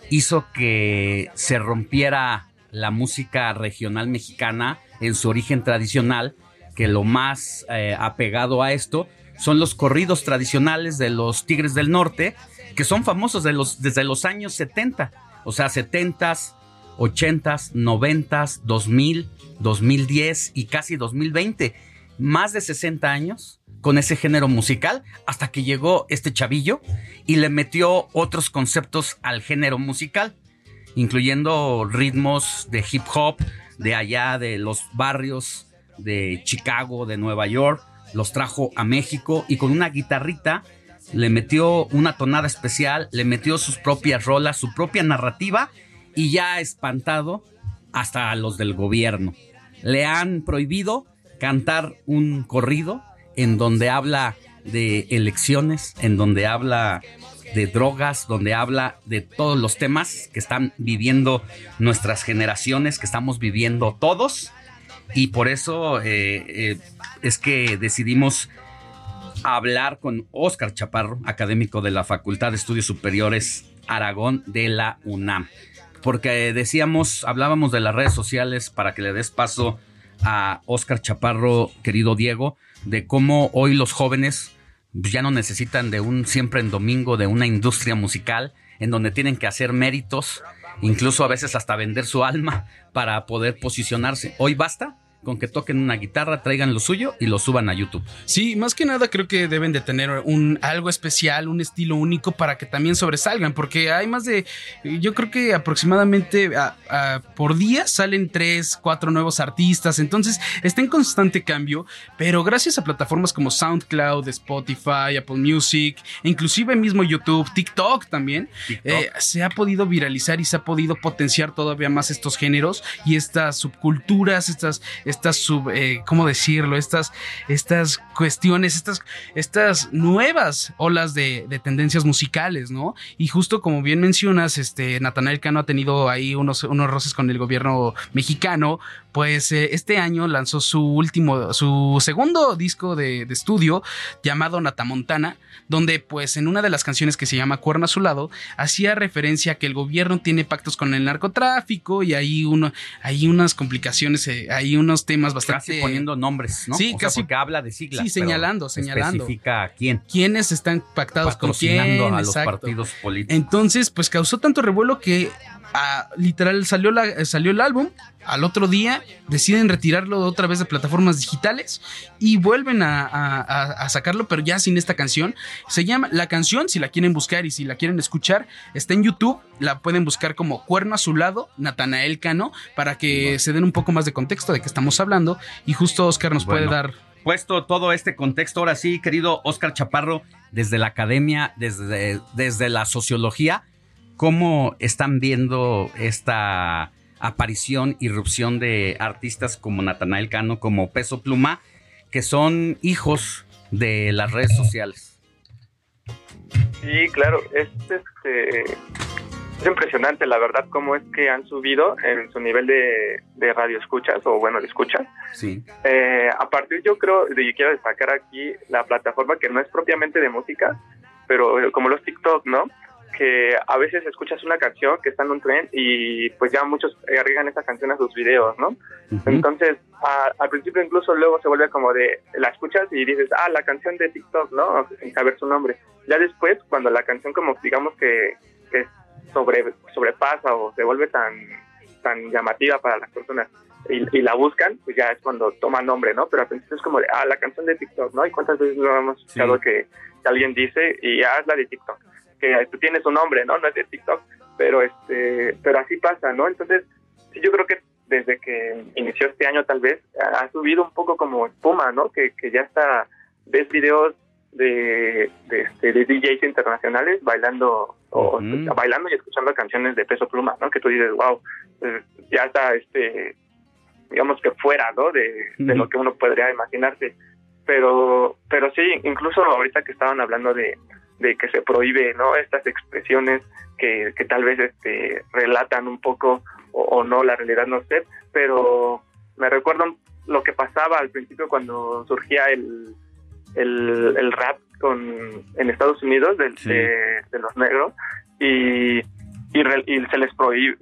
hizo que se rompiera la música regional mexicana en su origen tradicional que lo más eh, apegado a esto son los corridos tradicionales de los Tigres del Norte, que son famosos desde los años 70, o sea, 70s, 80s, 90s, 2000, 2010 y casi 2020. Más de 60 años con ese género musical hasta que llegó este chavillo y le metió otros conceptos al género musical, incluyendo ritmos de hip hop de allá de los barrios de Chicago, de Nueva York, los trajo a México y con una guitarrita le metió una tonada especial, le metió sus propias rolas, su propia narrativa y ya ha espantado hasta a los del gobierno. Le han prohibido cantar un corrido en donde habla de elecciones, en donde habla de drogas, donde habla de todos los temas que están viviendo nuestras generaciones, que estamos viviendo todos. Y por eso eh, eh, es que decidimos hablar con Óscar Chaparro, académico de la Facultad de Estudios Superiores Aragón de la UNAM. Porque decíamos, hablábamos de las redes sociales para que le des paso a Óscar Chaparro, querido Diego, de cómo hoy los jóvenes ya no necesitan de un siempre en domingo, de una industria musical en donde tienen que hacer méritos, incluso a veces hasta vender su alma para poder posicionarse. Hoy basta con que toquen una guitarra, traigan lo suyo y lo suban a YouTube. Sí, más que nada creo que deben de tener un algo especial, un estilo único para que también sobresalgan, porque hay más de, yo creo que aproximadamente por día salen tres, cuatro nuevos artistas, entonces está en constante cambio, pero gracias a plataformas como SoundCloud, Spotify, Apple Music, e inclusive mismo YouTube, TikTok también, eh, se ha podido viralizar y se ha podido potenciar todavía más estos géneros y estas subculturas, estas estas sub, eh, ¿cómo decirlo? Estas, estas cuestiones, estas, estas nuevas olas de, tendencias musicales, ¿no? Y justo como bien mencionas, este, Natanael Cano ha tenido ahí unos, unos roces con el gobierno mexicano, pues eh, este año lanzó su último, su segundo disco de, de, estudio llamado Natamontana, donde pues en una de las canciones que se llama Cuerno a su lado, hacía referencia a que el gobierno tiene pactos con el narcotráfico y hay, uno, hay unas complicaciones, eh, hay unos temas bastante... Casi poniendo nombres, ¿no? Sí, o casi... Sea, habla de siglas. Sí, señalando, señalando. Especifica a quién. ¿Quiénes están pactados con quién? a los partidos políticos. Entonces, pues causó tanto revuelo que literal salió, la, salió el álbum, al otro día deciden retirarlo otra vez de plataformas digitales y vuelven a, a, sacarlo, pero ya sin esta canción. Se llama la canción, si la quieren buscar y si la quieren escuchar, está en YouTube. La pueden buscar como Cuerno a su lado, Natanael Cano, para que se den un poco más de contexto de qué estamos hablando. Y justo Oscar nos Bueno. puede dar. Puesto todo este contexto, ahora sí, querido Oscar Chaparro, desde la academia, desde, desde la sociología, ¿cómo están viendo esta aparición, irrupción de artistas como Natanael Cano, como Peso Pluma, que son hijos de las redes sociales? Sí, claro, es, este, es impresionante, la verdad, cómo es que han subido en su nivel de, de radio escuchas, o bueno, de escuchas. Sí. Eh, a partir, yo creo, de, quiero destacar aquí la plataforma que no es propiamente de música, pero como los TikTok, ¿no? Que a veces escuchas una canción que está en un tren y pues ya muchos agregan esa canción a sus videos, ¿no? Entonces, a- al principio incluso luego se vuelve como de, la escuchas y dices, ah, la canción de TikTok, ¿no? Sin saber su nombre. Ya después, cuando la canción como digamos que, que sobre, sobrepasa o se vuelve tan, tan llamativa para las personas y, y la buscan, pues ya es cuando toma nombre, ¿no? Pero al principio es como de, ah, la canción de TikTok, ¿no? ¿Y cuántas veces lo hemos escuchado que, que alguien dice, y ah, es la de TikTok? Que tú tienes un nombre, ¿no? No es de TikTok, pero, este, pero así pasa, ¿no? Entonces, sí, yo creo que desde que inició este año tal vez, ha subido un poco como espuma, ¿no? Que, que ya está, ves videos de, de, este, de DJs internacionales bailando o bailando y escuchando canciones de peso pluma, ¿no? Que tú dices, wow, pues, ya está, este, digamos que fuera, ¿no? De, de lo que uno podría imaginarse. Pero, pero sí, incluso ahorita que estaban hablando de, de que se prohíbe, ¿no? Estas expresiones que, que tal vez este, relatan un poco o, o no la realidad, no sé, pero me recuerdo lo que pasaba al principio cuando surgía el, el, el rap con en Estados Unidos del- de, de los negros y, y, se les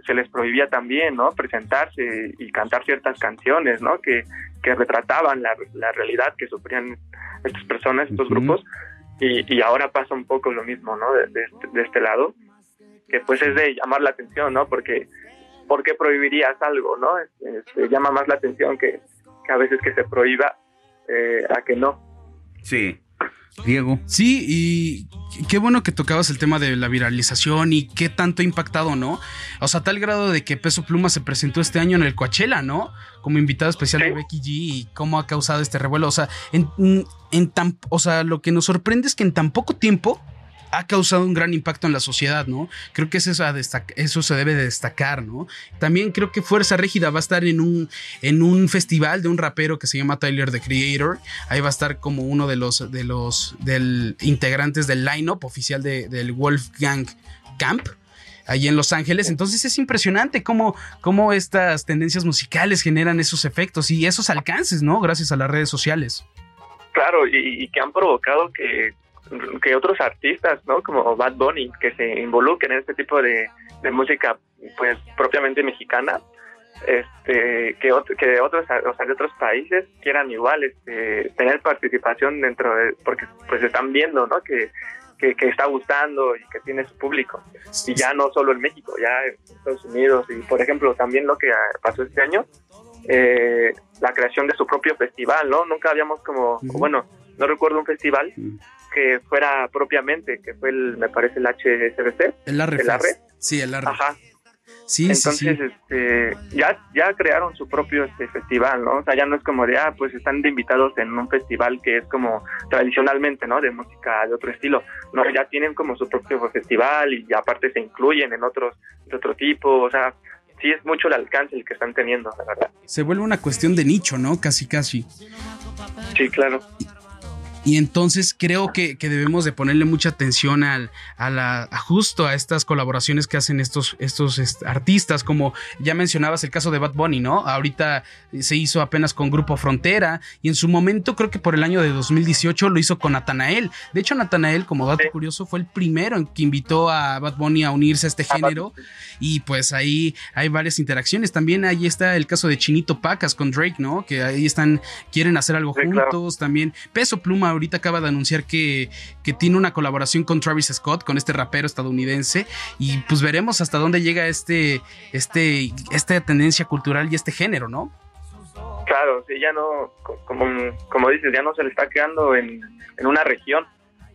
se les prohibía también no presentarse y cantar ciertas canciones no que, que retrataban la, la realidad que sufrían estas personas estos grupos y, y, ahora pasa un poco lo mismo no de, este, de, este, lado que pues es de llamar la atención no porque ¿por qué prohibirías algo no este, llama más la atención que, que, a veces que se prohíba eh, a que no. Sí Diego. Sí, y qué bueno que tocabas el tema de la viralización y qué tanto ha impactado, ¿no? O sea, tal grado de que Peso Pluma se presentó este año en el Coachella, ¿no? Como invitado especial de Becky G y cómo ha causado este revuelo. O sea, en, en tan, o sea, lo que nos sorprende es que en tan poco tiempo ha causado un gran impacto en la sociedad, ¿no? Creo que eso, se debe de destacar, ¿no? También creo que Fuerza Régida va a estar en un, en un festival de un rapero que se llama Tyler the Creator. Ahí va a estar como uno de los, de los del, integrantes del lineup oficial de, del Wolfgang Camp ahí en Los Ángeles. Entonces es impresionante cómo, cómo estas tendencias musicales generan esos efectos y esos alcances, ¿no? Gracias a las redes sociales. Claro, y que han provocado que que otros artistas, ¿no? Como Bad Bunny, que se involucren en este tipo de, música, pues propiamente mexicana, este, que, que otros, o sea, de otros países quieran igual, este, tener participación dentro de, porque pues están viendo, ¿no? Que, que, está gustando y que tiene su público. Y ya no solo en México, ya en Estados Unidos. Y por ejemplo, también lo que pasó este año, eh, la creación de su propio festival, ¿no? Nunca habíamos como, bueno, no recuerdo un festival que fuera propiamente, que fue el, me parece el HSBC. El ARRE. El Sí, el ARRE. Ajá. Sí, Entonces, sí, este, ya, ya crearon su propio este festival, ¿no? O sea, ya no es como de, ah, pues están de invitados en un festival que es como tradicionalmente, ¿no? De música de otro estilo. No, ya tienen como su propio festival y aparte se incluyen en otros, de otro tipo, o sea, sí es mucho el alcance el que están teniendo, la verdad. Se vuelve una cuestión de nicho, ¿no? Casi, casi. Sí, claro. Y entonces creo que, debemos de ponerle mucha atención al, a la, justo a estas colaboraciones que hacen estos, estos artistas, como ya mencionabas el caso de Bad Bunny, ¿no? Ahorita se hizo apenas con Grupo Frontera y en su momento creo que por el año de 2018 lo hizo con Natanael. De hecho, Natanael, como dato curioso, fue el primero en que invitó a Bad Bunny a unirse a este género y pues ahí hay varias interacciones. También ahí está el caso de Chinito Pacas con Drake, ¿no? Que ahí están, quieren hacer algo juntos. También Peso Pluma ahorita acaba de anunciar que, que tiene una colaboración con Travis Scott, con este rapero estadounidense, y pues veremos hasta dónde llega este, este, esta tendencia cultural y este género, ¿no? Claro, sí, ya no, como, como dices, ya no se le está quedando en, en una región,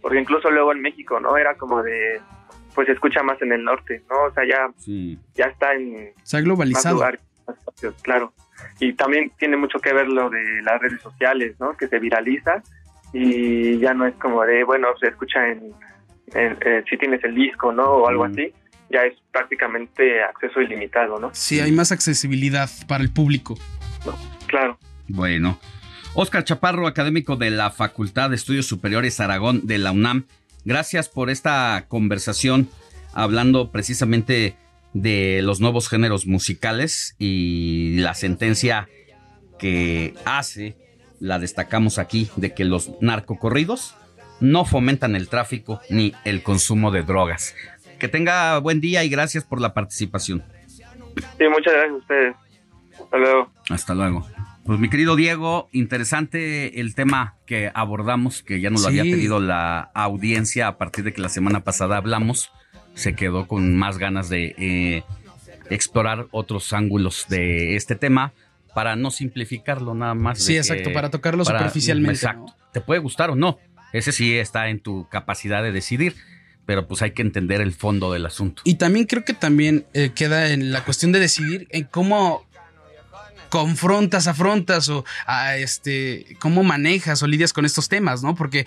porque incluso luego en México, ¿no? Era como de, pues se escucha más en el norte, ¿no? O sea, ya, ya está en... Se ha globalizado. claro. Y también tiene mucho que ver lo de las redes sociales, ¿no? Que se viraliza y ya no es como de, bueno, se escucha en, eh, si tienes el disco, ¿no? O algo así, ya es prácticamente acceso ilimitado, ¿no? Sí, hay más accesibilidad para el público. claro. Bueno. Oscar Chaparro, académico de la Facultad de Estudios Superiores Aragón de la UNAM, gracias por esta conversación hablando precisamente de los nuevos géneros musicales y la sentencia que hace la destacamos aquí, de que los narcocorridos no fomentan el tráfico ni el consumo de drogas. Que tenga buen día y gracias por la participación. Sí, muchas gracias a ustedes. Hasta luego. Hasta luego. Pues mi querido Diego, interesante el tema que abordamos, que ya nos lo había pedido la audiencia a partir de que la semana pasada hablamos. Se quedó con más ganas de eh, explorar otros ángulos de este tema para no simplificarlo nada más. Sí, exacto, para tocarlo superficialmente. Exacto. Te puede gustar o no. Ese sí está en tu capacidad de decidir pero pues hay que entender el fondo del asunto. Y también creo que también eh, queda en la cuestión de decidir en cómo confrontas, afrontas o a este, cómo manejas o lidias con estos temas, ¿no? Porque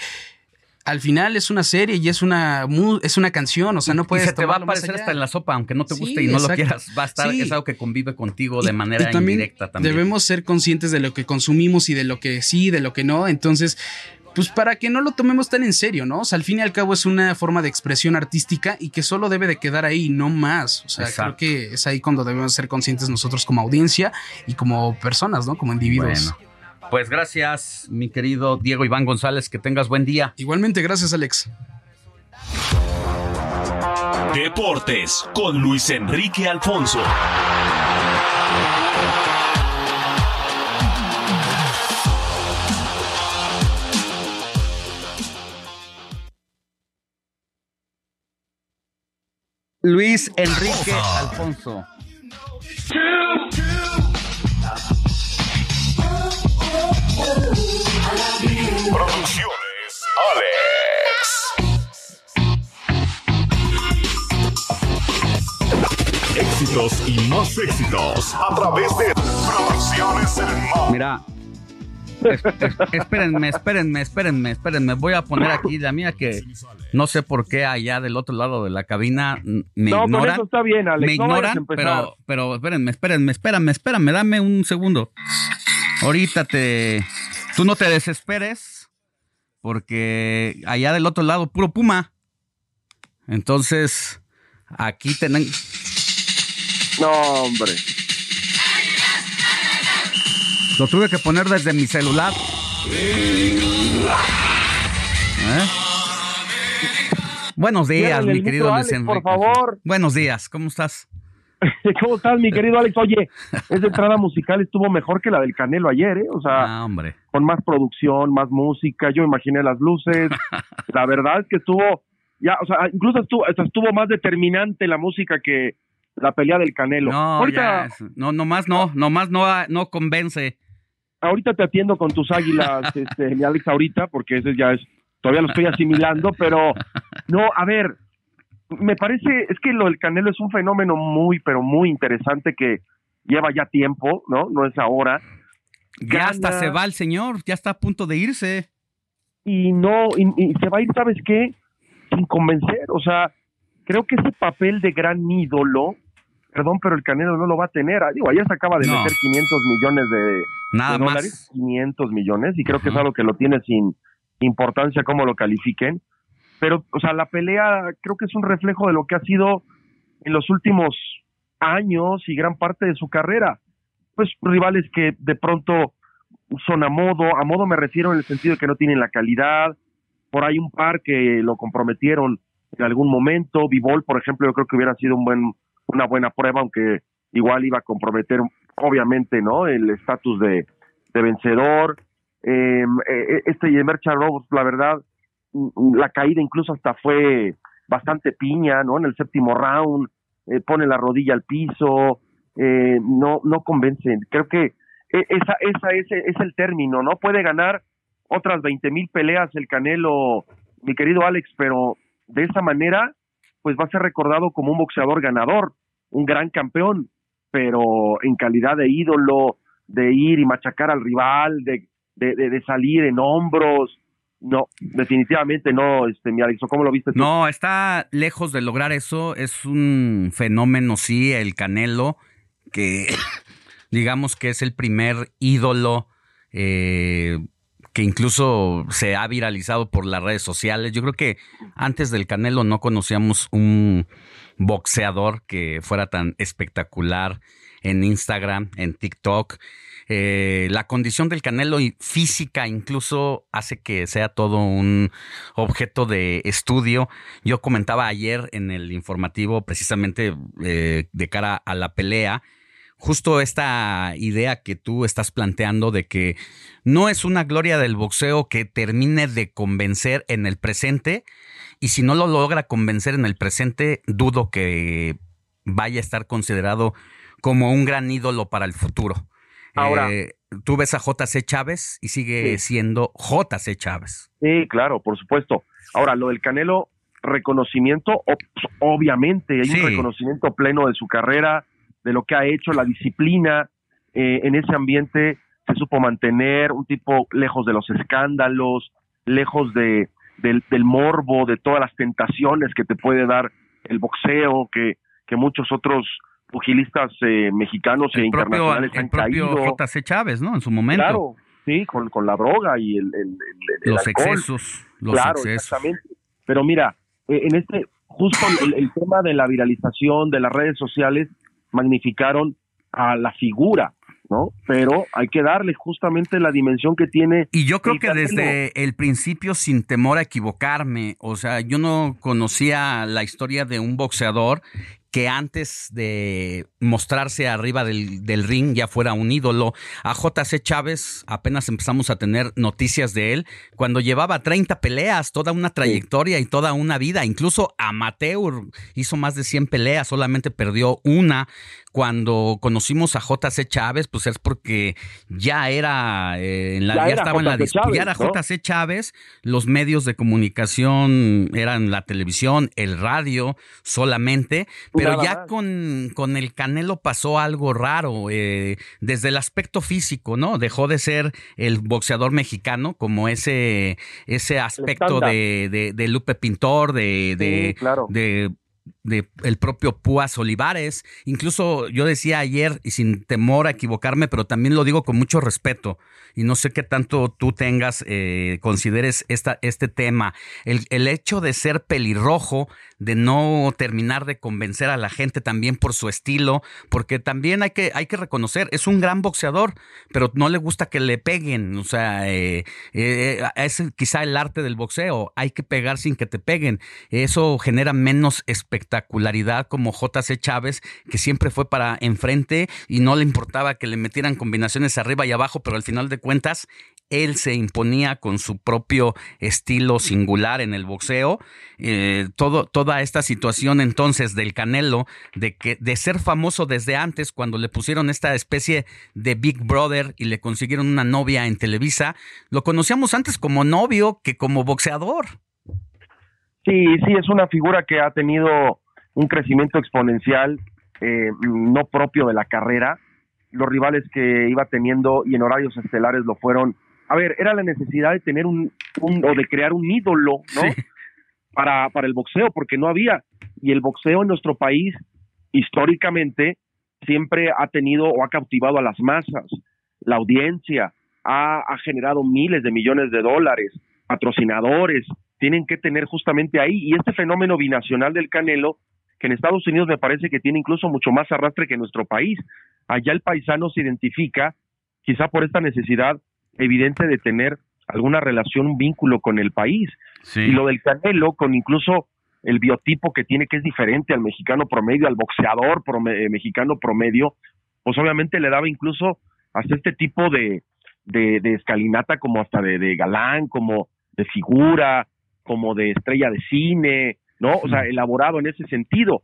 al final es una serie y es una es una canción, o sea, no puedes. Y se te va a aparecer hasta en la sopa, aunque no te guste y no lo quieras. Va a estar, es algo que convive contigo de manera indirecta también. Debemos ser conscientes de lo que consumimos y de lo que sí, de lo que no. Entonces, pues para que no lo tomemos tan en serio, ¿no? O sea, al fin y al cabo es una forma de expresión artística y que solo debe de quedar ahí, no más. O sea, creo que es ahí cuando debemos ser conscientes nosotros como audiencia y como personas, ¿no? Como individuos. Bueno. Pues gracias, mi querido Diego Iván González, que tengas buen día. Igualmente, gracias, Alex. Deportes con Luis Enrique Alfonso. Luis Enrique Alfonso. Producciones Alex. Éxitos y más éxitos a través de Producciones El Mar. Mira. es- es- espérenme, espérenme, espérenme, espérenme. Voy a poner aquí la mía que no sé por qué allá del otro lado de la cabina me No, con ignoran. eso está bien, Alex, Me no ignoran, pero, pero espérenme, espérenme, espérame, espérame, dame un segundo. Ahorita te. Tú no te desesperes, porque allá del otro lado, puro puma. Entonces, aquí tenemos. No, hombre. Lo tuve que poner desde mi celular. ¿Eh? Buenos días, mi querido micro, Luis Alex, por favor. Buenos días, ¿cómo estás? ¿Cómo estás, mi querido Alex? Oye, esa entrada musical estuvo mejor que la del Canelo ayer, ¿eh? O sea, Ah, hombre. con más producción, más música. Yo imaginé las luces. la verdad es que estuvo, ya, o sea, incluso estuvo, estuvo más determinante la música que la pelea del Canelo. No, ahorita, ya, no, nomás no, nomás no, no convence. ahorita te atiendo con tus águilas, este, mi Alex, ahorita, porque ese ya es, todavía lo estoy asimilando, pero no, a ver, me parece, es que lo del Canelo es un fenómeno muy, pero muy interesante que lleva ya tiempo, ¿no? No es ahora. Ya hasta se va el señor, ya está a punto de irse. y no, y, y se va a ir, ¿sabes qué? Sin convencer, o sea, creo que ese papel de gran ídolo, perdón, pero el Canelo no lo va a tener. Ah, Digo, ayer se acaba de No. meter 500 millones de, Nada de más. dólares, 500 millones, y creo que es algo que lo tiene sin importancia cómo lo califiquen. Pero, o sea, la pelea creo que es un reflejo de lo que ha sido en los últimos años y gran parte de su carrera. Pues rivales que de pronto son a modo, a modo me refiero en el sentido de que no tienen la calidad, por ahí un par que lo comprometieron en algún momento, Vivol, por ejemplo, yo creo que hubiera sido un buen, una buena prueba, aunque igual iba a comprometer, obviamente, ¿no? El estatus de, de vencedor. Eh, eh, este Yemer Charros, la verdad, la caída incluso hasta fue bastante piña, ¿no? En el séptimo round, eh, pone la rodilla al piso, eh, no, no convence. Creo que e- esa, esa es, es el término, ¿no? Puede ganar otras 20 mil peleas el Canelo, mi querido Alex, pero de esa manera, pues va a ser recordado como un boxeador ganador, un gran campeón, pero en calidad de ídolo, de ir y machacar al rival, de, de- de salir en hombros, no, definitivamente no, este, mi Alex, ¿o ¿cómo lo viste tú? No, está lejos de lograr eso. Es un fenómeno, sí, el Canelo, que digamos que es el primer ídolo eh, que incluso se ha viralizado por las redes sociales. Yo creo que antes del Canelo no conocíamos un boxeador que fuera tan espectacular en Instagram, en TikTok. Eh, la condición del Canelo física incluso hace que sea todo un objeto de estudio. Yo comentaba ayer en el informativo precisamente eh, de cara a la pelea, justo esta idea que tú estás planteando de que no es una gloria del boxeo que termine de convencer en el presente y si no lo logra convencer en el presente, dudo que vaya a estar considerado como un gran ídolo para el futuro. Ahora- Eh, tú ves a JC Chávez y sigue Sí. siendo JC Chávez. Sí, claro, por supuesto. Ahora, lo del Canelo, reconocimiento, obviamente, hay Sí. un reconocimiento pleno de su carrera, de lo que ha hecho, la disciplina, eh, en ese ambiente se supo mantener, un tipo lejos de los escándalos, lejos de, del, del morbo, de todas las tentaciones que te puede dar el boxeo, que, que muchos otros pugilistas eh, mexicanos e propio, internacionales el han propio caído. JC Chávez, ¿no? En su momento. Claro, sí, con, con la droga y el, el- el- el Los alcohol. excesos, los claro, excesos. exactamente. Pero mira, eh, en este, justo el, tema de la viralización de las redes sociales magnificaron a la figura ¿no? Pero hay que darle justamente la dimensión que tiene. Y yo creo que desde el principio, sin temor a equivocarme, o sea, yo no conocía la historia de un boxeador que antes de mostrarse arriba del, del ring ya fuera un ídolo. A JC Chávez apenas empezamos a tener noticias de él cuando llevaba 30 peleas, toda una trayectoria y toda una vida, incluso amateur, hizo más de 100 peleas, solamente perdió una. Cuando conocimos a JC Chávez, pues es porque ya era, eh, en la, Ya ya, era estaba en la disputa, ya era. JC Chávez, los medios de comunicación eran la televisión, el radio solamente, pero ya más. con, con el Canelo pasó algo raro, eh, desde el aspecto físico, ¿no? Dejó de ser el boxeador mexicano como ese, ese aspecto de, de, de Lupe Pintor, de, de, Sí, claro. de de el propio Púas Olivares. Incluso yo decía ayer, y sin temor a equivocarme, pero también lo digo con mucho respeto, y no sé qué tanto tú tengas, eh, consideres esta, este tema, el, el hecho de ser pelirrojo, de no terminar de convencer a la gente también por su estilo, porque también hay que, hay que reconocer, es un gran boxeador, pero no le gusta que le peguen, o sea, eh, eh, es quizá el arte del boxeo, hay que pegar sin que te peguen, eso genera menos espectacularidad como JC Chávez, que siempre fue para enfrente y no le importaba que le metieran combinaciones arriba y abajo, pero al final de cuentas él se imponía con su propio estilo singular en el boxeo. Eh, todo, toda esta situación entonces del Canelo, de, que, de ser famoso desde antes, cuando le pusieron esta especie de Big Brother y le consiguieron una novia en Televisa, lo conocíamos antes como novio que como boxeador. Sí, sí, es una figura que ha tenido un crecimiento exponencial eh, no propio de la carrera. Los rivales que iba teniendo y en horarios estelares lo fueron. A ver, era la necesidad de tener un, un o de crear un ídolo, ¿no? Para, para el boxeo, porque no había. Y el boxeo en nuestro país, históricamente, siempre ha tenido o ha cautivado a las masas. La audiencia ha, ha generado miles de millones de dólares, patrocinadores, tienen que tener justamente ahí. Y este fenómeno binacional del Canelo, que en Estados Unidos me parece que tiene incluso mucho más arrastre que en nuestro país. Allá el paisano se identifica quizá por esta necesidad evidente de tener alguna relación, un vínculo con el país. Y lo del Canelo, con incluso el biotipo que tiene, que es diferente al mexicano promedio, al boxeador eh, mexicano promedio, pues obviamente le daba incluso hasta este tipo de, de, de escalinata como hasta de, de galán, como de figura, como de estrella de cine, ¿no? O sea, elaborado en ese sentido.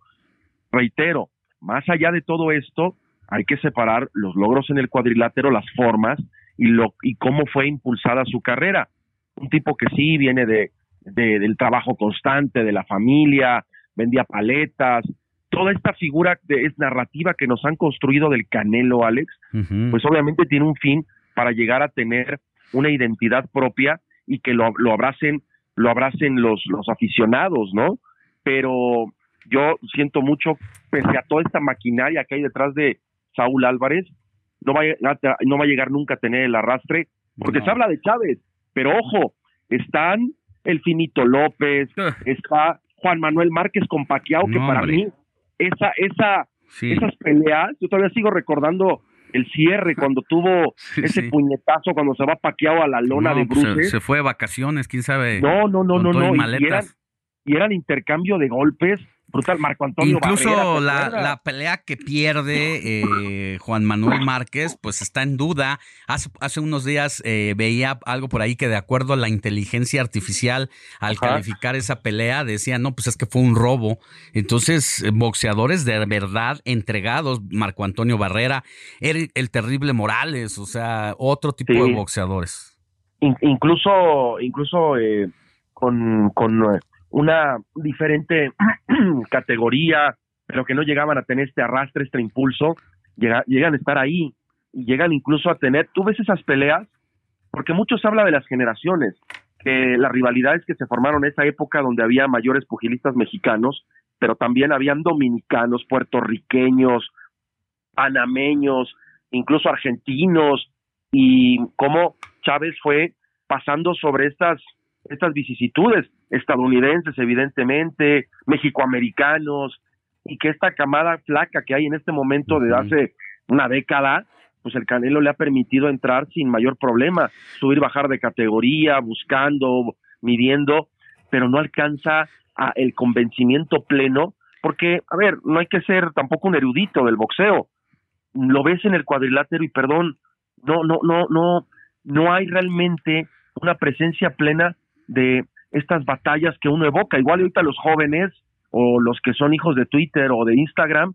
Reitero, más allá de todo esto, hay que separar los logros en el cuadrilátero, las formas y lo y cómo fue impulsada su carrera. Un tipo que sí viene de, de- del trabajo constante, de la familia, vendía paletas, toda esta figura de, es narrativa que nos han construido del Canelo, Alex, pues obviamente tiene un fin para llegar a tener una identidad propia y que lo, lo abracen lo abracen los, los aficionados, ¿no? Pero yo siento mucho, pese a toda esta maquinaria que hay detrás de Saúl Álvarez, no va a, no va a llegar nunca a tener el arrastre, porque No. se habla de Chávez, pero ojo, están el Finito López, está Juan Manuel Márquez con Paquiao, que para hombre. mí esa, esa, Sí. esas peleas, yo todavía sigo recordando el cierre cuando tuvo ese sí. puñetazo cuando se va Paquiao a la lona No, de pues, se, Bruce. se fue de vacaciones, quién sabe. No, no, no, con no, no. Y, maletas. eran, y eran intercambio de golpes brutal. Marco Antonio Incluso Barrera, ¿te la, la pelea que pierde eh, Juan Manuel Márquez, pues está en duda. Hace, hace unos días eh, veía algo por ahí que de acuerdo a la inteligencia artificial, al calificar esa pelea, decía, no, pues es que fue un robo. Entonces, eh, boxeadores de verdad entregados, Marco Antonio Barrera, el, el terrible Morales, o sea, otro tipo Sí. de boxeadores. In- incluso incluso eh, con, con una diferente categoría, pero que no llegaban a tener este arrastre, este impulso, llega- llegan a estar ahí y llegan incluso a tener, tú ves esas peleas, porque mucho se habla de las generaciones, que las rivalidades que se formaron en esa época donde había mayores pugilistas mexicanos, pero también habían dominicanos, puertorriqueños, panameños, incluso argentinos, y cómo Chávez fue pasando sobre estas, estas vicisitudes estadounidenses, evidentemente, mexicoamericanos, y que esta camada flaca que hay en este momento de hace una década, pues el Canelo le ha permitido entrar sin mayor problema, subir, bajar de categoría, buscando, midiendo, pero no alcanza a el convencimiento pleno, porque, a ver, no hay que ser tampoco un erudito del boxeo. Lo ves en el cuadrilátero y perdón, no, no, no, no, no hay realmente una presencia plena de estas batallas que uno evoca. Igual ahorita los jóvenes o los que son hijos de Twitter o de Instagram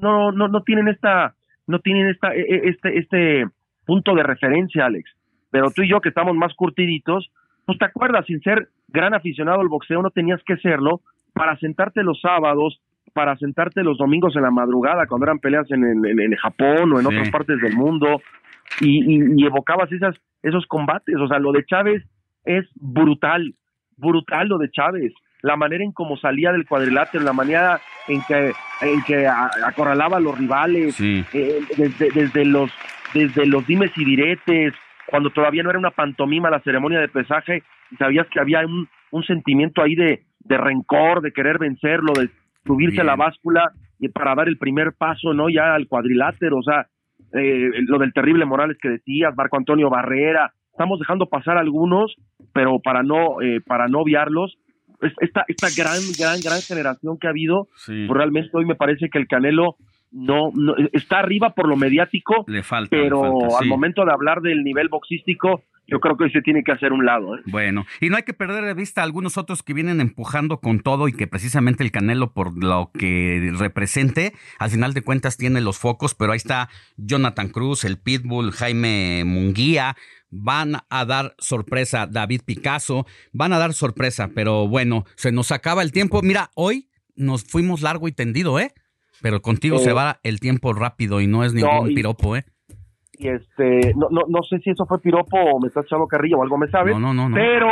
no no no tienen esta no tienen esta e, e, este este punto de referencia, Alex. Pero tú y yo que estamos más curtiditos, pues te acuerdas, sin ser gran aficionado al boxeo no tenías que serlo para sentarte los sábados, para sentarte los domingos en la madrugada cuando eran peleas en, en, Japón o en otras partes del mundo y, y, evocabas esas esos combates, o sea, lo de Chávez es brutal, brutal lo de Chávez, la manera en cómo salía del cuadrilátero, la manera en que en que acorralaba a los rivales, eh, desde, desde los desde los dimes y diretes, cuando todavía no era una pantomima la ceremonia de pesaje, sabías que había un, un sentimiento ahí de, de rencor, de querer vencerlo, de subirse a la báscula y para dar el primer paso, ¿no? Ya al cuadrilátero, o sea, eh, lo del terrible Morales que decías, Marco Antonio Barrera, estamos dejando pasar algunos, pero para no, eh, para no obviarlos, esta, esta gran, gran, gran generación que ha habido, pues realmente hoy me parece que el Canelo no, no, está arriba por lo mediático, le falta, pero al momento de hablar del nivel boxístico, yo creo que se tiene que hacer un lado. ¿eh? Bueno, y no hay que perder de vista algunos otros que vienen empujando con todo y que precisamente el Canelo, por lo que represente, al final de cuentas tiene los focos, pero ahí está Jonathan Cruz, el Pitbull, Jaime Munguía, van a dar sorpresa, David Picasso, van a dar sorpresa, pero bueno, se nos acaba el tiempo. Mira, hoy nos fuimos largo y tendido, ¿eh? Pero contigo se va el tiempo rápido y no es ningún piropo, ¿eh? Y este no, no, no sé si eso fue piropo o me está echando carrillo o algo me sabe, no, no, no, pero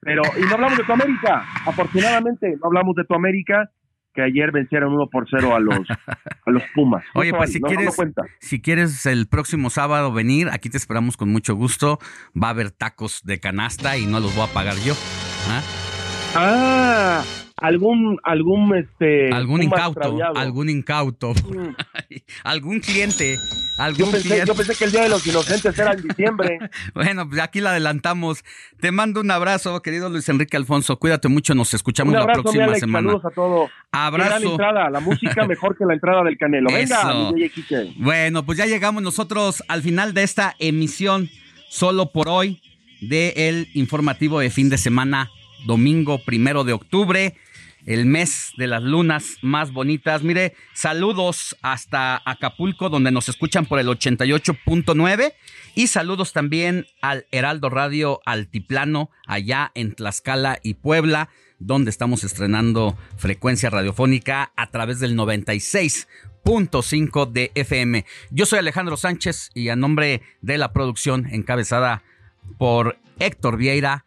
pero y no hablamos de tu América, afortunadamente no hablamos de tu América que ayer vencieron uno por cero a los a los Pumas. Oye, pues si quieres si quieres el próximo sábado venir, aquí te esperamos con mucho gusto. Va a haber tacos de canasta y no los voy a pagar yo. ¿Ah? Ah algún algún este algún incauto algún incauto mm. algún cliente algún yo pensé, cliente. yo pensé que el día de los inocentes era en diciembre. Bueno pues aquí la adelantamos. Te mando un abrazo querido Luis Enrique Alfonso. Cuídate mucho nos escuchamos la próxima semana. saludos a todos. Abrazo. la entrada la música mejor que la entrada del Canelo. Venga bueno pues ya llegamos nosotros al final de esta emisión solo por hoy de el informativo de fin de semana domingo primero de octubre el mes de las lunas más bonitas. Mire, saludos hasta Acapulco, donde nos escuchan por el 88.9. Y saludos también al Heraldo Radio Altiplano, allá en Tlaxcala y Puebla, donde estamos estrenando frecuencia radiofónica a través del 96.5 de FM. Yo soy Alejandro Sánchez y a nombre de la producción encabezada por Héctor Vieira,